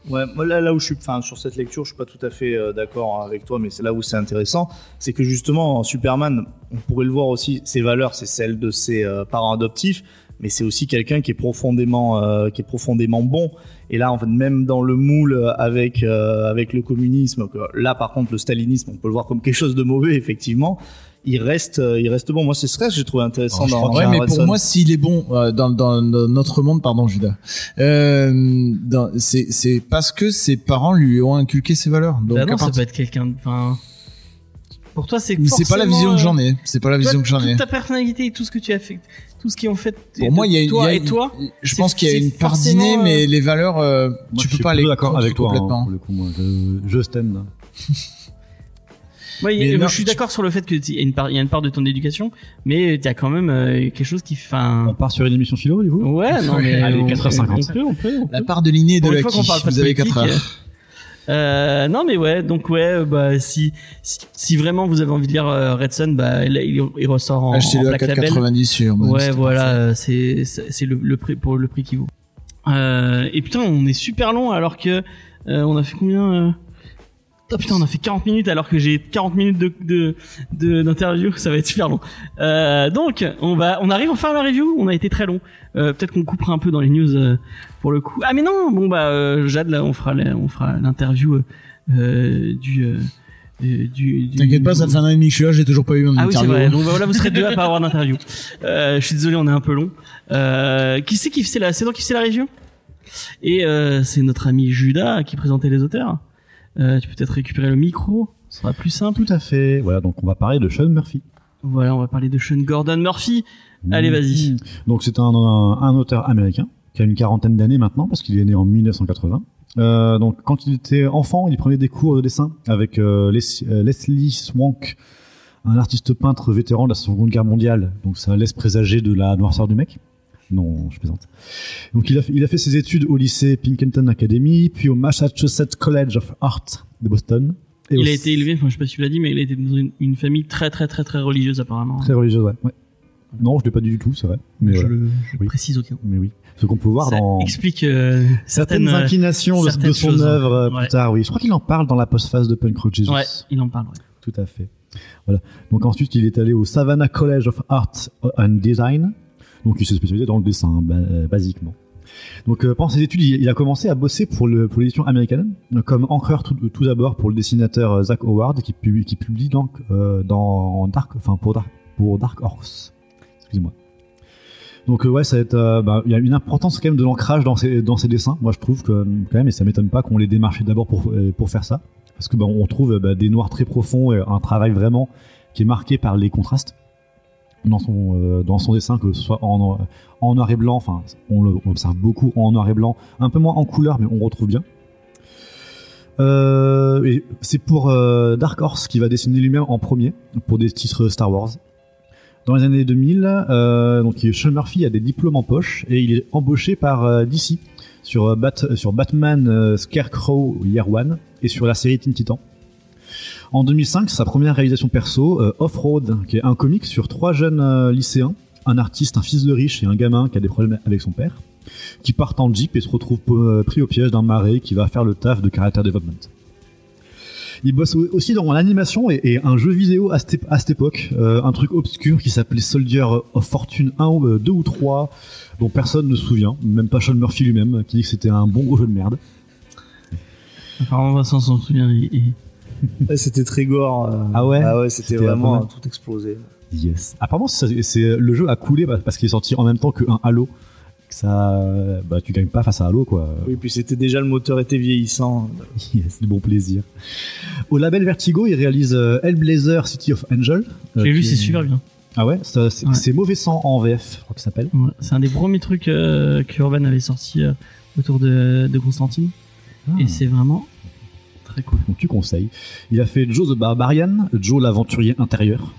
Ouais, là, là où je suis, enfin sur cette lecture, je suis pas tout à fait euh, d'accord avec toi, mais c'est là où c'est intéressant, c'est que justement Superman, on pourrait le voir aussi, ses valeurs, c'est celles de ses euh, parents adoptifs, mais c'est aussi quelqu'un qui est profondément, euh, qui est profondément bon. Et là, en fait, même dans le moule avec euh, avec le communisme, là par contre le stalinisme, on peut le voir comme quelque chose de mauvais effectivement. Il reste, euh, il reste bon. Moi, c'est ce que j'ai trouvé intéressant Alors, je dans. Ouais, mais pour moi, s'il est bon euh, dans, dans, dans notre monde, pardon, Judas, euh, c'est parce que ses parents lui ont inculqué ses valeurs. Donc, Bah non, ça peut être quelqu'un de- enfin pour toi c'est mais c'est pas la vision que euh, j'en ai. C'est pas la Toi, vision que j'en ai. toute ta personnalité et tout ce que tu as fait, tout ce qui ont fait. Pour moi, il y a une, toi il y a et toi. Je pense qu'il y a une part d'inné, mais les valeurs, euh, Moi, tu je peux suis pas les d'accord avec toi, hein, complètement. pour le coup, moi. Je, je là. [laughs] Mais moi, non, je suis tu- d'accord sur le fait qu'il y a une part, il y a une part de ton éducation, mais il y a quand même euh, quelque chose qui, enfin. On part sur une émission philo, du coup? Ouais, non mais. [laughs] Allez, on- 4h50. On peut, on peut. on peut. La part de l'inné et de Pour une la fois qu'on parle pas de Vous avez 4 politique, heures. Euh, non mais ouais, donc ouais, euh, bah si si, si vraiment vous avez envie de lire euh, Red Son, bah il, il, il ressort en, en Achetez-le à Black Label. 4,90 sur. Ouais, voilà, euh, c'est c'est c'est le, le prix pour le prix qui vaut. Euh, et putain, on est super long alors que euh, on a fait combien euh... Oh putain, on a fait 40 minutes alors que j'ai 40 minutes de de de- d'interview, ça va être super long. Euh, donc, on va on arrive enfin à la review, on a été très long. Euh, peut-être qu'on coupera un peu dans les news euh, pour le coup. Ah mais non, bon bah euh, Jade là, on fera la- on fera l'interview euh, euh, du du, du T'inquiète pas, ça fait un an et demi que je suis là, j'ai toujours pas eu mon ah oui, c'est interview. vrai. Donc bah, voilà, vous serez deux à pas avoir d'interview. Euh, je suis désolé, on est un peu long. Euh, qui c'est qui fait la, c'est toi qui fait la review? Et euh, c'est notre ami Judas qui présentait les auteurs. Euh, tu peux peut-être récupérer le micro, ce sera plus simple. Tout à fait. Voilà, donc on va parler de Sean Murphy. Voilà, on va parler de Sean Gordon Murphy. Allez, vas-y. Donc c'est un, un, un auteur américain qui a une quarantaine d'années maintenant parce qu'il est né en 1980. Euh, donc quand il était enfant, il prenait des cours de dessin avec euh, Les- euh, Leslie Swank un artiste peintre vétéran de la Seconde Guerre mondiale, donc ça laisse présager de la noirceur du mec. Non, je plaisante. Donc il a, fait- il a fait ses études au lycée Pinkerton Academy, puis au Massachusetts College of Art de Boston. Et Il au- a été élevé, enfin je sais pas si tu l'as dit, mais il a été dans une, une famille très très très très religieuse apparemment. Très religieux, ouais. ouais. Non, je l'ai pas dit du tout, c'est vrai. Mais, je voilà. le je Oui. précise au cas où. Mais oui. Ce qu'on peut voir Ça dans explique euh, certaines, certaines, euh, inclinations de, certaines de son choses, hein. œuvre euh, Ouais. plus tard, oui. Je crois qu'il en parle dans la postface de Punk Rock Jesus. Ouais, il en parle. ouais. Tout à fait. Voilà. Donc ensuite, il est allé au Savannah College of Art and Design. Donc il s'est spécialisé dans le dessin, euh, basiquement. Donc euh, pendant ses études, il, a commencé à bosser pour l'édition américaine, comme encreur tout, d'abord pour le dessinateur euh, Zach Howard, qui, publie- donc dans Dark, enfin pour Dark, pour Dark Horse. Excusez-moi. Donc ouais, ça bah, il y a une importance quand même de l'ancrage dans ses dessins. Moi, je trouve que quand même, et ça m'étonne pas qu'on les démarché d'abord pour faire ça, parce que bah, on trouve bah, des noirs très profonds et un travail vraiment qui est marqué par les contrastes dans son euh, dans son dessin, que ce soit en en noir et blanc. On le- on observe beaucoup en noir et blanc, un peu moins en couleur, mais on retrouve bien. Euh, c'est pour euh, Dark Horse qui va dessiner lui-même en premier pour des titres Star Wars. Dans les années 2000, euh, donc Sean Murphy a des diplômes en poche et il est embauché par euh, DC sur, euh, sur Batman euh, Scarecrow Year One et sur la série Teen Titan. En 2005, sa première réalisation perso, euh, Off-Road, qui est un comic sur trois jeunes euh, lycéens, un artiste, un fils de riche et un gamin qui a des problèmes avec son père, qui partent en jeep et se retrouvent euh, pris au piège d'un marais qui va faire le taf de character development. Il bosse au- aussi dans l'animation et, un jeu vidéo à cette, époque, un truc obscur qui s'appelait Soldier of Fortune 1, ou, euh, 2 ou 3, dont personne ne se souvient, même pas Sean Murphy lui-même, qui dit que c'était un bon jeu de merde. Apparemment Vincent s'en souvient. Ouais, C'était très gore. euh, Ah ouais Ah ouais, c'était C'était vraiment tout explosé. Yes. Apparemment, c'est c'est- le jeu a coulé bah, parce qu'il est sorti en même temps qu'un Halo. Ça, bah, tu gagnes pas face à Halo, quoi. Oui, puis c'était déjà le moteur était vieillissant. [laughs] Yes, du bon plaisir. Au label Vertigo, il réalise euh, Hellblazer City of Angel. euh, J'ai lu, qui c'est est- super bien. Ah ouais, ça, c'est Ouais. c'est Mauvais Sang en VF, je crois que ça s'appelle. Ouais, c'est un des premiers trucs euh, que Urban avait sorti euh, autour de, de Constantine. Ah. Et c'est vraiment très cool. Donc tu conseilles. Il a fait Joe the Barbarian, Joe l'aventurier intérieur.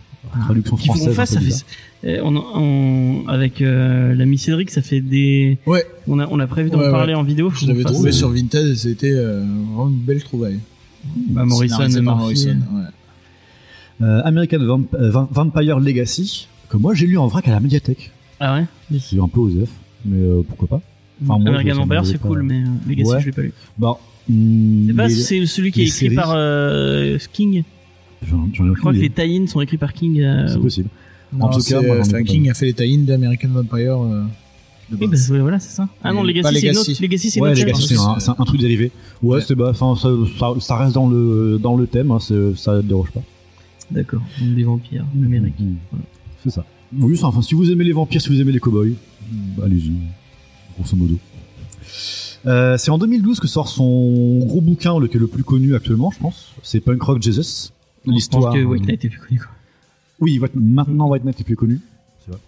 Traduction française. fasse, un ça fait, euh, on, on- avec euh, l'ami Cédric, ça fait des. Ouais. On a, on a prévu d'en Ouais, parler en vidéo. Je l'avais trouvé euh, sur Vinted et c'était euh, vraiment une belle trouvaille. Bah, Morrison, Murphy. Morrison, ouais. Euh, American Vamp- euh, Vam- Vampire Legacy, que moi j'ai lu en vrac à la médiathèque. Ah ouais? C'est un peu osef, mais euh, pourquoi pas. Enfin, moi, American Vampire, c'est cool, mais euh, Legacy, Ouais. je l'ai pas lu. Bah, hmm, C'est pas, les- c'est celui qui est écrit séries. par euh, King. J'en j'en ai Je crois que les tie-ins sont écrits par King. euh, C'est possible. Non, tout cas, moi, euh, enfin, King a fait les tie-ins d'American Vampire. euh, de Oui, bah, voilà, c'est ça. Ah non, Legacy, c'est une Legacy. autre. Legacy, c'est Ouais, Legacy, c'est un, c'est un truc dérivé. Ouais, Ouais. c'est bah, enfin, ça, ça, ça reste dans le dans le thème, hein, c'est- ça ne déroge pas. D'accord. Des vampires numériques. Mhm. C'est ça. Oui, enfin, si vous aimez les vampires, si vous aimez les cowboys, bah, allez-y, grosso modo. Euh, c'est en 2012 que sort son gros bouquin, le, qui est le plus connu actuellement, je pense. C'est Punk Rock Jesus. Je L'histoire. pense que White Knight est plus connu. Quoi. Oui, maintenant White Knight est plus connu. C'est vrai.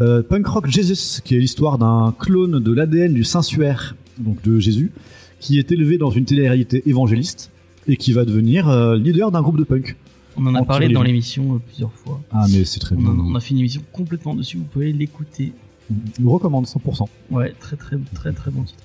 Euh, Punk Rock Jesus, qui est l'histoire d'un clone de l'ADN du Saint-Suaire, donc de Jésus, qui est élevé dans une télé-réalité évangéliste et qui va devenir euh, leader d'un groupe de punk. On en a parlé dans l'émission plusieurs fois. Ah, mais c'est très On bien. a, on a fait une émission complètement dessus. Vous pouvez l'écouter. Je vous recommande 100%. Ouais, très très très très bon titre.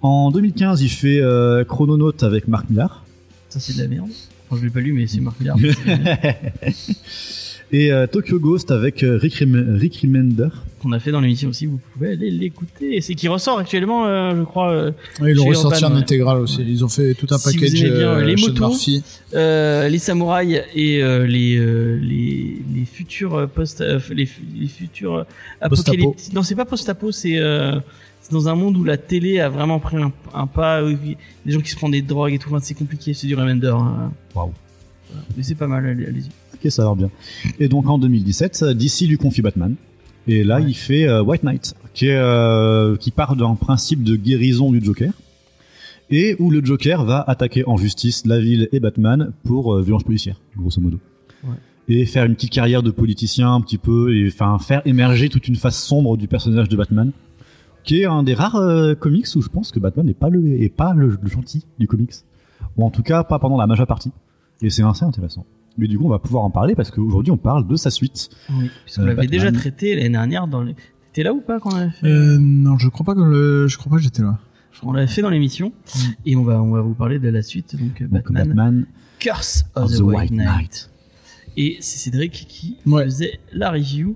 En 2015, il fait euh, Chrononaut avec Mark Millar. Ça c'est de la merde. Enfin, je l'ai pas lu, mais c'est Marc Millar. [laughs] Et euh, Tokyo Ghost avec euh, Rick, Rem- Rick Remender. Qu'on a fait dans l'émission aussi. Vous pouvez aller l'écouter. C'est qui ressort actuellement, euh, je crois. euh, Ouais, ils l'ont ressorti Urban, en ouais. intégral aussi. Ils ont fait tout un Si vous package. aimez bien, euh, les Sean motos, euh, les samouraïs et euh, les, euh, les les futurs post euh, les, les futurs Post-apo. apocalyptiques. Non, c'est pas post-apo, c'est euh, c'est dans un monde où la télé a vraiment pris un, un pas. des gens qui se prennent des drogues et tout. Enfin, c'est compliqué. C'est du Remender. Hein. Waouh. Mais c'est pas mal. allez- Allez-y. Ok, ça a l'air bien. Et donc en 2017, euh, DC lui confie Batman. Et là, il fait euh, White Knight, qui, est, euh, qui part d'un principe de guérison du Joker. Et où le Joker va attaquer en justice la ville et Batman pour euh, violence policière, grosso modo. Ouais. Et faire une petite carrière de politicien un petit peu, et faire émerger toute une face sombre du personnage de Batman, qui est un des rares comics où je pense que Batman n'est pas le, est pas le, le gentil du comics. Ou en tout cas, pas pendant la majeure partie. Et c'est assez intéressant. Mais du coup, on va pouvoir en parler parce qu'aujourd'hui, on parle de sa suite. Oui, puisqu'on Euh, l'avait Batman. déjà traité l'année dernière dans les... T'étais là ou pas quand on l'avait fait Euh, non, je crois pas que le, je crois pas que j'étais là. On l'avait fait dans l'émission et on va on va vous parler de la suite donc, euh, Donc, Batman, Batman, Curse of, the, White Knight. Et c'est Cédric qui Ouais. faisait la review.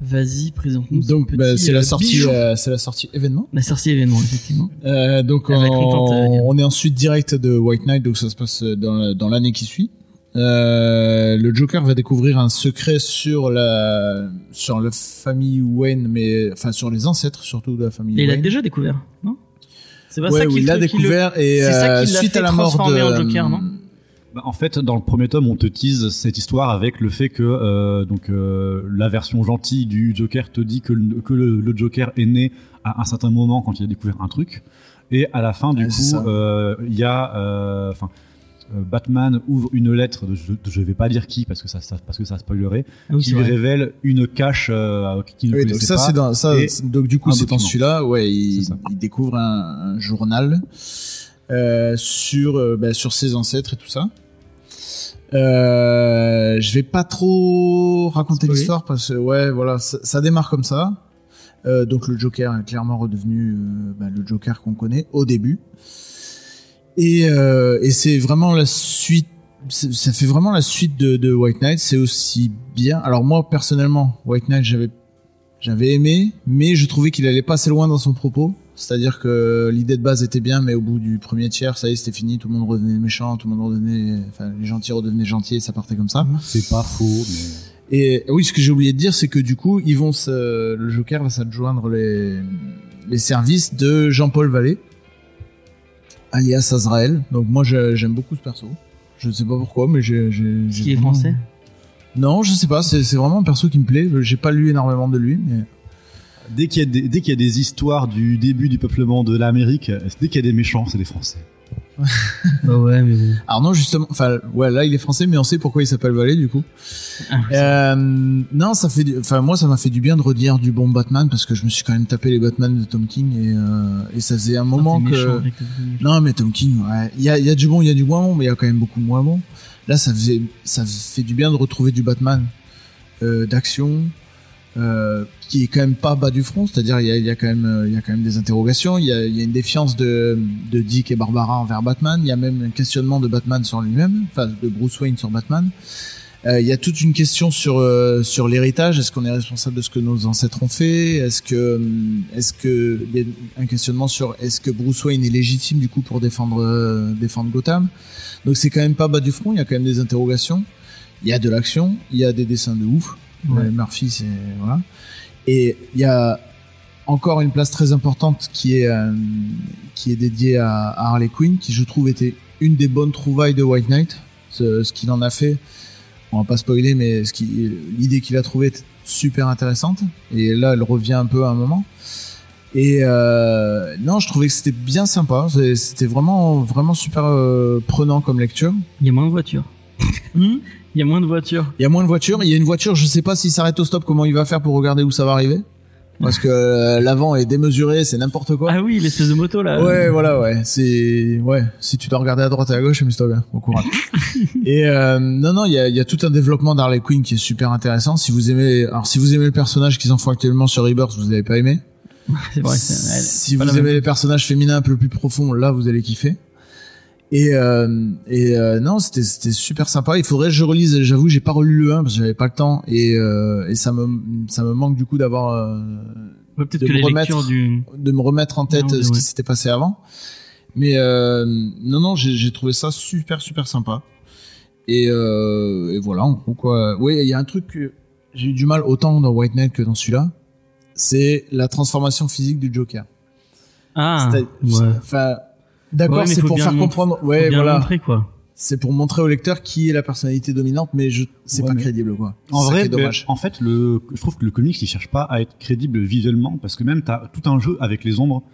Vas-y, présente-nous. Donc, bah, c'est la sortie, euh, c'est la sortie événement. La sortie événement effectivement. Euh, donc on, contente, on est ensuite direct de White Knight, donc ça se passe dans l'année qui suit. Euh, le Joker va découvrir un secret sur la sur la famille Wayne, mais enfin sur les ancêtres surtout de la famille Et il l'a Wayne. déjà découvert, non? C'est pas ouais, ça oui, qui il l'a qui le- découvert et c'est ça euh, suite fait à la mort de en Joker, non? Bah, en fait, dans le premier tome, on te tease cette histoire avec le fait que euh, donc euh, la version gentille du Joker te dit que, le, que le, le Joker est né à un certain moment quand il a découvert un truc, et à la fin, du c'est coup, euh, il y a, euh, enfin, euh, Batman ouvre une lettre, de, je, je vais pas dire qui parce que ça, ça- parce que ça spoilerait, Ah oui, qui c'est lui vrai. révèle une cache euh, qu'il ne Oui, donc connaissait ça pas. dans ça. Donc du coup c'est dans celui-là, ouais, il, découvre un, un journal euh, sur euh, bah, sur ses ancêtres et tout ça. Euh, je vais pas trop raconter l'histoire parce que ouais, voilà, ça, ça démarre comme ça. Euh, donc le Joker est clairement redevenu euh, bah, le Joker qu'on connaît au début. Et, euh, et c'est vraiment la suite. Ça fait vraiment la suite de, de White Knight. C'est aussi bien. Alors moi personnellement, White Knight, j'avais j'avais aimé, mais je trouvais qu'il allait pas assez loin dans son propos. C'est-à-dire que l'idée de base était bien, mais au bout du premier tiers, ça y est, c'était fini. Tout le monde redevenait méchant, tout le monde redevenait, enfin, les gentils redevenaient gentils et ça partait comme ça. C'est pas faux, mais Et oui, ce que j'ai oublié de dire, c'est que du coup, ils vont se, le Joker va s'adjoindre les, les services de Jean-Paul Vallée, alias Azrael. Donc moi, j'aime beaucoup ce perso. Je sais pas pourquoi, mais j'ai, j'ai Qui est vraiment- français Non, je sais pas. C'est, vraiment un perso qui me plaît. J'ai pas lu énormément de lui, mais dès qu'il y a des, dès qu'il y a des histoires du début du peuplement de l'Amérique, dès qu'il y a des méchants, c'est des Français. Bah ouais, mais bon. alors non, justement, enfin, ouais, là, il est français, mais on sait pourquoi il s'appelle Vallée, du coup. Ah, Euh, non, ça fait, du- enfin moi ça m'a fait du bien de redire du bon Batman parce que je me suis quand même tapé les Batman de Tom King et, euh, et ça faisait un moment que. Non mais Tom King, ouais, il y a, il y a du bon, il y a du moins bon, mais il y a quand même beaucoup moins bon. Là, ça faisait, ça fait du bien de retrouver du Batman euh, d'action. Euh, qui est quand même pas bas du front, c'est-à-dire il y a, y a quand même euh, il y a quand même des interrogations, il y a, y a une défiance de, de Dick et Barbara envers Batman, il y a même un questionnement de Batman sur lui-même, enfin de Bruce Wayne sur Batman. Euh, il y a toute une question sur euh, sur l'héritage. Est-ce qu'on est responsable de ce que nos ancêtres ont fait Est-ce que hum, est-ce que y a un questionnement sur est-ce que Bruce Wayne est légitime du coup pour défendre euh, défendre Gotham Donc c'est quand même pas bas du front. Il y a quand même des interrogations. Il y a de l'action. Il y a des dessins de ouf. Ouais. Murphy, c'est voilà. Et il y a encore une place très importante qui est euh, qui est dédiée à, à Harley Quinn, qui je trouve était une des bonnes trouvailles de White Knight. Ce, ce qu'il en a fait, on va pas spoiler, mais ce qui l'idée qu'il a trouvée était super intéressante. Et là, elle revient un peu à un moment. Et euh, non, je trouvais que c'était bien sympa. C'était vraiment vraiment super euh, prenant comme lecture. Il y a moins de voitures. Hmm? Il y a moins de voitures. Il y a moins de voitures. Il y a une voiture, je sais pas s'il s'arrête au stop, comment il va faire pour regarder où ça va arriver. Parce que euh, l'avant est démesuré, c'est n'importe quoi. Ah oui, l'espèce de moto là. Ouais, voilà, ouais. C'est ouais. Si tu dois regarder à droite et à gauche, amuse-toi bien. Bon courage. [laughs] et euh, non, non, il y a, y a tout un développement d'Harley Quinn qui est super intéressant. Si vous aimez, alors si vous aimez le personnage qu'ils en font actuellement sur Rebirth, vous n'avez pas aimé. [laughs] Vrai. si vous aimez les personnages féminins un peu plus profonds, là, vous allez kiffer. Et euh, et euh, non, c'était super sympa. Il faudrait que je relise. J'avoue, j'ai pas relu le 1 parce que j'avais pas le temps et euh, et ça me ça me manque du coup d'avoir euh, Ouais, Peut-être de que me remettre- du. de me remettre en tête Non, ce qui s'était passé avant. Mais euh, non, non, j'ai trouvé ça super, super sympa. Et, euh, et voilà, en gros, quoi. Oui, il y a un truc que j'ai eu du mal autant dans White Knight que dans celui-là. C'est la transformation physique du Joker. Ah. Ouais. Enfin, d'accord, Ouais, c'est pour bien faire comprendre. Faut Ouais, voilà. montrer quoi. C'est pour montrer au lecteur qui est la personnalité dominante, mais je, c'est Ouais, pas mais- crédible, quoi. En ça vrai, dommage. ben, en fait, le, je trouve que le comics il cherche pas à être crédible visuellement parce que même t'as tout un jeu avec les ombres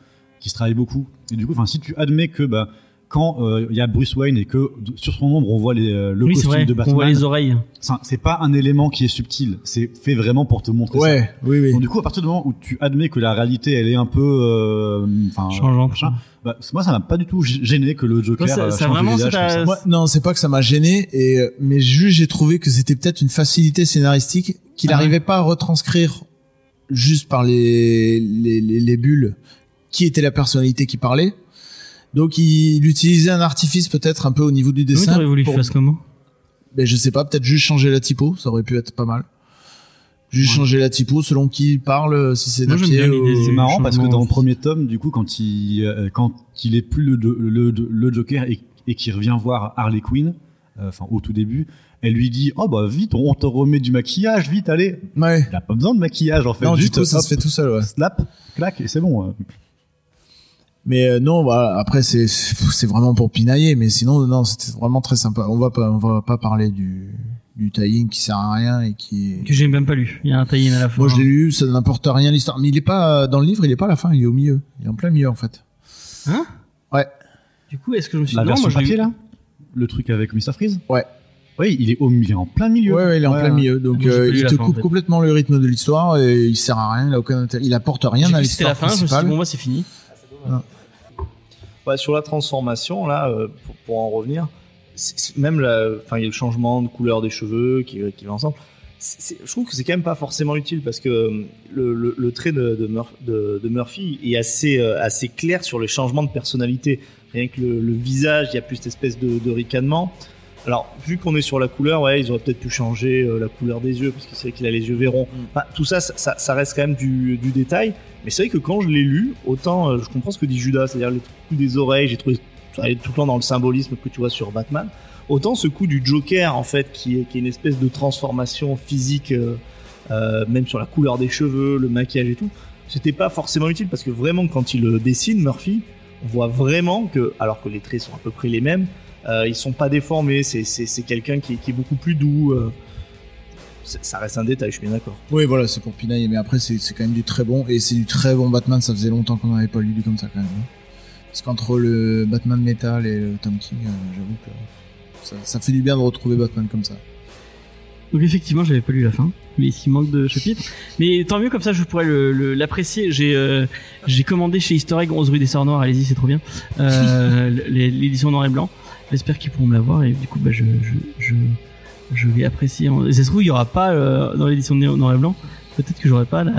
qui se travaille beaucoup. Et du coup, enfin, si tu admets que bah quand euh, il y a Bruce Wayne et que sur son ombre on voit les, euh, le oui, costume vrai. de On Batman, voit les oreilles. c'est pas un élément qui est subtil, c'est fait vraiment pour te montrer ça. Ouais, oui, oui. Donc du coup, à partir du moment où tu admets que la réalité, elle est un peu, euh, enfin, Changeante. machin, bah, moi, ça m'a pas du tout gêné que le Joker Toi, ça- ça change vraiment, de visage ça. Moi, non, c'est pas que ça m'a gêné, et euh, mais juste j'ai trouvé que c'était peut-être une facilité scénaristique qu'il Ah ouais. n'arrivait pas à retranscrire juste par les, les, les, les bulles qui était la personnalité qui parlait. Donc il utilisait un artifice peut-être un peu au niveau du Oui, dessin. t'aurais voulu pour- fasse comment? Ben, je sais pas, peut-être juste changer la typo, ça aurait pu être pas mal. Juste Ouais. changer la typo selon qui il parle, euh, si c'est pied ou- C'est marrant parce que dans le premier tome, du coup, quand il, euh, quand il est plus le, le, le, le Joker et, et qu'il revient voir Harley Quinn, euh, enfin au tout début, elle lui dit oh bah vite, on te remet du maquillage, vite, allez. Ouais. Il a pas besoin de maquillage en fait. Non, du juste tout, ça hop, se fait tout seul, ouais. Slap, clac et c'est bon. euh. Mais euh, non, voilà. Après, c'est c'est vraiment pour pinailler, mais sinon, non, c'était vraiment très sympa. On va pas, on va pas parler du du tie-in qui sert à rien et qui. est- Que j'ai même pas lu. Il y a un tie-in à la fin. Moi, je l'ai lu, ça n'importe rien l'histoire. Mais il est pas dans le livre, il est pas à la fin, il est au milieu. Il est en plein milieu en fait. Hein? Ouais. Du coup, est-ce que je me suis La non, version moi, je l'ai- papier là, le truc avec Mr Freeze? Ouais. Oui, il est au milieu, en plein milieu. Ouais, ouais, il est en plein milieu. Donc, euh, il te fin, en coupe fait. complètement le rythme de l'histoire et il sert à rien. Il a aucun intérêt. Il apporte rien à cru que C'était la l'histoire fin. Je me suis dit, principale. bon, moi, c'est fini. Ouais, sur la transformation, là, euh, pour, en revenir, même y a le changement de couleur des cheveux qui, qui va ensemble. Je trouve que c'est quand même pas forcément utile parce que euh, le, trait de, de, Mur- de- de Murphy est assez, euh, assez clair sur les changements de personnalité. Rien que le, le visage, il y a plus cette espèce de ricanement. Alors, vu qu'on est sur la couleur, ouais, ils auraient peut-être pu changer euh, la couleur des yeux parce c'est vrai qu'il a les yeux verrons. Enfin, tout ça, ça, ça- reste quand même du, du détail. Mais c'est vrai que quand je l'ai lu, autant euh, je comprends ce que dit Judas, c'est-à-dire le coup des oreilles, j'ai trouvé ça allait tout le temps dans le symbolisme que tu vois sur Batman. Autant ce coup du Joker, en fait, qui est, qui est une espèce de transformation physique, euh, euh, même sur la couleur des cheveux, le maquillage et tout, c'était pas forcément utile parce que vraiment, quand il le dessine, Murphy, on voit vraiment que, alors que les traits sont à peu près les mêmes, euh, ils sont pas déformés, c'est, c'est, c'est quelqu'un qui, est- qui est beaucoup plus doux. euh. Ça reste un détail, je suis bien d'accord. Oui, voilà, c'est pour pinailler. Mais après, c'est c'est quand même du très bon. Et c'est du très bon Batman. Ça faisait longtemps qu'on n'avait pas lu du comme ça, quand même. hein. Parce qu'entre le Batman Metal et le Tom King, euh, j'avoue que ça, ça fait du bien de retrouver Batman comme ça. Donc effectivement, j'avais pas lu la fin, mais il manque de chapitres. Mais tant mieux comme ça, je pourrais le- le- l'apprécier. J'ai euh, j'ai commandé chez Easter Egg 11 rue des Sœurs Noires. Allez-y, c'est trop bien. Euh, [laughs] L'édition noir et blanc. J'espère qu'ils pourront me l'avoir et du coup, bah, je je je, je vais apprécier. Et ça se trouve, il y aura pas euh, dans l'édition noir et blanc. Peut-être que j'aurai pas la,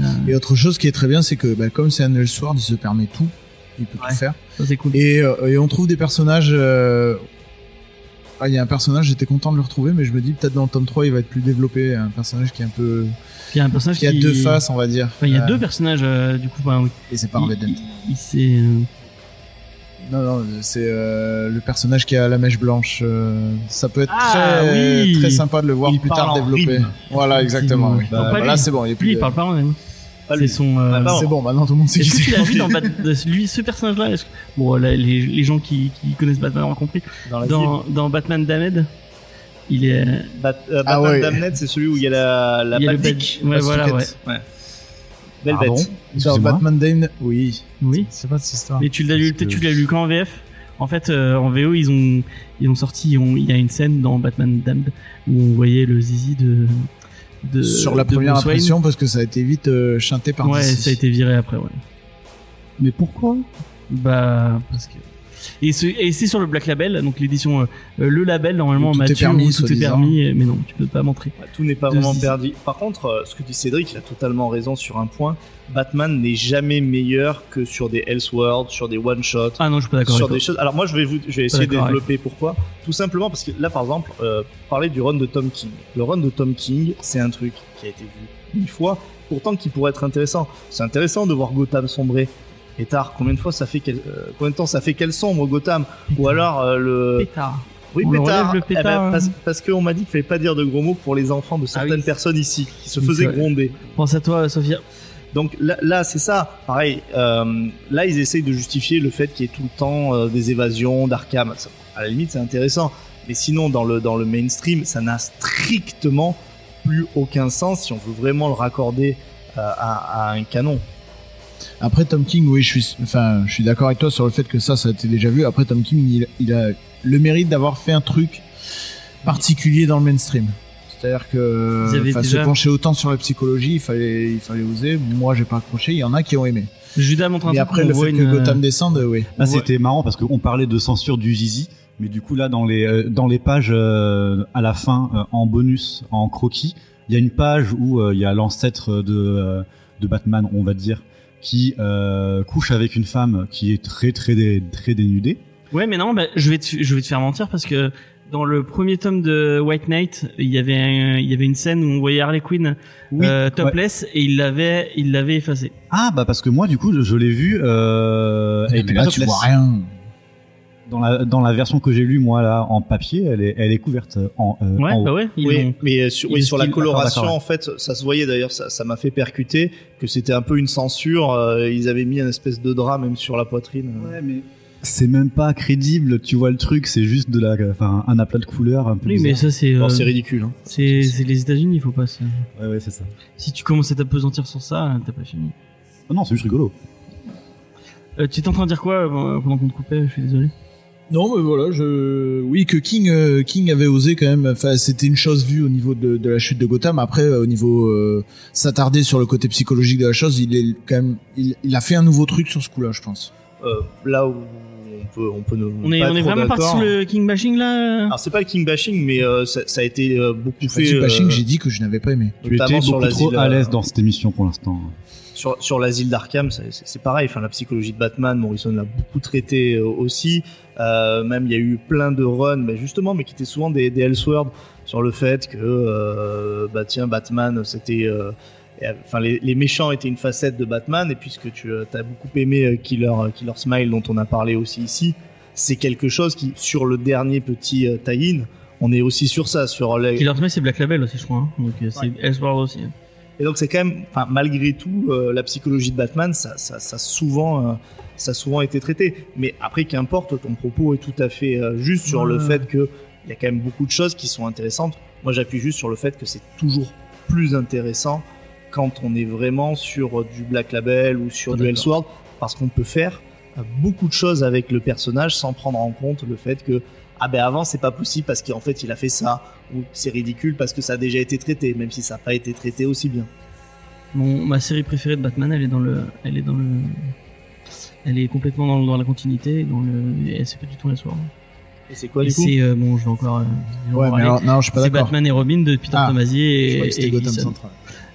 la... Et autre chose qui est très bien, c'est que bah, comme c'est un Elseworld, il se permet tout. Il peut Ouais. tout faire. Ça c'est cool. Et, euh, et on trouve des personnages. euh, ah, Il y a un personnage, j'étais content de le retrouver, mais je me dis peut-être dans le tome 3, il va être plus développé. Un personnage qui est un peu. Il y a un personnage qui a deux faces, on va dire. Enfin, il y a Euh, deux personnages euh, du coup. Enfin, oui. Et c'est pas Dent. Il, il s'est euh, Non, non, c'est euh, le personnage qui a la mèche blanche. euh, ça peut être Ah, très, oui. très sympa de le voir Il plus tard développé. rime. Voilà, exactement. oui. Bah, Bah, là, lui. c'est bon. Il est plus lui, il parle pas en même. C'est son. euh, Ah, bah, C'est bon, maintenant tout le monde sait qui Est-ce que tu c'est. l'as vu dans Bat- de- lui, ce personnage-là que- Bon, là, les, les gens qui, qui connaissent Batman ont compris. Dans Dans, dans Batman Damned, il est. Bat, euh, Ah Batman ouais. Damned, c'est celui où il y a la, la il y a le Badic, bad- Ouais, la voilà. Ouais. Belle Pardon bête. Dans. Batman Dane, oui. Oui. C'est pas cette histoire. Mais tu l'as lu, que- tu l'as lu quand en VF. En fait, euh, en VO, ils ont, ils ont sorti, ils ont- il y a une scène dans Batman Damned où on voyait le zizi de. de Sur la de première Bruce Wayne. impression, parce que ça a été vite euh, chanté par Ouais, DC. ça a été viré après, ouais. Mais pourquoi? Bah, parce que. Et, ce- et c'est sur le Black Label, donc l'édition, euh, euh, le label normalement tout est mature, permis, tout est permis, et- mais non, tu peux pas montrer. Tout n'est pas De vraiment six. perdu. Par contre, euh, ce que dit Cédric, il a totalement raison sur un point. Batman n'est jamais meilleur que sur des Elseworlds, sur des one-shots, Ah non, je suis pas d'accord. sur des choses. Alors moi, je vais vous, je vais essayer de avec développer pourquoi. Tout simplement parce que là, par exemple, euh, parler du run de Tom King. Le run de Tom King, c'est un truc qui a été vu une fois, pourtant qui pourrait être intéressant. C'est intéressant de voir Gotham sombrer. Et tard, combien de fois ça fait qu'elle, euh, combien de temps ça fait qu'elle sombre Gotham Ou alors euh, le, Pétard. oui, On le pétard. le Eh ben, pétard, parce hein. parce qu'on m'a dit qu'il fallait pas dire de gros mots pour les enfants de certaines Ah oui. personnes ici qui se faisaient gronder. Pense à toi, Sophia. Donc là, là, c'est ça. Pareil, euh, là, ils essayent de justifier le fait qu'il y ait tout le temps euh, des évasions d'Arkham. À la limite, c'est intéressant. Mais sinon, dans le, dans le mainstream, ça n'a strictement plus aucun sens si on veut vraiment le raccorder euh, à, à un canon. Après Tom King, oui, je suis, enfin, je suis d'accord avec toi sur le fait que ça, ça a été déjà vu. Après Tom King, il, il a le mérite d'avoir fait un truc particulier dans le mainstream. C'est-à-dire que déjà- se pencher autant sur la psychologie, il fallait, il fallait oser. Moi, j'ai pas accroché. Il y en a qui ont aimé. Judas montre un truc après, le fait une- que Gotham descende, oui. Là, Ouais. c'était marrant parce qu'on parlait de censure du Zizi, mais du coup, là, dans les, euh, dans les pages euh, à la fin, euh, en bonus, en croquis, il y a une page où euh, il y a l'ancêtre de, euh, de Batman, on va dire, qui euh, couche avec une femme qui est très, très, dé- très dénudée. Ouais, mais non, bah, je vais te, je vais te faire mentir parce que dans le premier tome de White Knight, il y avait un- il y avait une scène où on voyait Harley Quinn Oui, euh, topless et il l'avait il l'avait effacé. Ah, bah parce que moi, du coup, je, je l'ai vu. Euh, elle était Mais là, pas tu vois rien. Dans la, dans la version que j'ai lue, moi, là, en papier, elle est, elle est couverte en, euh, Ouais, en haut. bah ouais. Oui, mais euh, sur, oui, sur la coloration, en fait, ça se voyait d'ailleurs, ça ça m'a fait percuter que c'était un peu une censure. euh, ils avaient mis un espèce de drap même sur la poitrine. Ouais, mais c'est même pas crédible, tu vois le truc, c'est juste de la, enfin, un aplat de couleurs un peu Oui, mais ça c'est euh, c'est ridicule. hein. c'est les États-Unis, il faut pas. se- Ouais, ouais, c'est ça. Si tu commences à t'apesantir sur ça, t'as pas fini. Ah non, c'est juste rigolo. Euh, tu étais en train de dire quoi euh, pendant qu'on te coupait Je suis désolé. Non, mais voilà, je, oui, que King, euh, King avait osé quand même. Enfin, c'était une chose vue au niveau de, de la chute de Gotham. Après, euh, au niveau euh, s'attarder sur le côté psychologique de la chose, il est quand même, il, il a fait un nouveau truc sur ce coup-là, je pense. Euh, là où on peut, on peut ne On est pas on est vraiment parti sur le king bashing là. Alors c'est pas le king bashing, mais euh, ça, ça a été euh, beaucoup fait. dit bashing, euh, j'ai dit que je n'avais pas aimé. Tu étais beaucoup trop à l'aise dans cette émission pour l'instant. Sur, sur l'asile d'Arkham, c'est- pareil. Enfin, la psychologie de Batman, Morrison l'a beaucoup traité euh, aussi. Euh, même il y a eu plein de runs, mais justement, mais qui étaient souvent des, des Elseworlds sur le fait que, euh, bah tiens, Batman, c'était, euh, enfin, les, les méchants étaient une facette de Batman, et puisque tu as beaucoup aimé Killer, Killer Smile, dont on a parlé aussi ici, c'est quelque chose qui, sur le dernier petit euh, tie-in, on est aussi sur ça, sur les, Killer Smith c'est Black Label aussi je crois. hein. Donc c'est Ouais. Elseworld aussi. Et donc c'est quand même, enfin malgré tout, euh, la psychologie de Batman, ça, ça, ça a souvent, euh, ça a souvent été traité. Mais après, qu'importe, ton propos est tout à fait euh, juste sur le fait que il y a quand même beaucoup de choses qui sont intéressantes. Moi, j'appuie juste sur le fait que c'est toujours plus intéressant quand on est vraiment sur du Black Label ou sur Ah, du. Elseworld, parce qu'on peut faire beaucoup de choses avec le personnage sans prendre en compte le fait que ah ben avant c'est pas possible parce qu'en fait il a fait ça ou c'est ridicule parce que ça a déjà été traité même si ça n'a pas été traité aussi bien. Mon, ma série préférée de Batman, elle est dans le, elle est dans le, elle est complètement dans, dans la continuité, dans le, et c'est pas du tout la soirée. Et c'est quoi Et du coup c'est, euh, bon, je vais encore, euh, je vais Ouais, mais alors, non, je suis pas c'est d'accord. Batman et Robin de Peter Ah, Tomasi Je et, que c'était et Gotham. Central.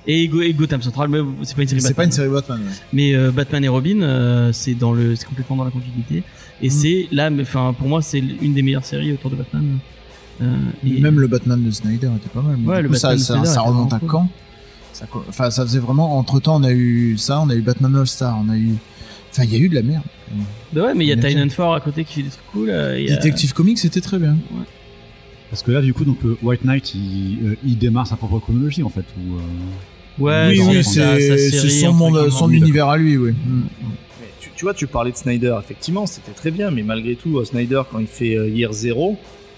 Et, Go- et Gotham Central, mais c'est pas une série C'est Batman. pas une série Batman, ouais. Mais euh, Batman et Robin, euh, c'est dans le, c'est complètement dans la continuité. Et Mm. c'est là, mais enfin, pour moi, c'est une des meilleures séries autour de Batman. Euh, et- Même le Batman de Snyder était pas mal. mais Ouais, du le coup, ça, remonte à quand? Ça, Enfin, ça faisait vraiment. Entre temps, on a eu ça, on a eu Batman All Star, on a eu. Enfin, il y a eu de la merde. Bah ouais, mais il y a Ford à côté qui fait des trucs cool. euh, il y a- Detective Comics, c'était très bien. Parce que là, du coup, donc White Knight, il, euh, il démarre sa propre chronologie en fait. Euh, Ouais, oui, c'est son, monde, son univers à lui, oui. Mm. Mais tu, tu vois, tu parlais de Snyder, effectivement, c'était très bien, mais malgré tout, euh, Snyder, quand il fait euh, Year Zero,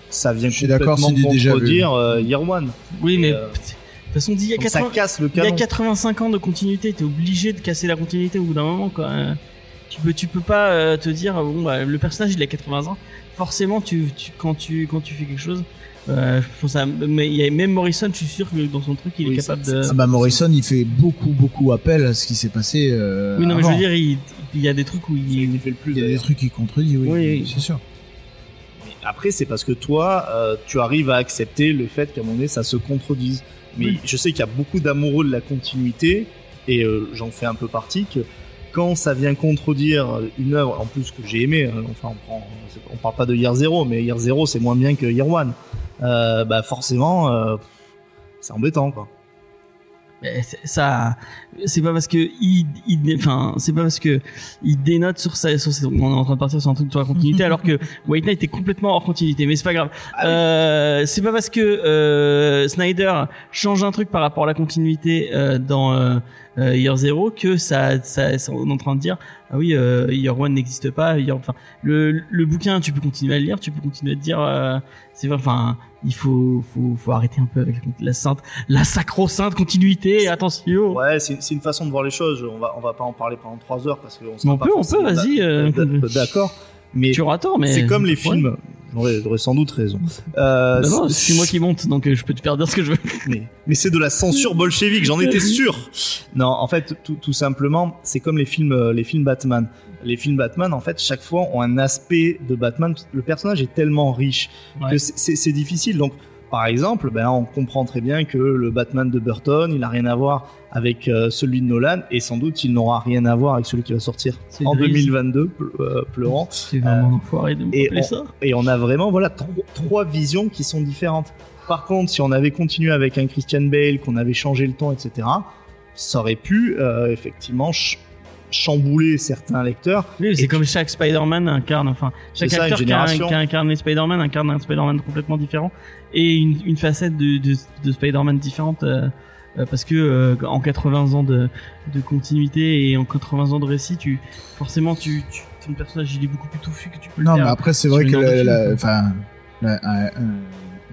ça vient Je suis d'accord, complètement contredire euh, Year One. Oui, mais Et, de euh, toute façon, dit, il y a Donc ça 80 casse le Il y a canon. 85 ans de continuité, t'es obligé de casser la continuité au bout d'un moment quoi. Tu peux, tu peux pas euh, te dire bon bah le personnage il a 80 ans. Forcément tu, tu quand tu quand tu fais quelque chose, euh, je pense à, mais il y a même Morrison, je suis sûr que dans son truc il est capable de. Ah bah Morrison, il fait beaucoup, beaucoup appel à ce qui s'est passé. euh, oui non mais je veux dire il, il y a des trucs où il. qui fait le plus. il y a des trucs qui contredisent, oui, Oui, oui. c'est sûr. Mais Après, c'est parce que toi, euh, tu arrives à accepter le fait qu'à un moment donné, ça se contredise. Mais Oui. je sais qu'il y a beaucoup d'amoureux de la continuité, et euh, j'en fais un peu partie, que quand ça vient contredire une œuvre, en plus que j'ai aimé, hein, enfin on, prend, on parle pas de Year Zero, mais Year Zero c'est moins bien que Year One, bah forcément, euh, c'est embêtant quoi. Ça c'est pas parce que il, il enfin c'est pas parce que il dénote sur ça sur on est en train de partir sur un truc sur la continuité [laughs] alors que White Knight est complètement hors continuité mais c'est pas grave. Euh, c'est pas parce que euh, Snyder change un truc par rapport à la continuité euh, dans euh, euh, Year Zero que ça, ça, ça- on est en train de dire ah oui euh, Year One n'existe pas Year- enfin le, le bouquin tu peux continuer à le lire tu peux continuer à te dire euh, c'est enfin il faut, faut, faut arrêter un peu avec la sainte, la sacro-sainte continuité. Attention. Ouais, c'est une façon de voir les choses. On va, on va pas en parler pendant trois heures parce qu'on on peut, on peut, vas-y. euh, d'a- D'accord. Mais tu auras tort, mais c'est comme les films. J'aurais j'aurais sans doute raison. Euh, Non, non, c'est- moi qui monte, donc euh, je peux te faire dire ce que je veux. [laughs] mais, mais c'est de la censure bolchevique, j'en étais sûr. Non, en fait, tout, tout simplement, c'est comme les films, euh, les films Batman. Les films Batman, en fait, chaque fois ont un aspect de Batman. Le personnage est tellement riche Ouais. que c'est- difficile. Donc, par exemple, ben, on comprend très bien que le Batman de Burton, il a rien à voir avec euh, celui de Nolan, et sans doute il n'aura rien à voir avec celui qui va sortir en gris. 2022, ple- euh, pleurant. C'est vraiment enfoiré de me et on- ça. Et on a vraiment voilà tro- trois visions qui sont différentes. Par contre, si on avait continué avec un Christian Bale, qu'on avait changé le ton, etc., ça aurait pu euh, effectivement chambouler certains lecteurs. Oui, c'est comme chaque Spider-Man incarne, enfin, chaque ça, acteur qui a, incarné Spider-Man incarne un Spider-Man complètement différent et une, une facette de, de, de Spider-Man différente euh, euh, parce que euh, en 80 ans de, de continuité et en 80 ans de récit, tu forcément tu, tu ton personnage il est beaucoup plus touffu que tu peux le Non, faire. mais après, c'est vrai que enfin,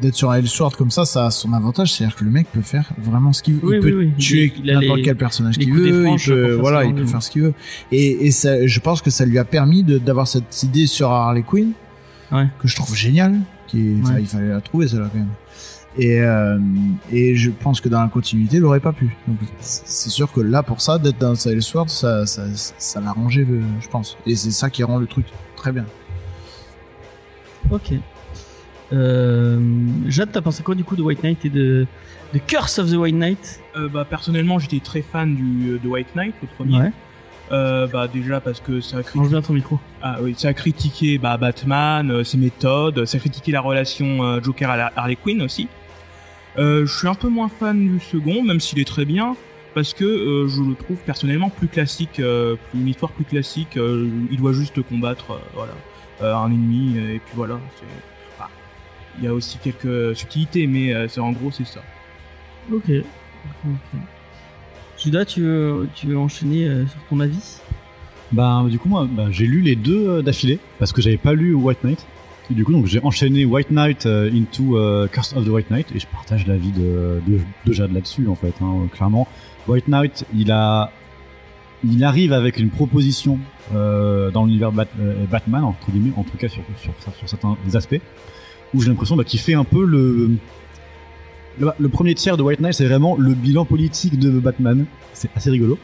d'être sur un Elseworld comme ça, ça a son avantage, c'est-à-dire que le mec peut faire vraiment ce qu'il veut. Oui, il oui, peut oui. tuer n'importe quel personnage qu'il veut, il peut, voilà, il peut faire ce qu'il veut. Et, et ça, je pense que ça lui a permis d'avoir cette idée sur Harley Quinn, Ouais. que je trouve géniale, qui, Ouais. il fallait la trouver celle-là quand même. Et, euh, et je pense que dans la continuité, il aurait pas pu. Donc c'est sûr que là, pour ça, d'être dans Elseworld, ça, ça, ça l'a rangé, euh, je pense. Et c'est ça qui rend le truc très bien. Ok. Euh, Jade, t'as pensé quoi du coup de White Knight et de, de Curse of the White Knight? Euh, bah, personnellement, j'étais très fan du, de White Knight, le premier. Euh, bah, déjà parce que ça a, cri- Range bien ton micro. ah, oui, ça a critiqué bah, Batman, euh, ses méthodes, ça a critiqué la relation euh, Joker à la- Harley Quinn aussi. Euh, je suis un peu moins fan du second, même s'il est très bien, parce que euh, je le trouve personnellement plus classique, euh, une histoire plus classique. euh, il doit juste combattre euh, voilà, euh, un ennemi, euh, et puis voilà. c'est- Il y a aussi quelques subtilités, mais euh, c'est en gros c'est ça. Ok. Ok, ok. Judas, tu veux, tu veux enchaîner euh, sur ton avis? Bah, du coup, moi, bah, j'ai lu les deux euh, d'affilée parce que j'avais pas lu White Knight. Et du coup, donc, j'ai enchaîné White Knight euh, into euh, Curse of the White Knight et je partage l'avis de, de, de Jade là-dessus, en fait, hein, clairement. White Knight, il a, il arrive avec une proposition euh, dans l'univers Bat- euh, Batman, entre guillemets, en tout cas sur, sur, sur certains aspects, où j'ai l'impression bah, qu'il fait un peu le, le, premier tiers de White Knight, c'est vraiment le bilan politique de Batman. C'est assez rigolo.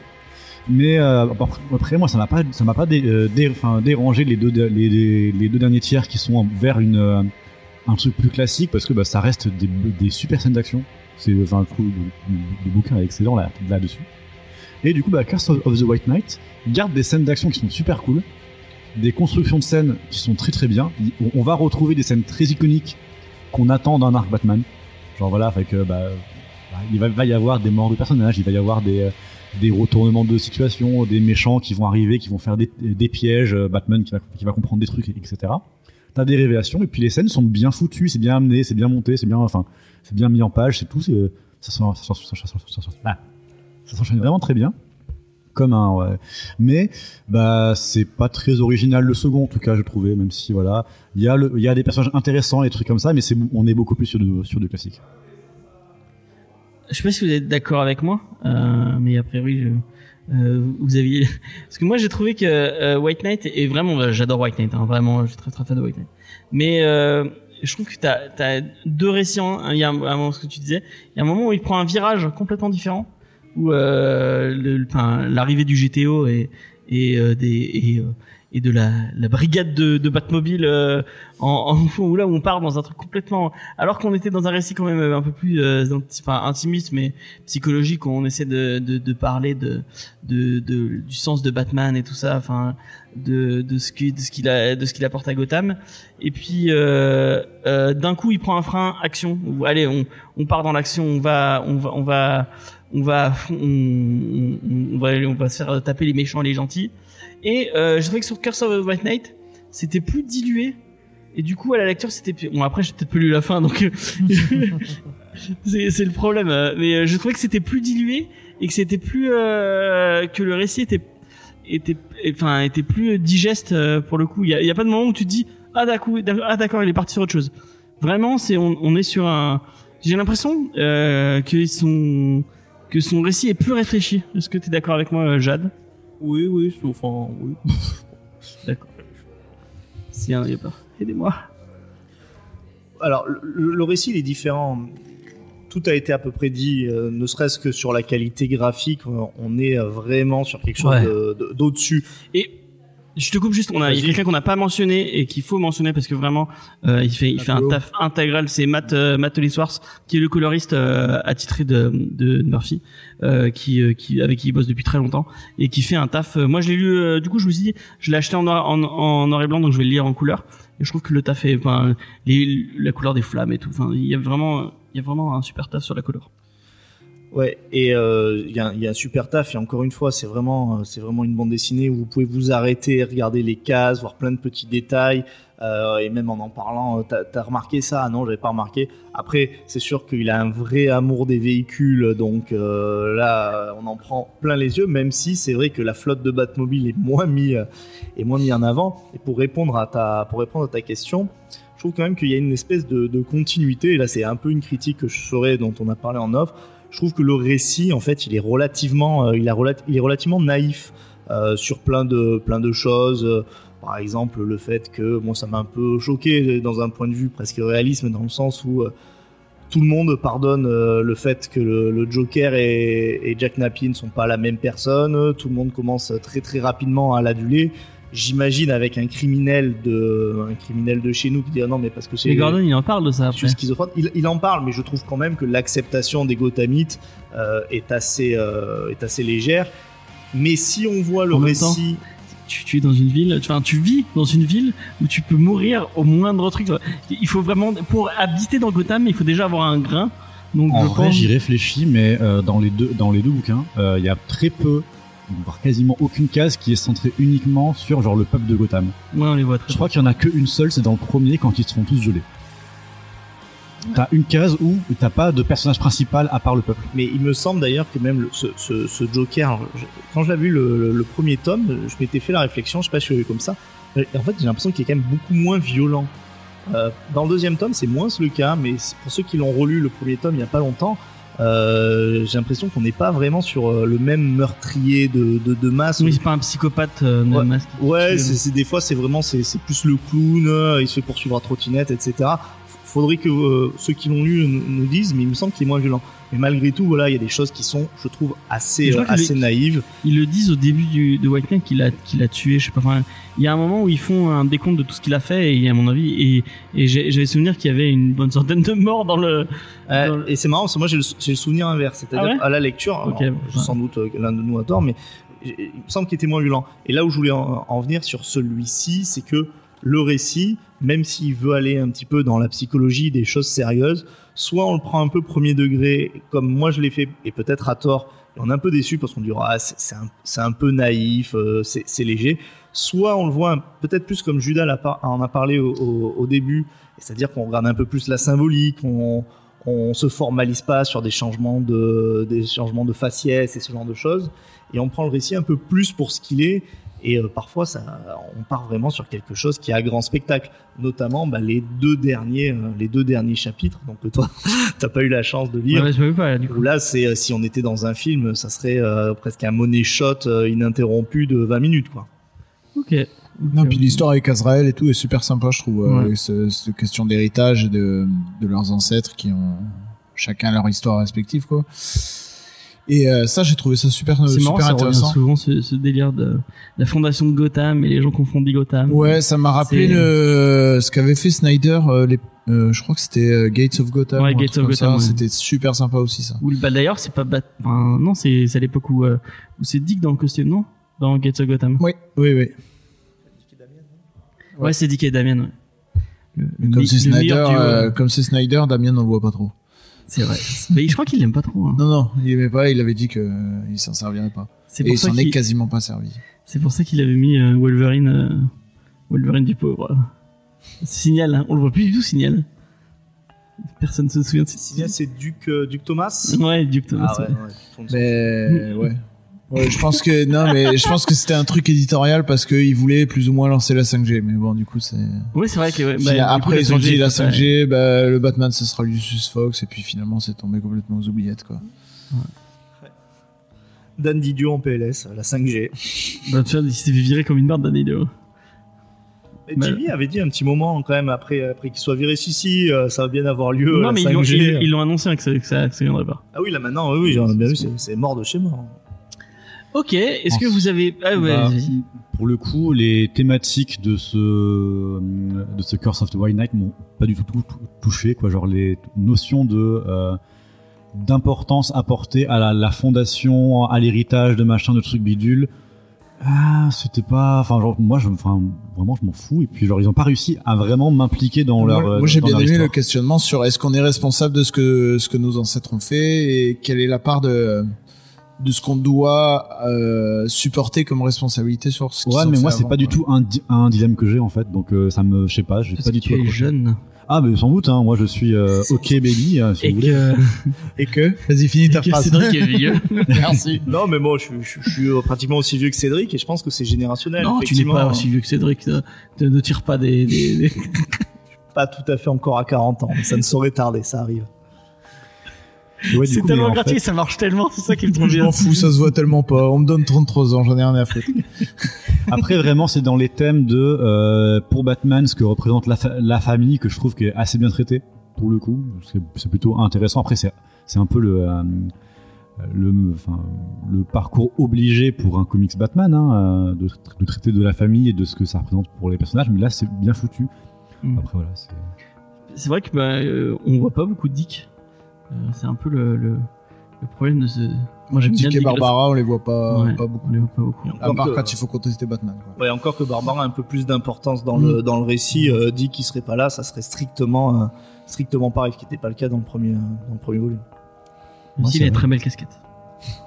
Mais euh, après, moi, ça m'a pas, m'a pas euh, dérangé les deux, derniers tiers qui sont vers euh, un truc plus classique parce que bah, ça reste des, super scènes d'action. C'est, enfin, le, le bouquin excellent là, là-dessus. Et du coup, bah, Curse of the White Knight garde des scènes d'action qui sont super cool, des constructions de scènes qui sont très très bien. On- va retrouver des scènes très iconiques qu'on attend d'un arc Batman. Genre voilà, fait que bah, bah, il va, y avoir des morts de personnages, il va y avoir des, euh, des retournements de situation, des méchants qui vont arriver, qui vont faire des, pièges, euh, Batman qui va, comprendre des trucs, etc. T'as des révélations et puis les scènes sont bien foutues, c'est bien amené, c'est bien monté, c'est bien, enfin, c'est bien mis en page, c'est tout, ça s'enchaîne vraiment très bien. Comme un, ouais. Mais, bah, c'est pas très original le second, en tout cas, je trouvais, même si, voilà, il y a y a des personnages intéressants, des trucs comme ça, mais c'est, on est beaucoup plus sur du, sur du classique. Je sais pas si vous êtes d'accord avec moi, euh, mais a priori, je, euh, vous aviez. [laughs] Parce que moi, j'ai trouvé que euh, White Knight est vraiment. euh, J'adore White Knight, hein, vraiment, je suis très très fan de White Knight. Mais je trouve que t'as as deux récits. Il y a un moment ce que tu disais. Il y a un moment où il prend un virage complètement différent, où euh, l'arrivée du GTO et et euh, des et, euh, et de la, la brigade de, de Batmobile euh, en, en où là où on part dans un truc complètement alors qu'on était dans un récit quand même un peu plus euh, enfin, intimiste mais psychologique où on essaie de, de, de parler de, de, de du sens de Batman et tout ça enfin de, de ce qu'il a de ce qu'il apporte à Gotham. Et puis euh, d'un coup il prend un frein action. Allez on, on part dans l'action on va on va on va on va on, on, on va on va se faire taper les méchants et les gentils. Et euh, je trouvais que sur Curse of the White Knight c'était plus dilué. Et du coup à la lecture c'était plus... bon après j'ai peut-être pas lu la fin donc [laughs] c'est le problème. Mais euh, je trouvais que c'était plus dilué et que c'était plus euh, que le récit était était enfin était plus digeste euh, pour le coup. Il y a, y a pas de moment où tu te dis ah d'accord ah, d'accord il est parti sur autre chose. Vraiment, c'est on, on est sur un. J'ai l'impression euh, que son que son récit est plus réfléchi. Est-ce que tu es d'accord avec moi, euh, Jade? Oui, oui, enfin, oui. [laughs] D'accord. Si a pas. Aidez-moi. Alors, le, le récit il est différent. Tout a été à peu près dit, euh, ne serait-ce que sur la qualité graphique, on est vraiment sur quelque chose Ouais. d'au-dessus. Et je te coupe juste. On a il y a quelqu'un qu'on n'a pas mentionné et qu'il faut mentionner parce que vraiment, euh, il fait il fait un taf intégral. C'est Matt euh, Matt qui est le coloriste euh, attitré de, de Murphy, euh, qui euh, qui avec qui il bosse depuis très longtemps et qui fait un taf. euh, moi, je l'ai lu. euh, du coup, je me suis dit, je l'ai acheté en noir, en, en noir et blanc, donc je vais le lire en couleur. Et je trouve que le taf est, enfin, les, la couleur des flammes et tout. Enfin, il y a vraiment, il y a vraiment un super taf sur la couleur. Ouais, et euh, il y, a, il y a un super taf. Et encore une fois, c'est vraiment, euh, c'est vraiment une bande dessinée où vous pouvez vous arrêter, regarder les cases, voir plein de petits détails. euh, et même en en parlant, euh, t'as as remarqué ça? Ah Non, j'avais pas remarqué. Après, c'est sûr qu'il a un vrai amour des véhicules, donc euh, là, on en prend plein les yeux. Même si c'est vrai que la flotte de Batmobile est moins mis, euh, est moins mis en avant. Et pour répondre à ta, pour répondre à ta question. Je trouve quand même qu'il y a une espèce de, continuité. Et là, c'est un peu une critique que je ferais, dont on a parlé en off je trouve que le récit en fait il est relativement euh, il, est relativement naïf euh, sur plein de plein de choses. Euh, par exemple le fait que moi ça m'a un peu choqué dans un point de vue presque réalisme dans le sens où tout le monde pardonne le fait que le, le Joker et, et Jack Napier ne sont pas la même personne. Tout le monde commence très très rapidement à l'aduler j'imagine avec un criminel de un criminel de chez nous qui dit ah non mais parce que c'est Et Gordon, il en parle de ça je après. suis schizophrène. Il, il en parle, mais je trouve quand même que l'acceptation des Gothamites euh, est assez euh, est assez légère. Mais si on voit le En même récit, tu, tu es dans une ville, enfin tu vis dans une ville où tu peux mourir au moindre truc. Il faut vraiment pour habiter dans Gotham, il faut déjà avoir un grain. Donc En je vrai, pense- j'y réfléchis, mais euh, dans les deux dans les deux bouquins, euh, il y a très peu, voire quasiment aucune case qui est centrée uniquement sur genre le peuple de Gotham. ouais, on les voit très Je crois qu'il y en a qu'une seule, c'est dans le premier quand ils se font tous geler. T'as une case où t'as pas de personnage principal à part le peuple. mais il me semble d'ailleurs que même le- ce, ce- ce Joker, alors, je- quand j'ai vu le, le- le premier tome, je m'étais fait la réflexion, je sais pas si je l'ai vu comme ça. En fait, j'ai l'impression qu'il est quand même beaucoup moins violent. Euh, dans le deuxième tome, c'est moins le cas, mais pour ceux qui l'ont relu le premier tome il y a pas longtemps, euh, j'ai l'impression qu'on n'est pas vraiment sur euh, le même meurtrier de, de, de masse. Oui, c'est pas un psychopathe euh, de Ouais. masque. Ouais, c'est des fois c'est vraiment c'est c'est plus le clown, euh, il se fait poursuivre à trottinette, etc. F- Faudrait que euh, ceux qui l'ont lu nous, nous disent, mais il me semble qu'il est moins violent. Mais malgré tout, voilà, il y a des choses qui sont, je trouve, assez Je euh, assez les- naïves. Ils le disent au début du, de White Knight qu'il a, qu'il a tué, je sais pas. Enfin, il y a un moment où ils font un décompte de tout ce qu'il a fait, et à mon avis, et, et j'avais souvenir qu'il y avait une bonne centaine de morts dans le. Euh, Dans le- Et c'est marrant, parce que moi j'ai le, j'ai le souvenir inverse, c'est-à-dire Ah ouais à la lecture, Ok, alors, ouais. sans doute l'un de nous a tort, mais il me semble qu'il était moins violent. Et là où je voulais en, en venir sur celui-ci, c'est que le récit, même s'il veut aller un petit peu dans la psychologie des choses sérieuses, soit on le prend un peu premier degré, comme moi je l'ai fait, et peut-être à tort, et on est un peu déçu parce qu'on dira ah, c'est un, un peu naïf, euh, c'est léger, soit on le voit peut-être plus comme Judas en a parlé au, début, c'est-à-dire qu'on regarde un peu plus la symbolique, on, on se formalise pas sur des changements de faciès et ce genre de choses et on prend le récit un peu plus pour ce qu'il est et euh, parfois ça on part vraiment sur quelque chose qui a grand spectacle notamment bah, les deux derniers euh, les deux derniers chapitres donc que toi [laughs] t'as pas eu la chance de lire Ouais, je savais pas, du coup. où là c'est euh, si on était dans un film ça serait euh, presque un money shot euh, ininterrompu de 20 minutes quoi Ok. Non, puis l'histoire avec Azrael et tout est super sympa, je trouve. euh, Ouais. avec ce- cette question d'héritage et de, de leurs ancêtres qui ont chacun leur histoire respective, quoi. Et euh, ça, j'ai trouvé ça super, C'est marrant, super ça intéressant. souvent ce, ce délire de la fondation de Gotham et les gens confondent Gotham. Ouais, ça m'a rappelé le, ce qu'avait fait Snyder, euh, les, euh, je crois que c'était euh, Gates of Gotham. Ouais, Gates of. Gotham, ouais. C'était super sympa aussi, ça. Ou le- bah, d'ailleurs, c'est pas Bat... enfin, non, c'est à l'époque où, euh, où c'est Dick dans le costume, non? Dans Gates of Gotham. Oui, oui, oui. Ouais, c'est Dick et Damien. Ouais. Le, le Comme c'est Snyder, euh, euh, comme c'est Snyder, Damien on le voit pas trop. C'est vrai. Mais je crois qu'il l'aime pas trop. hein. Non, non, il aimait pas, il avait dit que euh, il s'en servirait pas. C'est Et pour il ça s'en est qu'il quasiment pas servi. c'est pour ça qu'il avait mis euh, Wolverine, euh, Wolverine du pauvre. Signal, hein. on le voit plus du tout, Signal. Personne se souvient de ce Signal c'est Duc euh, Duc Thomas? Ouais, Duke Thomas. ah ouais, ouais. Mais ouais. Ouais, je pense que non, mais je pense que c'était un truc éditorial parce qu'ils voulaient plus ou moins lancer la 5G. Mais bon, du coup, c'est. Oui, c'est vrai que. ouais, bah, après, coup, ils ont dit la c'est- 5G, bah, le Batman, ça sera Lucius Fox, et puis finalement, c'est tombé complètement aux oubliettes, quoi. Dan Didio en PLS, la 5G. [laughs] Bah, tu vois, il s'est fait virer comme une barre d'année de. Et Bah- Jimmy avait dit un petit moment quand même après, après qu'il soit viré, si si, euh, ça va bien avoir lieu. non, la mais ils l'ont- 5G. ils ils l'ont annoncé hein, que ça, ça viendrait pas. Ah oui, là maintenant, oui, oui, j'en ai bien vu, c'est- c'est mort de chez mort. Ok, est-ce que vous avez. Ah, ouais, Bah, pour le coup, les thématiques de ce de ce Curse of the White Knight m'ont pas du tout, tou- tou- touché quoi. Genre les notions de euh, d'importance apportée à la, la fondation, à l'héritage de machin, de trucs bidules. Ah, c'était pas. Enfin, genre moi, je, enfin, vraiment, je m'en fous. Et puis, genre, ils ont pas réussi à vraiment m'impliquer dans leur. moi, moi, j'ai bien aimé le questionnement sur est-ce qu'on est responsable de ce que ce que nos ancêtres ont fait et quelle est la part de de ce qu'on doit euh, supporter comme responsabilité sur ce Ouais, mais moi, c'est pas du tout un, di- un dilemme que j'ai en fait. Donc, euh, ça me, je sais pas, j'ai pas du tout. tu es accroché. jeune. Ah, mais sans doute. Hein, moi, je suis euh, ok baby, euh, si Et vous voulez. que, Et que Vas-y, finis ta phrase. Cédric est vieux. [laughs] Merci. Non, mais moi, je, suis- je, je suis euh, pratiquement aussi vieux que Cédric et je pense que c'est générationnel. non, tu n'es pas aussi vieux que Cédric. Ne tire pas des. des, des- Pas tout à fait encore à 40 ans, mais ça ne saurait tarder, ça arrive. Ouais, c'est tellement en gratuit, fait- ça marche tellement, c'est ça qui est trop Je bien. m'en fous, ça se voit tellement pas. On me donne 33 ans, j'en ai rien à foutre. [laughs] Après, vraiment, c'est dans les thèmes de euh, pour Batman, ce que représente la, fa- la famille, que je trouve qui est assez bien traité pour le coup. C'est- plutôt intéressant. Après, c'est c'est un peu le euh, le enfin le parcours obligé pour un comics Batman, hein, euh, de, de traiter de la famille et de ce que ça représente pour les personnages. Mais là, c'est bien foutu. Mm. Après, voilà. c'est- C'est vrai que bah, euh, on voit pas beaucoup de Dick. Euh, c'est un peu le, le, le problème de ce. Moi j'aime bien et Barbara, on les voit pas, Ouais. pas beaucoup. On les voit pas beaucoup. À part euh, quand il faut contester Batman. Quoi. Ouais, encore que Barbara a un peu plus d'importance dans, Mm. le, dans le récit, euh, dit qu'il serait pas là, ça serait strictement, euh, strictement pareil, ce qui n'était pas le cas dans le premier, dans le premier volume. C'est a une très belle casquette. [laughs]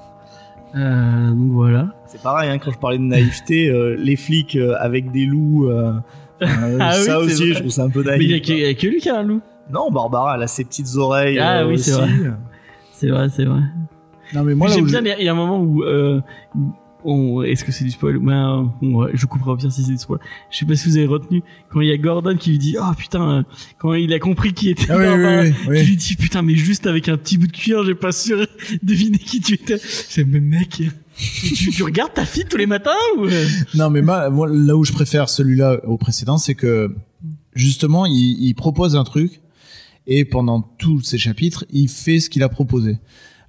Euh, donc voilà. C'est pareil, hein, quand je parlais de naïveté, euh, les flics euh, avec des loups, euh, [laughs] euh, Ah oui, ça aussi, vrai. je trouve ça un peu Mais il y a naïf. que, il y a que lui qui a un loup. Non, Barbara, elle a ses petites oreilles. Ah euh, oui, c'est aussi. vrai. C'est vrai, c'est vrai. Non, mais moi, J'aime bien, il y a- il y, a un moment où. Euh, on- Est-ce que c'est du spoil? Ben, on- Je couperai au pire si c'est du spoil. Je sais pas si vous avez retenu quand il y a Gordon qui lui dit Oh putain, euh, quand il a compris qui était Ah oui, Barbara, oui, oui, oui. qui lui dit Putain, mais juste avec un petit bout de cuir, j'ai pas su [laughs] deviner qui tu étais. C'est mais mec, tu, tu regardes ta fille tous les matins ou? Euh Non, mais moi, moi, là où je préfère celui-là au précédent, c'est que justement, il, il propose un truc et pendant tous ces chapitres, il fait ce qu'il a proposé.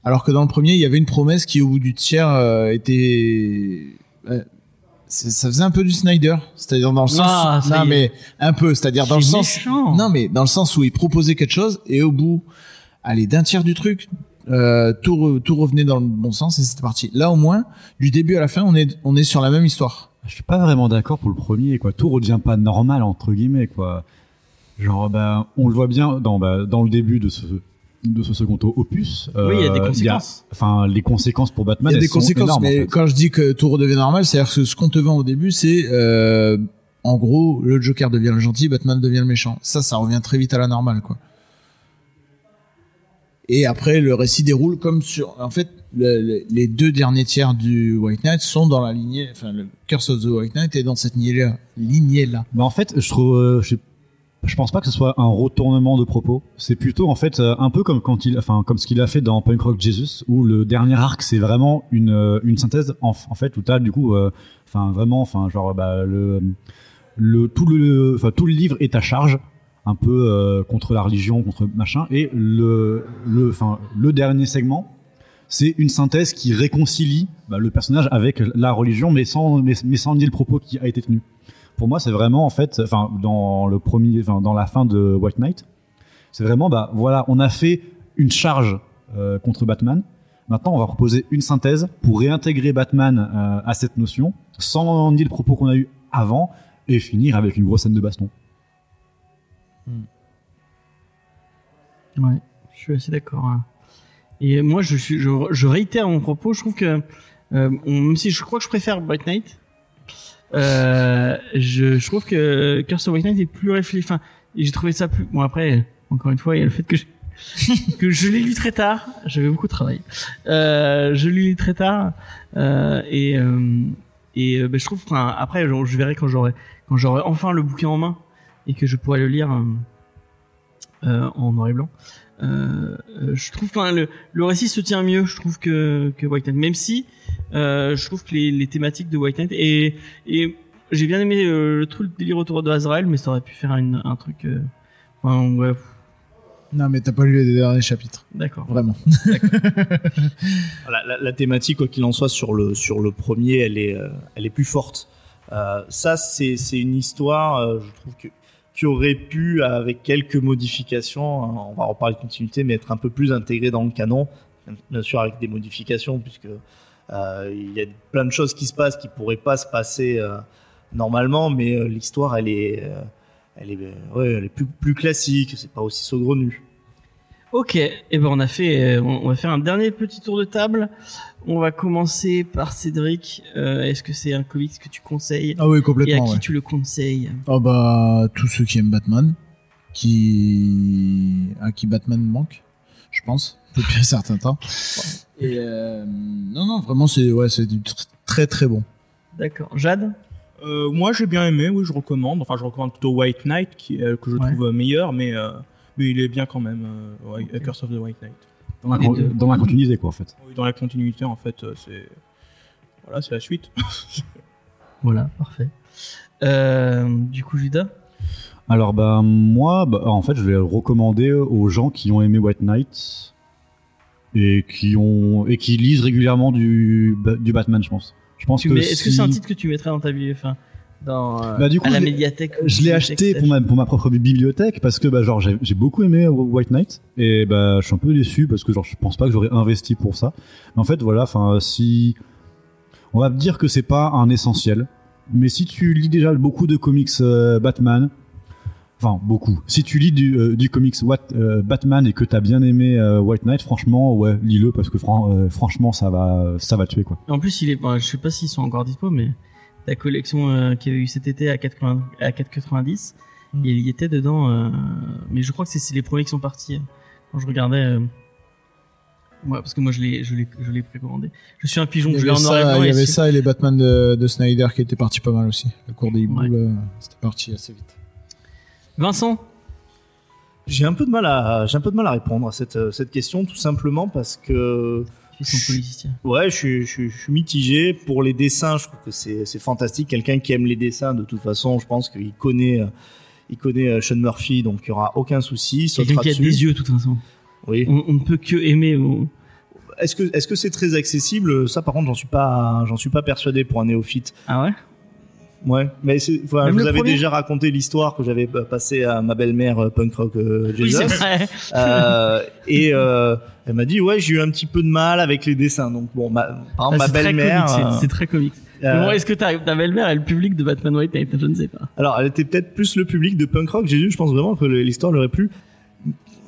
Alors que dans le premier, il y avait une promesse qui, au bout du tiers, euh, était euh, ça faisait un peu du Snyder, c'est-à-dire dans le sens, Ah, ça non mais un peu, c'est-à-dire dans le C'est sens, méchant. non mais dans le sens où il proposait quelque chose et au bout, allez d'un tiers du truc, euh, tout re- tout revenait dans le bon sens et c'était parti. Là au moins, du début à la fin, on est on est sur la même histoire. Je suis pas vraiment d'accord pour le premier, quoi. Tout redevient pas normal entre guillemets, quoi. Genre, ben, on le voit bien dans, bah, dans le début de ce de ce second opus. Oui, il y a des euh, conséquences. Enfin, les conséquences pour Batman. Il y a des sont conséquences, énormes, en mais fait. quand je dis que tout redevient normal, c'est-à-dire que ce qu'on te vend au début, c'est euh, en gros le Joker devient le gentil, Batman devient le méchant. Ça, ça revient très vite à la normale, quoi. Et après, le récit déroule comme sur. En fait, le- le- les deux derniers tiers du White Knight sont dans la lignée. Enfin, le Curse of the White Knight est dans cette lignée-là. Lignée-là. Bah en fait, je trouve, euh, je, sais- je pense pas que ce soit un retournement de propos. C'est plutôt en fait euh, un peu comme quand il, enfin comme ce qu'il a fait dans Punk Rock Jesus, où le dernier arc c'est vraiment une euh, une synthèse en, fait où t'as du coup, euh, enfin vraiment, enfin genre bah, le le tout le, enfin tout le livre est à charge un peu euh, contre la religion, contre machin, et le le, enfin le dernier segment c'est une synthèse qui réconcilie bah, le personnage avec la religion, mais sans, mais, mais sans nier le propos qui a été tenu. Pour moi, c'est vraiment en fait, enfin, dans le premier, enfin, dans la fin de White Knight, c'est vraiment, bah, voilà, on a fait une charge euh, contre Batman. Maintenant, on va proposer une synthèse pour réintégrer Batman euh, à cette notion, sans nier le propos qu'on a eu avant, et finir avec une grosse scène de baston. Ouais, je suis assez d'accord. hein. Et moi, je, réitère mon propos. Je trouve que, euh, même si je crois que je préfère Bright Knight, euh, je, je trouve que Curse of White Knight est plus réfléchi. Enfin, j'ai trouvé ça plus. Bon après, encore une fois, il y a le fait que j'ai [laughs] que je l'ai lu très tard. J'avais beaucoup de travail. Euh, je l'ai lu très tard euh, et euh, et euh, ben, je trouve. Enfin, après, je, je verrai quand j'aurai quand j'aurai enfin le bouquin en main et que je pourrai le lire en noir et blanc. Euh, euh, je trouve enfin le, le récit se tient mieux je trouve que que White Knight même si euh, je trouve que les, les thématiques de White Knight et et j'ai bien aimé euh, le truc délire autour de Azrael mais ça aurait pu faire une, un truc euh, enfin ouais Non, mais t'as pas lu les derniers chapitres. d'accord Vraiment. [laughs] La, la- la thématique, quoi qu'il en soit, sur le, sur le premier, elle est, euh, elle est plus forte. Euh, ça, c'est c'est une histoire, euh, je trouve, que, qui aurait pu, avec quelques modifications, hein, on va reparler de continuité, mais être un peu plus intégrée dans le canon. Bien sûr, avec des modifications, puisque euh, il y a plein de choses qui se passent qui pourraient pas se passer euh, normalement, mais euh, l'histoire, elle est, elle est, elle est plus, plus classique, c'est pas aussi saugrenu. Ok, et ben on a fait, euh, on on va faire un dernier petit tour de table. On va commencer par Cédric. Euh, Est-ce que c'est un comics que tu conseilles Ah oui, et à complètement. qui ouais. tu le conseilles? Ah bah tous ceux qui aiment Batman, qui à qui Batman manque, je pense, [laughs] depuis un certain temps. Et euh, non non vraiment c'est ouais c'est très très bon. D'accord. Jade? Euh, moi, j'ai bien aimé, oui, je recommande. Enfin, je recommande plutôt White Knight, qui, euh, que je Ouais. trouve meilleur, mais, euh, mais il est bien quand même, euh, ouais, Ok. Curse of the White Knight. Dans la, deux. dans la continuité, quoi, en fait. Oui, dans la continuité, en fait, euh, c'est. Voilà, c'est la suite. [laughs] Voilà, parfait. Euh, du coup, Judas? Alors, bah, moi, bah, en fait, je vais le recommander aux gens qui ont aimé White Knight et qui, ont, et qui lisent régulièrement du, ba- du Batman, je pense. Je pense que mets- Est-ce que c'est un titre que tu mettrais dans ta vie, enfin, dans euh, Bah, du coup, à la je l'ai- médiathèque Je l'ai acheté pour ma, pour ma propre bibliothèque parce que bah, genre j'ai beaucoup aimé White Knight et bah je suis un peu déçu parce que genre je pense pas que j'aurais investi pour ça. Mais en fait voilà, enfin si on va dire que c'est pas un essentiel, mais si tu lis déjà beaucoup de comics euh, Batman, enfin beaucoup. Si tu lis du, euh, du comics What, euh, Batman et que t'as bien aimé euh, White Knight, franchement ouais lis-le parce que fran- euh, franchement ça va ça va tuer quoi. En plus, il est, je sais pas s'ils sont encore dispo, mais la collection euh, qu'il y avait eu cet été à 80 à 4,90, Mm. il y était dedans. euh, mais je crois que c'est- les premiers qui sont partis. euh, Quand je regardais, euh, ouais, parce que moi je l'ai, je l'ai, je l'ai précommandé. Je suis un pigeon, Il y je l'ai avait, en noir et ça, blanc. il y et avait ça et les Batman de, de Snyder qui étaient partis pas mal aussi. Le cours des hiboux Ouais. c'était parti assez vite. Vincent, J'ai un peu de mal à, j'ai un peu de mal à répondre à cette, cette question, tout simplement parce que ils sont politicien. Ouais, je suis, je, suis- je suis mitigé. Pour les dessins, je trouve que c'est fantastique. Quelqu'un qui aime les dessins, de toute façon, je pense qu'il connaît, il connaît euh, Sean Murphy, donc il y aura aucun souci. il Quelqu'un qui a dessus. des yeux, de toute façon. Oui. On, on ne peut que aimer. on- Est-ce que est-ce que c'est très accessible? Ça, par contre, j'en suis pas, j'en suis pas persuadé pour un néophyte. Ah ouais? Ouais, mais c'est, voilà, je vous avais premier déjà raconté l'histoire que j'avais euh, passée à ma belle-mère euh, punk rock euh, Oui, Jesus. c'est vrai. Euh, et euh, elle m'a dit ouais, j'ai eu un petit peu de mal avec les dessins. Donc bon, ma, par exemple, Ah, ma belle-mère. comique, c'est- très comique. euh, bon, Est-ce que ta, ta belle-mère est le public de Batman White Knight Je ne sais pas. Alors, elle était peut-être plus le public de punk rock. J'ai lu, je pense vraiment que l'histoire leur aurait plu.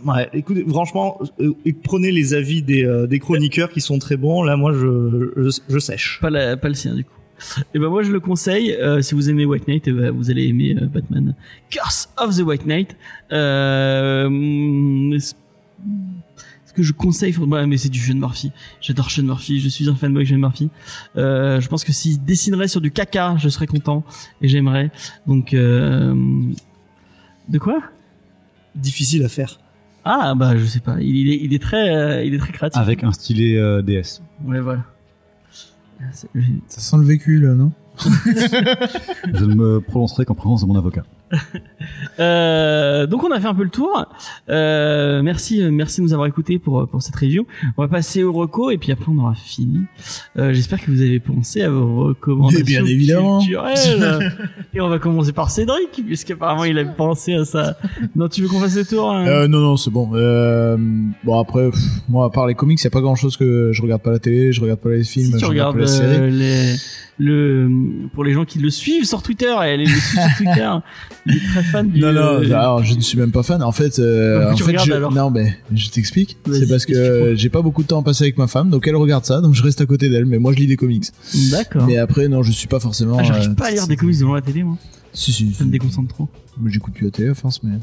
Ouais, écoutez, franchement, euh, prenez les avis des, euh, des chroniqueurs qui sont très bons. Là, moi, je, je, je sèche. Pas, la, pas le sien, du coup. Et ben moi, je le conseille. euh, si vous aimez White Knight, ben, vous allez aimer euh, Batman Curse of the White Knight. Euh, est-ce est-ce que je conseille ouais, mais c'est du Sean Murphy. J'adore Sean Murphy. Je suis un fanboy de Sean Murphy. Euh, je pense que s'il dessinerait sur du caca, je serais content et j'aimerais. Donc, euh, de quoi? Difficile à faire. Ah bah je sais pas. Il, il est, il est très, euh, il est très créatif. Avec un stylet euh, DS. Ouais voilà. Ça sent le vécu là, non? [laughs] Je ne me prononcerai qu'en présence de mon avocat. [laughs] Euh, donc on a fait un peu le tour. Euh, merci, euh, merci de nous avoir écoutés pour pour cette review. On va passer au reco et puis après on aura fini. Euh, J'espère que vous avez pensé à vos recommandations bien évidemment. culturelles. [laughs] et on va commencer par Cédric puisqu'apparemment il a pensé à ça. Non, tu veux qu'on fasse le tour hein Euh, non, non, c'est bon. Euh, bon, après, pff, moi, à part les comics, il y a pas grand chose que je regarde pas la télé, je regarde pas les films, Si tu je regarde pas les séries. euh, les, le pour les gens qui le suivent sur Twitter, elle est sur Twitter. [laughs] Il est très fan du. Non, non, euh, alors je ne suis même pas fan. En fait, euh, en fait, je, non, mais je t'explique. C'est parce que j'ai pas beaucoup de temps à passer avec ma femme, donc elle regarde ça, donc je reste à côté d'elle. Mais moi, je lis des comics. D'accord. Mais après, non, je suis pas forcément. Ah, j'arrive euh, pas à lire des comics devant la télé, moi. Si, si. Ça me déconcentre trop. Mais j'écoute plus la télé à force, mais.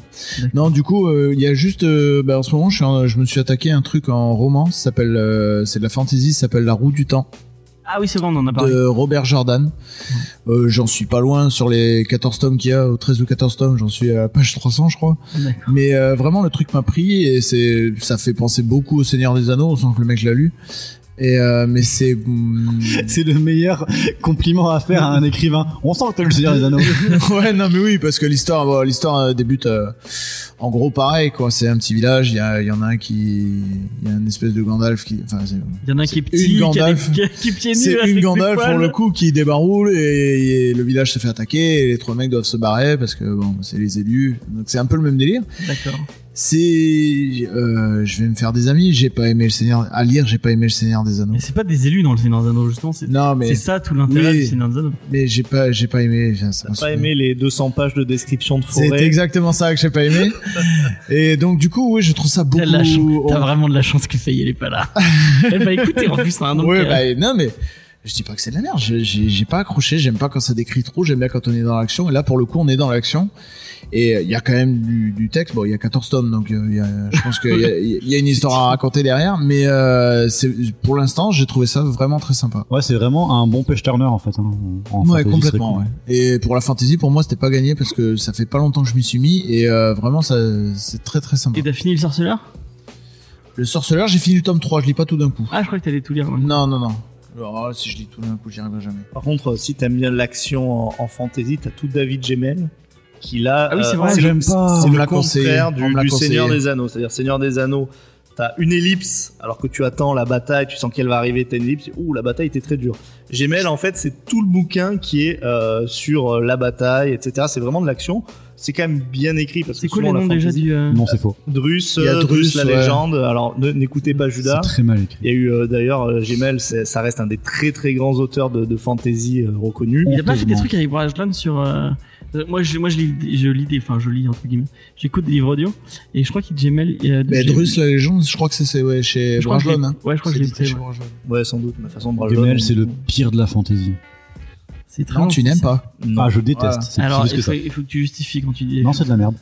Non, du coup, euh, il y a juste. euh, bah, en ce moment, je, suis en- je me suis attaqué à un truc en roman. Ça s'appelle. euh, c'est de la fantasy. Ça s'appelle La Roue du Temps Ah oui, c'est vrai, on en a parlé. de Robert Jordan. Euh, j'en suis pas loin sur les 14 tomes qu'il y a, au 13 ou 14 tomes. J'en suis à page 300, je crois. Mais euh, vraiment, le truc m'a pris et c'est, ça fait penser beaucoup au Seigneur des Anneaux. On sent que le mec l'a lu. Et euh, mais c'est. hum, C'est le meilleur compliment à faire à un écrivain. On sent que t'as le Seigneur des Anneaux. [laughs] ouais, non, mais oui, parce que l'histoire, bon, l'histoire euh, débute euh, en gros pareil, quoi. C'est un petit village. Il y, a, il y en a un qui, il y a une espèce de Gandalf qui, enfin, c'est, Il y en a un qui est une petit, qui, a Gandalf. des, qui, a- qui est pieds nus. c'est une Gandalf pour le coup qui débaroule et, et le village se fait attaquer et les trois mecs doivent se barrer parce que bon, c'est les élus. Donc c'est un peu le même délire. D'accord. C'est, euh, je vais me faire des amis. J'ai pas aimé le Seigneur à lire. J'ai pas aimé le Seigneur des Anneaux. Mais c'est pas des élus dans le Seigneur des Anneaux, justement. C'est Non, mais c'est ça tout l'intérêt Oui. du Seigneur des Anneaux. mais j'ai pas, j'ai pas aimé. Enfin, ça pas aimé les 200 pages de description de C'est forêt exactement ça que j'ai pas aimé. [laughs] et donc du coup, oui, je trouve ça beaucoup. T'as Oh. vraiment de la chance que Faye elle est pas là. [laughs] elle va écouter en plus, hein, donc. Ouais, euh, bah, non, mais je dis pas que c'est de la merde. J'ai- J'ai j'ai pas accroché. J'aime pas quand ça décrit trop. J'aime bien quand on est dans l'action. Et là, pour le coup, on est dans l'action. Et il y a quand même du, du texte. Bon, il y a 14 tomes, donc euh, il y a, je pense qu'il y, a- [laughs] il y a une histoire à raconter derrière. Mais euh, pour l'instant, j'ai trouvé ça vraiment très sympa. Ouais, c'est vraiment un bon page turner en fait. hein, en ouais, fantasy, complètement. Ouais. Et pour la fantasy, pour moi, c'était pas gagné parce que ça fait pas longtemps que je m'y suis mis et euh, vraiment, ça, c'est très très sympa. Et t'as fini le sorceleur Le sorceleur, j'ai fini le tome 3, je lis pas tout d'un coup. Ah, je crois que t'allais tout lire. ouais. Non, non, non. Si je lis tout d'un coup, j'y arriverai jamais. Par contre, si t'aimes bien l'action en, en fantasy, t'as tout David Gemmel qui là, Ah oui, c'est vrai, c'est j'aime le, pas. c'est le contraire on du. Seigneur des Anneaux. C'est-à-dire Seigneur des Anneaux, t'as une ellipse alors que tu attends la bataille, tu sens qu'elle va arriver, t'as une ellipse. Ouh, la bataille était très dure. Gemmel, en fait, c'est tout le bouquin qui est euh, sur euh, la bataille, etc. C'est vraiment de l'action. C'est quand même bien écrit parce que C'est quoi les souvent, la noms déjà du. euh, Non, c'est faux. Drus, Il y a euh, Drus, Drus, la ouais. légende. Alors, ne- n'écoutez pas Judas. C'est très mal écrit. Il y a eu euh, d'ailleurs euh, c'est- ça reste un des très très grands auteurs de, de fantasy euh, reconnus. Il a pas fait des trucs avec Brajlan sur. Euh, moi, je, moi, je lis, je lis des, enfin, je lis entre guillemets. J'écoute des livres audio et je crois qu'il Gmail. Euh, Gmail- Drus, la légende, je crois que c'est- c'est ouais, chez Brajlon. Hein. Ouais, je crois que C'est chez ouais. Brajlon. Ouais, sans doute. De toute façon, Brajlon, Gemmel, c'est le pire de la fantasy. C'est très Non, tu n'aimes ça. pas. Non. Ah, je déteste. Voilà. C'est Alors, il faut, ça. il faut que tu justifies quand tu dis. Non, c'est de la merde.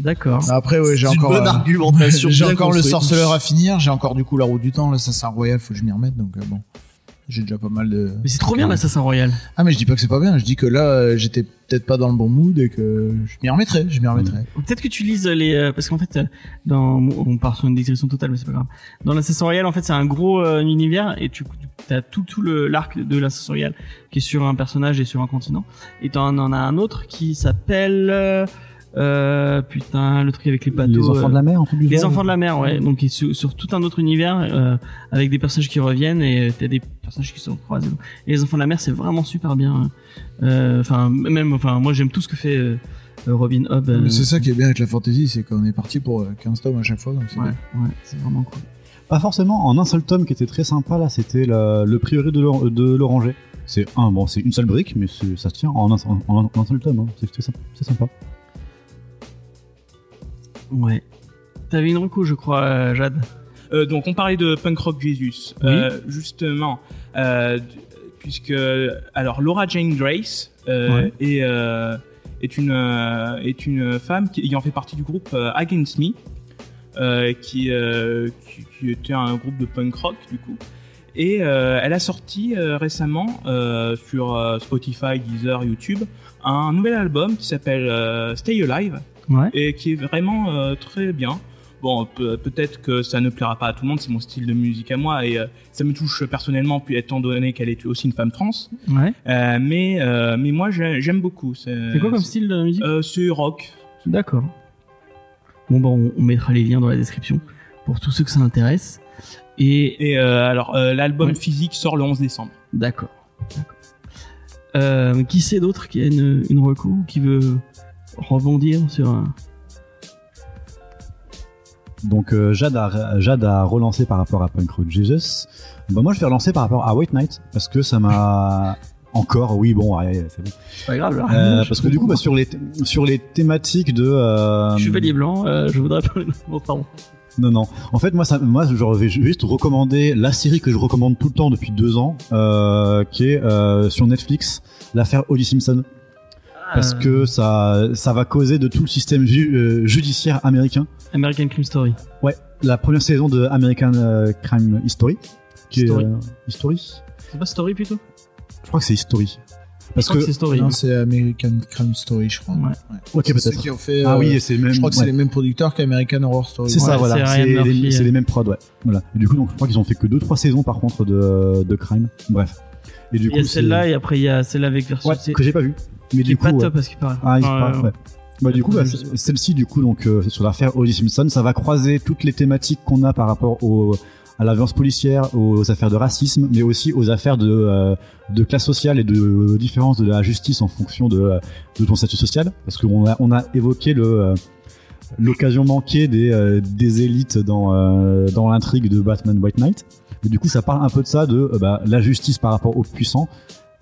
D'accord. Après, ouais, j'ai C'est encore. bonne euh, argumentation. [laughs] J'ai encore le sorceleur à finir. J'ai encore du coup la route du temps. L'assassin royal, faut que je m'y remette. Donc euh, bon, j'ai déjà pas mal de. Mais c'est trop bien l'Assassin Royal. Ah, mais je dis pas que c'est pas bien. Je dis que là, euh, j'étais peut-être pas dans le bon mood et que je m'y remettrai. Je m'y remettrai. Peut-être que tu lises les euh, parce qu'en fait euh, dans on part sur une digression totale mais c'est pas grave. Dans l'Assassin Royal en fait c'est un gros euh, univers et tu as tout tout le l'arc de l'Assassin Royal qui est sur un personnage et sur un continent et t'en en as un autre qui s'appelle euh, euh, putain le truc avec les bateaux. Les enfants euh, de la mer, en tout du les genre. enfants de la mer, ouais. Donc ils sur, sur tout un autre univers euh, avec des personnages qui reviennent et euh, t'as des personnages qui sont croisés. Et les enfants de la mer, c'est vraiment super bien. Euh, Enfin même, enfin moi j'aime tout ce que fait euh, euh, Robin Hood. euh, Mais c'est ça qui est bien avec la fantasy, c'est qu'on est parti pour euh, 15 tomes à chaque fois. Donc c'est Ouais, ouais, c'est vraiment cool. Pas forcément. En un seul tome qui était très sympa, là, c'était le, prieuré de l'or- de l'oranger. C'est un, bon, c'est une seule brique, mais ça se tient en un, en un- en un seul tome. hein. C'est c'est sympa. Ouais. T'avais une reco, je crois, euh, Jade. Euh, donc on parlait de Punk Rock Jesus. Oui. Euh, justement, euh, puisque alors Laura Jane Grace Ouais. est, est une est une femme qui ayant fait partie du groupe Against Me, qui, qui qui était un groupe de punk rock du coup. Et elle a sorti récemment sur Spotify, Deezer, YouTube un nouvel album qui s'appelle Stay Alive Ouais. et qui est vraiment euh, très bien. Bon, pe- peut-être que ça ne plaira pas à tout le monde, c'est mon style de musique à moi et euh, ça me touche personnellement, puis étant donné qu'elle est aussi une femme trans. Ouais. Euh, mais mais moi j'ai- j'aime beaucoup. C'est quoi comme style de musique? C'est rock. D'accord. Bon, bah, on, on mettra les liens dans la description pour tous ceux que ça intéresse. Et Et alors l'album Ouais. physique sort le 11 décembre. d'accord. D'accord. Euh, qui c'est d'autre qui a une, une reco ou qui veut rebondir sur un. Donc euh, Jade, a, Jade a relancé par rapport à Punk Rock Jesus. Bah, moi, je vais relancer par rapport à White Knight parce que ça m'a [laughs] encore, oui, bon, ouais, c'est bon. C'est pas grave. là. Euh, parce que du coup, bah, sur les sur les thématiques de euh, Chevalier blanc, euh, je voudrais parler de. Bon, pardon. Non, non. En fait, moi, ça, moi, je vais juste recommander la série que je recommande tout le temps depuis deux ans, euh, qui est euh, sur Netflix, l'affaire O.J. Simpson. Parce Euh, que ça, ça va causer de tout le système ju- euh, judiciaire américain. American Crime Story. Ouais, la première saison de American euh, Crime History. Qui Story. Est, euh, History C'est pas Story plutôt? Je crois que c'est History. Parce Je crois que, c'est Story. Non, c'est American Crime Story, je crois. Ouais. ok C'est ceux peut-être. qui ont fait. Ah euh, oui, c'est même. Je crois que c'est les mêmes producteurs qu'American Horror Story. C'est ça, voilà. c'est les, euh. mêmes prods, ouais. Voilà. Et du coup, donc, je crois qu'ils ont fait que 2-3 saisons par contre de, de Crime. Bref. Et du Il y coup, a celle-là et après il y a celle-là avec version Ouais, que j'ai pas vu. Mais du coup, pas ouais. top parce qu'il paraît. Ah, il Enfin, parle, euh, ouais. Bah, du coup, bah, celle-ci, du coup, donc, euh, sur l'affaire O.J. Simpson, ça va croiser toutes les thématiques qu'on a par rapport au, à la violence policière, aux affaires de racisme, mais aussi aux affaires de, euh, de classe sociale et de différence de la justice en fonction de, euh, de ton statut social. Parce qu'on a, on a évoqué le, euh, l'occasion manquée des, euh, des élites dans, euh, dans l'intrigue de Batman White Knight. Mais du coup, ça parle un peu de ça, de euh, bah, la justice par rapport aux puissants.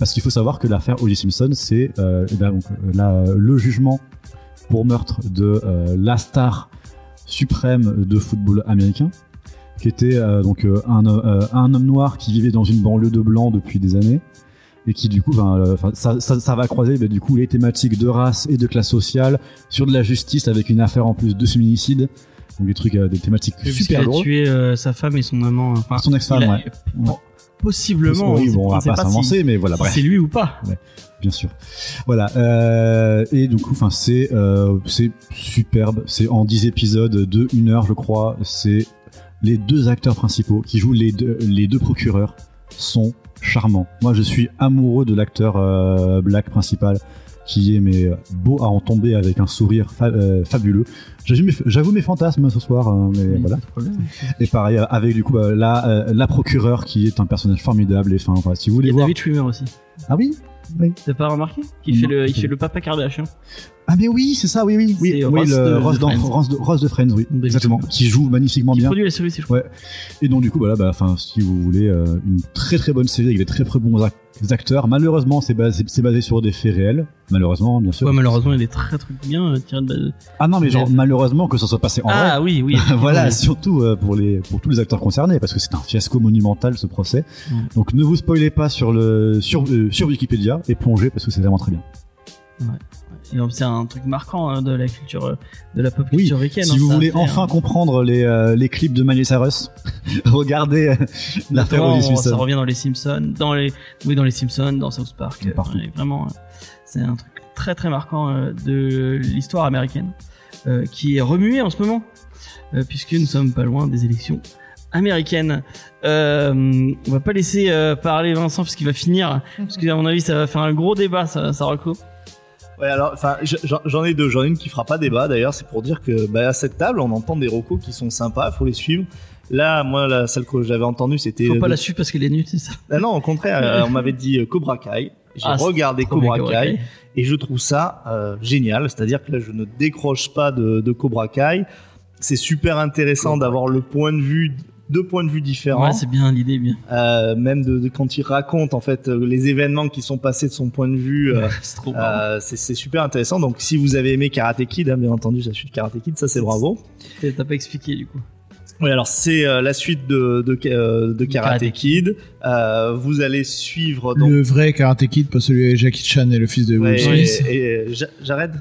Parce qu'il faut savoir que l'affaire O.J. Simpson, c'est euh, eh ben, euh, la- le jugement pour meurtre de euh, la star suprême de football américain, qui était euh, donc euh, un, euh, un homme noir qui vivait dans une banlieue de blanc depuis des années et qui du coup, ben, euh, ça, ça, ça va croiser ben, du coup les thématiques de race et de classe sociale sur de la justice avec une affaire en plus de féminicide, donc des trucs, euh, des thématiques super qu'il a lourdes. tué euh, sa femme et son amant. Enfin, Son ex-femme, il a- ouais. Possiblement. oui, bon, on on va pas si- s'avancer, mais voilà, si c'est lui ou pas. bien sûr. Voilà. Euh, et du coup, enfin, c'est euh, c'est superbe. C'est en 10 épisodes de 1 heure, je crois. C'est les deux acteurs principaux qui jouent les deux, les deux procureurs sont charmants. Moi, je suis amoureux de l'acteur euh, black principal qui est mais beau à en tomber avec un sourire fa- euh, fabuleux. J'avoue mes, fantasmes ce soir, hein, mais voilà. Et pareil euh, avec du coup bah, la euh, la procureure qui est un personnage formidable. Et enfin, si vous Il voulez y a voir. David Schwimmer aussi. Ah oui. T'as pas remarqué? Qui Non. fait le, il fait le papa Kardashian. Ah mais oui, c'est ça, oui, oui, oui, oui, Ross le de- Ross, de dans- Friends. Ross de, Ross de Friends, oui, exactement, qui joue magnifiquement Qui bien. produit la série, c'est je crois. Ouais. Et donc du coup, voilà, bah, enfin, si vous voulez euh, une très très bonne série avec des très très bons ac- acteurs. Malheureusement, c'est basé, c'est basé sur des faits réels. Malheureusement, bien sûr. Ouais, malheureusement, il est très très bien euh, tiré de. ah non, mais genre malheureusement que ça soit passé en Ah vrai. oui, oui. [laughs] voilà, Oui. surtout euh, pour les pour tous les acteurs concernés, parce que c'est un fiasco monumental ce procès. Mm. Donc ne vous spoilez pas sur le sur euh, sur Wikipédia et plongez parce que c'est vraiment très bien. Donc, C'est un truc marquant hein, de la culture, de la pop Oui, culture week-end. Si hein, vous voulez fait, enfin hein. comprendre les, euh, les clips de Miley Cyrus, [laughs] regardez euh, l'affaire Notamment, O.J. on- Ça Simpson. revient dans les Simpsons, dans les, oui, dans les Simpsons, dans South Park. euh, vraiment, c'est un truc très très marquant euh, de l'histoire américaine, euh, qui est remué en ce moment, euh, puisque nous sommes pas loin des élections américaines. Euh, on va pas laisser euh, parler Vincent parce qu'il va finir, parce que à mon avis ça va faire un gros débat, ça, ça. Ouais, alors, enfin, j'en ai deux. J'en ai une qui fera pas débat d'ailleurs. C'est pour dire que, bah, à cette table, on entend des recos qui sont sympas. Faut les suivre. Là, moi, la celle que j'avais entendue, c'était. Faut pas de- la suivre parce qu'elle est nulle, c'est ça? Ah non, au contraire, euh, [laughs] on m'avait dit euh, Cobra Kai. J'ai Ah, regardé Cobra Kai et je trouve ça euh, génial. C'est-à-dire que là, je ne décroche pas de, de Cobra Kai. C'est super intéressant d'avoir le point de vue, deux points de vue différents. Ouais, c'est bien l'idée, bien. Euh, même de, de quand il raconte en fait euh, les événements qui sont passés de son point de vue. euh, [laughs] c'est trop marrant. euh, c'est c'est super intéressant. Donc, si vous avez aimé Karate Kid, hein, bien entendu, la suite Karate Kid, ça c'est bravo. T'as pas expliqué du coup. Oui, alors c'est euh, la suite de, de, euh, de Karate, Karate Kid. Euh, vous allez suivre donc. Le vrai Karate Kid, pas celui avec Jackie Chan et le fils de Ouais, Will et, Smith. et Ja- Jared?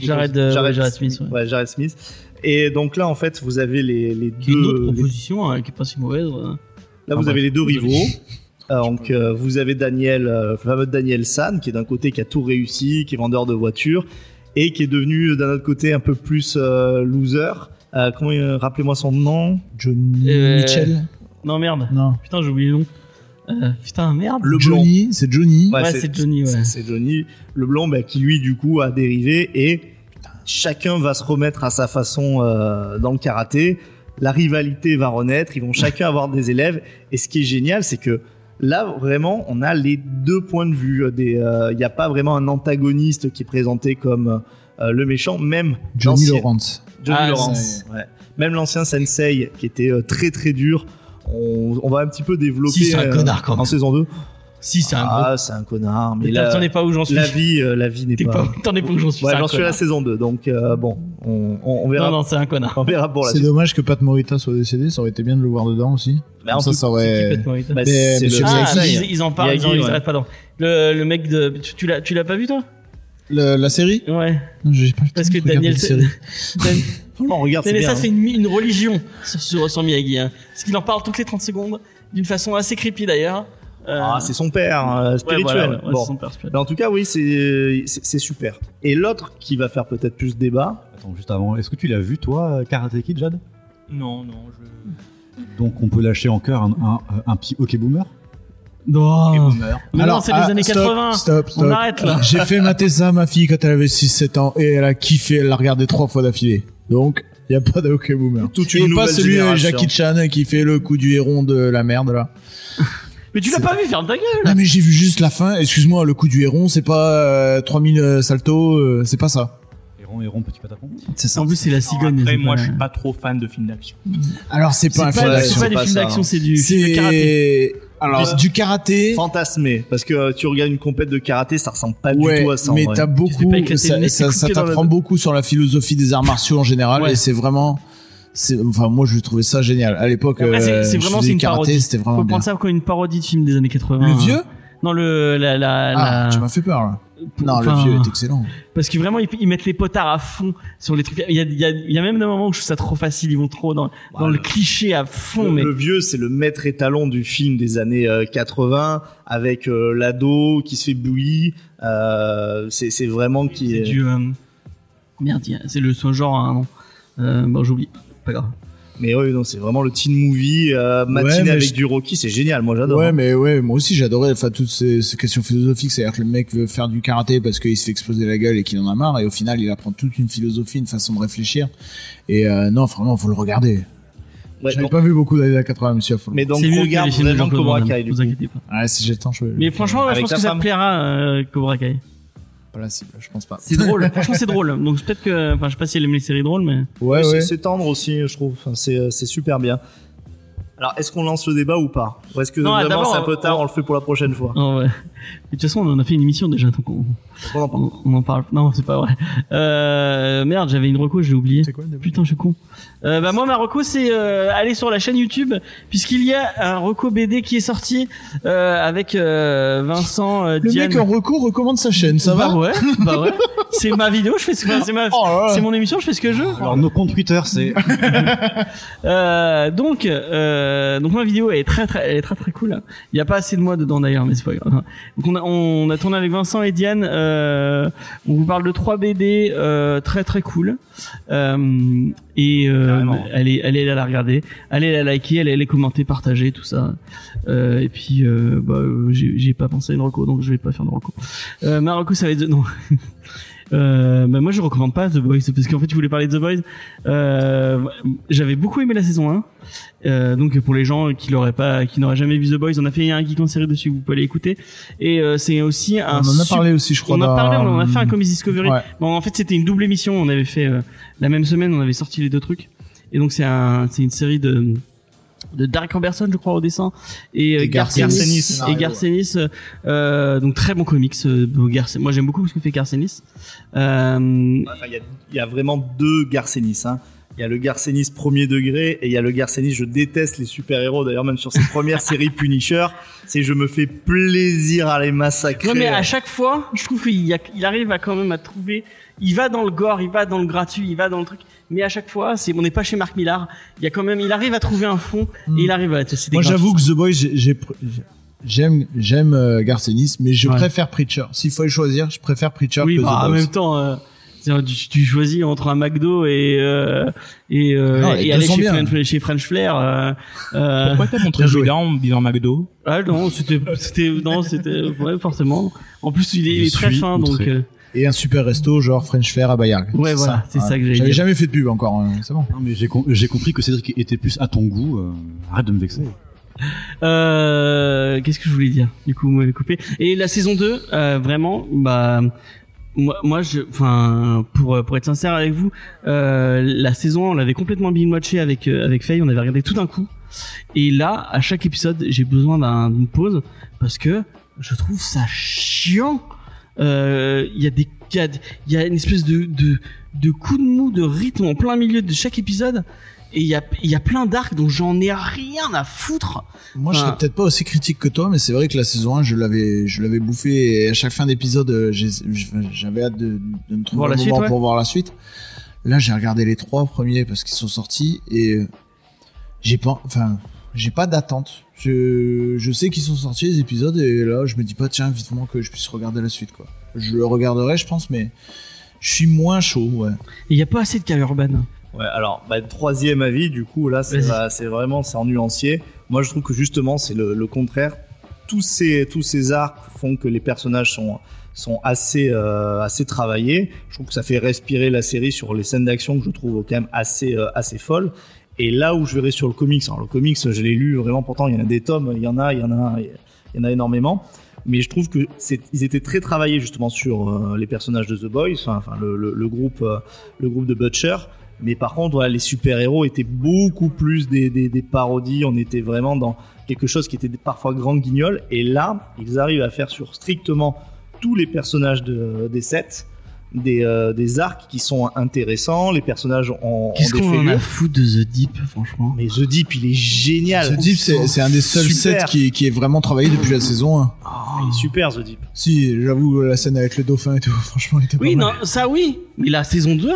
Jared, euh, ouais, Jared Smith, ouais. Ouais, Jared Smith. Et donc là, en fait, vous avez les, les est une autre deux. les- proposition hein, qui est pas si mauvaise. ouais. là, vous Ah, avez bref. les deux rivaux. [laughs] Euh, donc, euh, vous avez Daniel, euh, le fameux Daniel San, qui est d'un côté qui a tout réussi, qui est vendeur de voitures, et qui est devenu d'un autre côté un peu plus euh, loser. Euh, comment euh, rappelez-moi son nom Johnny Euh, Mitchell Non, merde. Non. Putain, j'ai oublié le nom. Euh, putain, merde. Le blond. Johnny, c'est Johnny. Ouais, c'est Johnny, ouais. c'est- C'est Johnny, le blond, bah, qui lui, du coup, a dérivé et chacun va se remettre à sa façon euh, dans le karaté. La rivalité va renaître, ils vont [laughs] chacun avoir des élèves. Et ce qui est génial, c'est que là, vraiment, on a les deux points de vue. Il n'y a pas vraiment un antagoniste qui est présenté comme euh, le méchant, même Johnny Lawrence. Johnny Ah, Lawrence. ouais. Même l'ancien sensei qui était euh, très très dur. On, on va un petit peu développer Si, c'est un euh, connard, quand même. en saison 2. Si, c'est un gros. Ah, c'est un connard. Mais Mais là, t'en es pas où j'en suis. la vie, euh, la vie n'est pas. pas, t'en es pas où j'en suis. Ouais, c'est j'en suis à la connard. saison 2, donc euh, bon, on, on, on verra. Non, non, c'est un connard. On verra pour la C'est dommage que Pat Morita soit décédé, ça aurait été bien de le voir dedans aussi. Mais en ça, tout- ça Qui aurait. pète Morita Bah, Mais c'est Monsieur le Ah, mais ils, ils en parlent, ils, en- ils ouais. arrêtent pas d'en. Le, le mec de. Tu, l'as, tu l'as pas vu toi? Le- la série? Ouais. Non, j'ai pas le Parce que Daniel. Dan- [laughs] Non, regarde, c'est bien. ça fait une, une religion sur, sur, sur Miyagi. Hein. Parce qu'il en parle toutes les 30 secondes, d'une façon assez creepy d'ailleurs. Euh, Ah, c'est son père euh, ouais, spirituel. voilà, ouais, ouais, bon. c'est son père spirituel. Mais en tout cas, oui, c'est super. Et l'autre qui va faire peut-être plus débat, Attends, juste avant, est-ce que tu l'as vu toi, Karate Kid, Jade? Non, non, je. Donc on peut lâcher encore un, un, un petit hockey boomer? Non. Non, c'est les ah, années stop, 80. Stop, stop. On arrête là. J'ai fait mater ça à ma fille quand elle avait 6-7 ans et elle a kiffé, elle l'a regardé trois fois d'affilée. Donc, y a pas de hockey boomer. Toute une et pas celui de. Jackie Chan qui fait le coup du héron de la merde là. Mais tu l'as pas vu, ferme ta gueule. Non mais j'ai vu juste la fin. Excuse-moi, le coup du héron, c'est pas euh, 3000 saltos, euh, c'est pas ça. Héron, héron, petit patapon C'est ça. En plus, c'est la cigogne. Après, moi, je suis pas trop fan de films d'action. Alors c'est pas un film Ouais, c'est d'action. pas c'est des films ça, d'action, hein. c'est du film de karaté. Alors du karaté. fantasmé. Parce que euh, tu regardes une compète de karaté, ça ressemble pas Ouais, du tout à ça. mais t'as beaucoup, ça, t'apprend beaucoup sur la philosophie des arts martiaux en général et c'est vraiment, enfin moi je trouvais ça génial. À l'époque, euh, c'est vraiment c'est une karaté, parodie. c'était Faut vraiment bien. prendre ça comme une parodie de film des années 80. Le vieux? Non, le la la, Ah, la- tu m'as fait peur là. Non, enfin, le vieux est excellent. Parce que vraiment, ils, ils mettent les potards à fond sur les trucs. Il y a, il y a, il y a même des moments où je trouve ça trop facile. Ils vont trop dans, dans le cliché à fond. Le, mais le vieux, c'est le maître étalon du film des années euh, 80, avec euh, l'ado qui se fait bully. Euh, c'est c'est vraiment qui est. du. euh, Merde, c'est le son genre. Hein, non. Euh, bon, j'oublie. Pas grave. Mais oui, non, c'est vraiment le teen movie euh, Ouais, matiné mais avec je- du Rocky, c'est génial. Moi, j'adore. Ouais, hein. mais ouais, moi aussi j'adorais enfin toutes ces, ces questions philosophiques, c'est-à-dire que le mec veut faire du karaté parce qu'il se fait exploser la gueule et qu'il en a marre, et au final il apprend toute une philosophie, une façon de réfléchir. Et euh, non, vraiment, faut le regarder. Ouais, J'avais pas vu beaucoup d'années 80, monsieur. Faut le mais donc regarde les films de vraiment Jean-Claude Cobra Kai. Du Vous coup. inquiétez pas. Ouais, si j'ai le temps, je vais. Mais franchement, je pense que ça te plaira, euh, Cobra Kai. Pas la cible, je pense pas. C'est drôle. [laughs] Franchement, c'est drôle. Donc peut-être que, enfin, je sais pas si elle aime les séries drôles, mais Ouais, C'est- ouais. C'est tendre aussi, je trouve. Enfin, c'est euh, c'est super bien. Alors, est-ce qu'on lance le débat ou pas? Ou est-ce que Non, vraiment c'est un peu tard, on- on le fait pour la prochaine fois? Oh, ouais. De toute façon, on en a fait une émission déjà, donc on, On en parle. on, on en parle. Non, c'est pas vrai. Euh, merde, j'avais une reco, j'ai oublié. C'est quoi le Putain, je suis con. Euh, bah moi, ma reco, c'est euh, aller sur la chaîne YouTube, puisqu'il y a un reco BD qui est sorti euh, avec euh, Vincent, euh, Le Diane. mec en recours recommande sa chaîne, ça bah va ouais, bah ouais. [laughs] C'est ma vidéo, je fais ce que c'est ma, Oh c'est mon émission, je fais ce que je veux. Alors nos comptes Twitter, c'est [laughs] [laughs] Euh, donc, euh, donc ma vidéo est très très, elle est très très cool. Il y a pas assez de moi dedans d'ailleurs, mais c'est pas grave. Donc on a, on a tourné avec Vincent et Diane. Euh, on vous parle de trois BD euh, très très cool. Euh, et euh, allez, allez la regarder, allez la liker, allez commenter, partager tout ça. Euh, et puis, euh, bah, j'ai pas pensé à une reco, donc je vais pas faire de reco. Euh, ma reco, ça va être non. [laughs] Euh, bah moi je recommande pas The Boys parce qu'en fait tu voulais parler de The Boys. Euh, j'avais beaucoup aimé la saison 1 euh, donc pour les gens qui l'auraient pas qui n'auraient jamais vu The Boys on a fait un geek en série dessus vous pouvez aller écouter et euh, c'est aussi un On en a parlé aussi, je crois. on en a parlé on en a fait un Comics Discovery. Ouais. bon en fait c'était une double émission. On avait fait euh, la même semaine on avait sorti les deux trucs. Et donc c'est un c'est une série de de Dark Anderson je crois au dessin et, euh, Et Garcenis et Garcenis euh, donc très bon comics euh, moi j'aime beaucoup ce que fait Garcenis euh, Enfin, il y a- il y, a vraiment deux Garcenis. Hein. Il y a le Garcenis premier degré et il y a le Garcenis. Je déteste les super-héros. D'ailleurs, même sur ses [laughs] premières séries Punisher, c'est je me fais plaisir à les massacrer. Ouais, mais à chaque fois, je trouve qu'il il arrive à quand même à trouver. Il va dans le gore, il va dans le gratuit, il va dans le truc. Mais à chaque fois, c'est, on n'est pas chez Marc Millard. Il y a quand même, il arrive à trouver un fond et il arrive à. Moi, j'avoue que The Boys, j'ai- j'aime j'aime euh, Garcenis, mais je Ouais. préfère Preacher. S'il faut choisir, je préfère Preacher Oui, que bah, The en Boys. même temps, euh, tu, tu choisis entre un McDo et euh, et, euh, Non, les et deux aller chez bien. French, chez French Flair. Euh, euh, Pourquoi t'as montré. Judas en disant McDo? Ah non, c'était c'était non, c'était ouais, forcément. En plus, il est, il est très fin, donc. Et un super resto, genre French Flair à Bayard. Ouais, voilà, c'est ça que j'allais J'avais jamais fait de pub encore, hein, c'est bon. Non, mais j'ai com- j'ai compris que Cédric était plus à ton goût. euh, arrête de me vexer. Euh, qu'est-ce que je voulais dire? Du coup, vous m'avez coupé. Et la saison 2, euh, vraiment, bah, moi, moi, je, enfin, pour pour être sincère avec vous, euh, la saison 1, on l'avait complètement binge watché avec euh, avec Faye, on avait regardé tout d'un coup. Et là, à chaque épisode, j'ai besoin d'un- d'une pause parce que je trouve ça chiant. Euh, Il y a des, il y a, il y a une espèce de de de coup de mou, de rythme en plein milieu de chaque épisode. Et il y a, y a plein d'arcs dont j'en ai rien à foutre. Moi, je Enfin- serais peut-être pas aussi critique que toi, mais c'est vrai que la saison 1, je l'avais, je l'avais bouffé et à chaque fin d'épisode, euh, j'avais hâte de, de me trouver Voir un suite, moment ouais. pour voir la suite. Là, j'ai regardé les trois premiers parce qu'ils sont sortis et j'ai pas, enfin, j'ai pas d'attente. Je, je sais qu'ils sont sortis les épisodes et là, je me dis pas tiens vivement que je puisse regarder la suite quoi. Je le regarderai, je pense, mais je suis moins chaud, ouais. Il y a pas assez de cas urbains. Ouais, alors, bah, troisième avis, du coup, là, c'est vraiment, c'est en nuancier. Moi, je trouve que justement, c'est le, le contraire. Tous ces, tous ces arcs font que les personnages sont, sont assez, euh, assez travaillés. Je trouve que ça fait respirer la série sur les scènes d'action que je trouve quand même assez, euh, assez folles. Et là où je verrai sur le comics, alors le comics, je l'ai lu vraiment, pourtant, il y en a des tomes, il y en a, il y en a, il y en a énormément. Mais je trouve que ils étaient très travaillés justement sur euh, les personnages de The Boys, enfin, le, groupe, euh, le groupe de Butcher. Mais par contre, les super-héros étaient beaucoup plus des, parodies. On était vraiment dans quelque chose qui était parfois grand guignol. Et là, ils arrivent à faire sur strictement tous les personnages de, des sets des, euh, des arcs qui sont intéressants. Les personnages ont, Qu'est-ce qu'on en a foutre de The Deep, franchement Mais The Deep, il est génial. The Deep, c'est c'est un des seuls Super. sets qui, qui est vraiment travaillé depuis la saison 1. Il est super, The Deep. Si, j'avoue, la scène avec le dauphin et tout, [laughs] franchement, il était Oui, pas non, mal. ça oui. Mais la saison 2,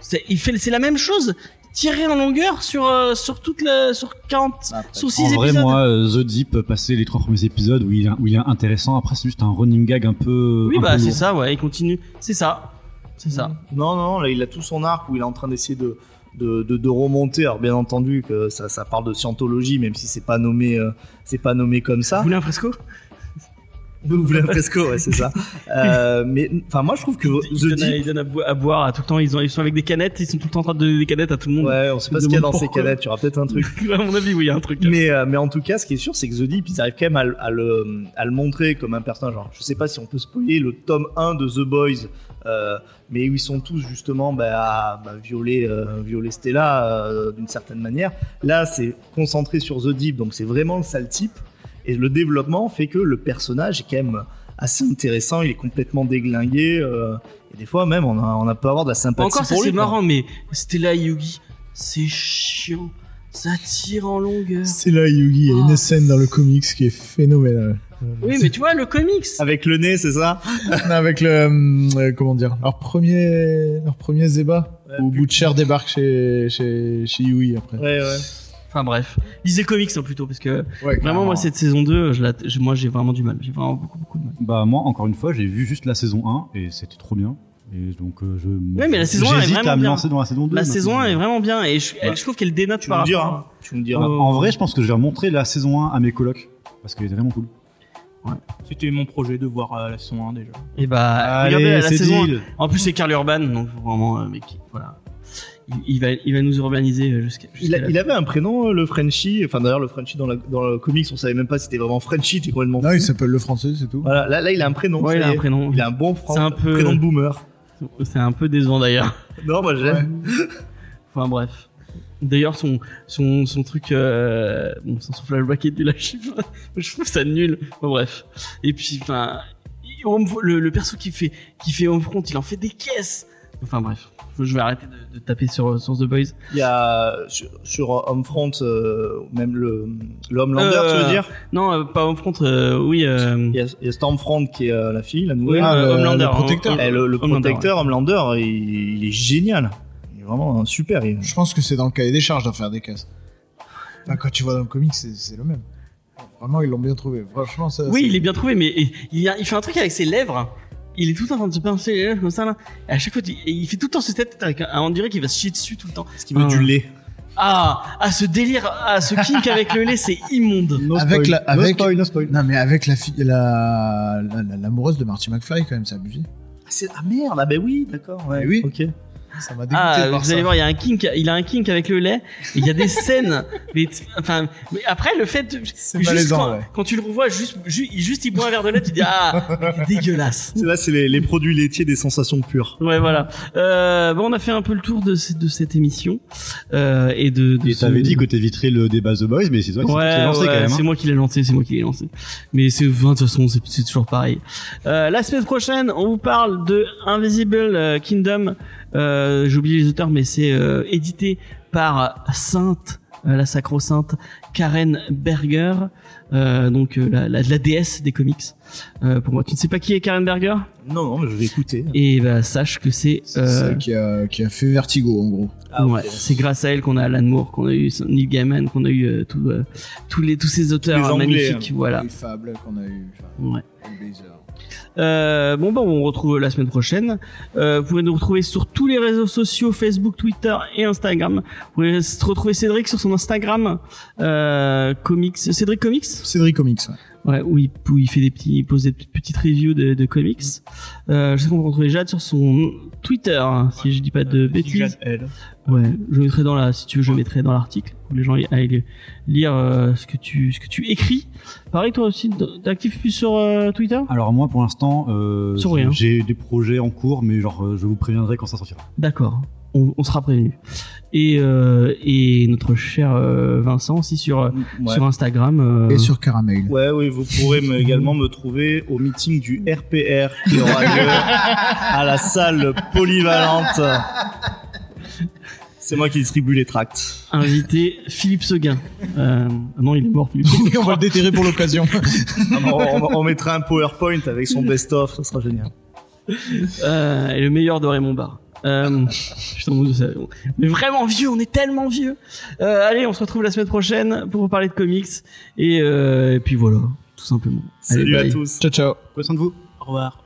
c'est, il fait, c'est la même chose. Tiré en longueur sur, euh, sur toute la, sur 40, sur 6 En vrai, épisodes. moi, euh, The Deep, passer les trois premiers épisodes où il, est- où il est intéressant, après c'est juste un running gag un peu. oui, un bah, peu c'est lourd. ça, ouais, il continue. C'est ça. C'est ça. Non, non, là, il a tout son arc où il est en train d'essayer de, de, de, de remonter. Alors, bien entendu, que ça, ça parle de scientologie, même si c'est pas nommé, euh, c'est pas nommé comme ça. Vous voulez un fresco? Vous voulez un fresco, ouais, c'est ça. [laughs] Euh, mais, enfin, moi, je trouve que Ils The donnent, à, Deep, ils donnent à, bo- à boire à tout le temps. Ils, ont, ils sont avec des canettes. Ils sont tout le temps en train de donner des canettes à tout le monde. ouais, on sait pas ce qu'il y a dans ces canettes. Il y aura peut-être un truc. [laughs] à mon avis, oui, il y a un truc. Mais, euh, mais en tout cas, ce qui est sûr, c'est que The Deep, ils arrivent quand même à, le- à le, à le montrer comme un personnage. Alors, je sais pas si on peut spoiler le tome 1 de The Boys, mais où ils sont tous justement bah, à bah, violer, euh, violer Stella euh, d'une certaine manière. Là, c'est concentré sur The Deep, donc c'est vraiment le sale type. Et le développement fait que le personnage est quand même assez intéressant. Il est complètement déglingué. euh, et des fois, même, on a, on a peut avoir de la sympathie Encore, ça c'est marrant, mais Stella et Yugi, c'est chiant. Ça tire en longueur. C'est là, Yugi, il y a Oh. une scène dans le comics qui est phénoménale. Oui, mais tu vois, le comics. Avec le nez, c'est ça? [laughs] Non, avec le, hum, euh, comment dire, leur premier, leur premier Zeba, Ouais, où plus- Butcher débarque chez, chez, chez Yui après. Ouais, ouais. Enfin bref, lisez comics hein, plutôt, parce que Ouais, vraiment, moi, cette saison 2, je la, je- moi, j'ai vraiment du mal. J'ai vraiment beaucoup, beaucoup de mal. Bah, moi, encore une fois, j'ai vu juste la saison 1 et c'était trop bien. Et donc, euh, je. Ouais, mais la saison 1 est vraiment à me bien. lancer dans la saison 2. La saison 1 est vraiment bien, et je, Ouais. je trouve qu'elle dénote Tu par me diras. rapport. hein. Tu me diras. Oh. En vrai, je pense que je vais remontrer la saison 1 à mes colocs. Parce qu'elle est vraiment cool. C'était mon projet de voir euh, la saison 1 déjà. Et bah, Allez, regardez la saison 1. deal. En plus, c'est Carl Urban, donc vraiment, euh, mec, voilà. Il, il va, il va nous urbaniser euh, jusqu'à. Il, jusqu'à a- la- il avait un prénom, euh, le Frenchie. Enfin, d'ailleurs, le Frenchie dans, la- dans le comics, on savait même pas si c'était vraiment Frenchie, t'es complètement Non, fou. il s'appelle le français, c'est tout. Voilà, là, là, il a un prénom. Ouais, il a un prénom. Il a un bon fran- C'est un peu- prénom de boomer. C'est un peu décevant d'ailleurs. [laughs] Non, moi j'aime. Enfin bref. D'ailleurs son son son truc euh, bon, son flashback est nul chiffre. [laughs] Je trouve ça nul. Bon bref. Et puis enfin le, le perso qui fait qui fait Homefront, il en fait des caisses. Enfin bref, je vais arrêter de, de taper sur sur The Boys. Il y a sur, sur Homefront, euh, même le, le Homelander, Euh, tu veux dire? Non, euh, pas Homefront, euh, oui euh, il y, a, il y a Stormfront qui est euh, la fille, la oui, nouvelle. Ah, euh, le- Homelander, le protecteur. hein, Et le, le Homelander, protecteur Homelander, il, il est génial. Il est vraiment super. il- Je pense que c'est dans le cahier des charges d'en faire des cases. Enfin, quand tu vois dans le comic, c'est le même. Vraiment, ils l'ont bien trouvé. Franchement, ça. Oui, il est bien trouvé, mais il, il, y a- il fait un truc avec ses lèvres. Il est tout le temps en train de se pincer comme ça là. Et à chaque fois, il, il fait tout le temps cette tête avec un, on dirait qu'il va se chier dessus tout le temps. Parce qu'il veut Ah. du lait. Ah, ah, ce délire, ah, ce kink avec le lait, c'est immonde. No Avec spoil. la- avec- No spoil, no spoil. Non, mais avec la fille, la, la- la- l'amoureuse de Marty McFly, quand même, c'est abusé. C'est- Ah merde, ah bah oui, d'accord. Ouais. Eh oui. Ok. Ça m'a dégoûté Ah, de voir vous ça. allez voir, il y a un kink, il a un kink avec le lait. et Il y a des [laughs] scènes, mais enfin, mais après le fait, de- C'est juste malaisant, quand, ouais. quand tu le revois, juste, ju- juste il boit un verre de lait, tu dis ah, c'est dégueulasse. C'est [laughs] là, c'est les, les produits laitiers des sensations pures. Ouais, voilà. Euh, bon, on a fait un peu le tour de, ce- de cette émission euh, et de. de Et ce- t'avais dit que t'éviterais le débat The Boys, mais c'est toi qui Ouais, t'es lancé ouais, quand même. hein. c'est moi qui l'ai lancé, c'est moi qui l'ai lancé. Mais c'est, enfin, de toute façon, c'est, c'est toujours pareil. Euh, la semaine prochaine, on vous parle de Invisible euh, Kingdom. Euh, j'ai oublié les auteurs, mais c'est euh, édité par Sainte, euh, la sacro-sainte Karen Berger, euh, donc euh, la, la, la déesse des comics. Euh, pour moi, tu ne sais pas qui est Karen Berger? Non, non, mais je vais écouter. Et bah, sache que c'est C'est euh, ça qui a, qui a fait Vertigo, en gros. Ah, ouais, c'est grâce à elle qu'on a Alan Moore, qu'on a eu Neil Gaiman, qu'on a eu euh, tout, euh, tous les tous ces auteurs Les Anglais, magnifiques. hein. Voilà. Les fables qu'on a eu. Ouais. Blazer. Euh, bon bah on retrouve la semaine prochaine. Euh, vous pouvez nous retrouver sur tous les réseaux sociaux Facebook, Twitter et Instagram. Vous pouvez retrouver Cédric sur son Instagram euh, comics Cédric Comics? Cédric Comics, ouais. Ouais où il, où il fait des petits il pose des petites petites reviews de, de comics. Euh, je sais qu'on peut retrouver Jade sur son Twitter hein, si je dis pas de Euh, bêtises. Jade L. Ouais, je mettrai dans la, si tu veux, je mettrai dans l'article où les gens aillent lire euh, ce que tu, ce que tu écris. Pareil, toi aussi, t'es actif plus sur euh, Twitter? Alors moi pour l'instant, euh, Sur rien. j'ai des projets en cours, mais genre je vous préviendrai quand ça sortira. D'accord, on, on sera prévenu. Et euh, et notre cher euh, Vincent aussi sur euh, Ouais. sur Instagram. euh, Et sur Caramel. Ouais, oui, vous pourrez me- également me trouver au meeting du RPR qui aura lieu à la salle polyvalente. C'est moi qui distribue les tracts. invité Philippe Seguin. Euh, non, il est mort, Philippe. [laughs] Seguin. on va le déterrer pour l'occasion. On, on- on mettra un PowerPoint avec son best-of, ça sera génial. Euh, et le meilleur de Raymond Barre. Euh, putain, mon Dieu, ça- mais vraiment vieux, on est tellement vieux. Euh, allez, on se retrouve la semaine prochaine pour vous parler de comics. Et, euh, et puis voilà, tout simplement. Allez, Salut à bye. tous. ciao, ciao. Prenez soin de vous. Au revoir.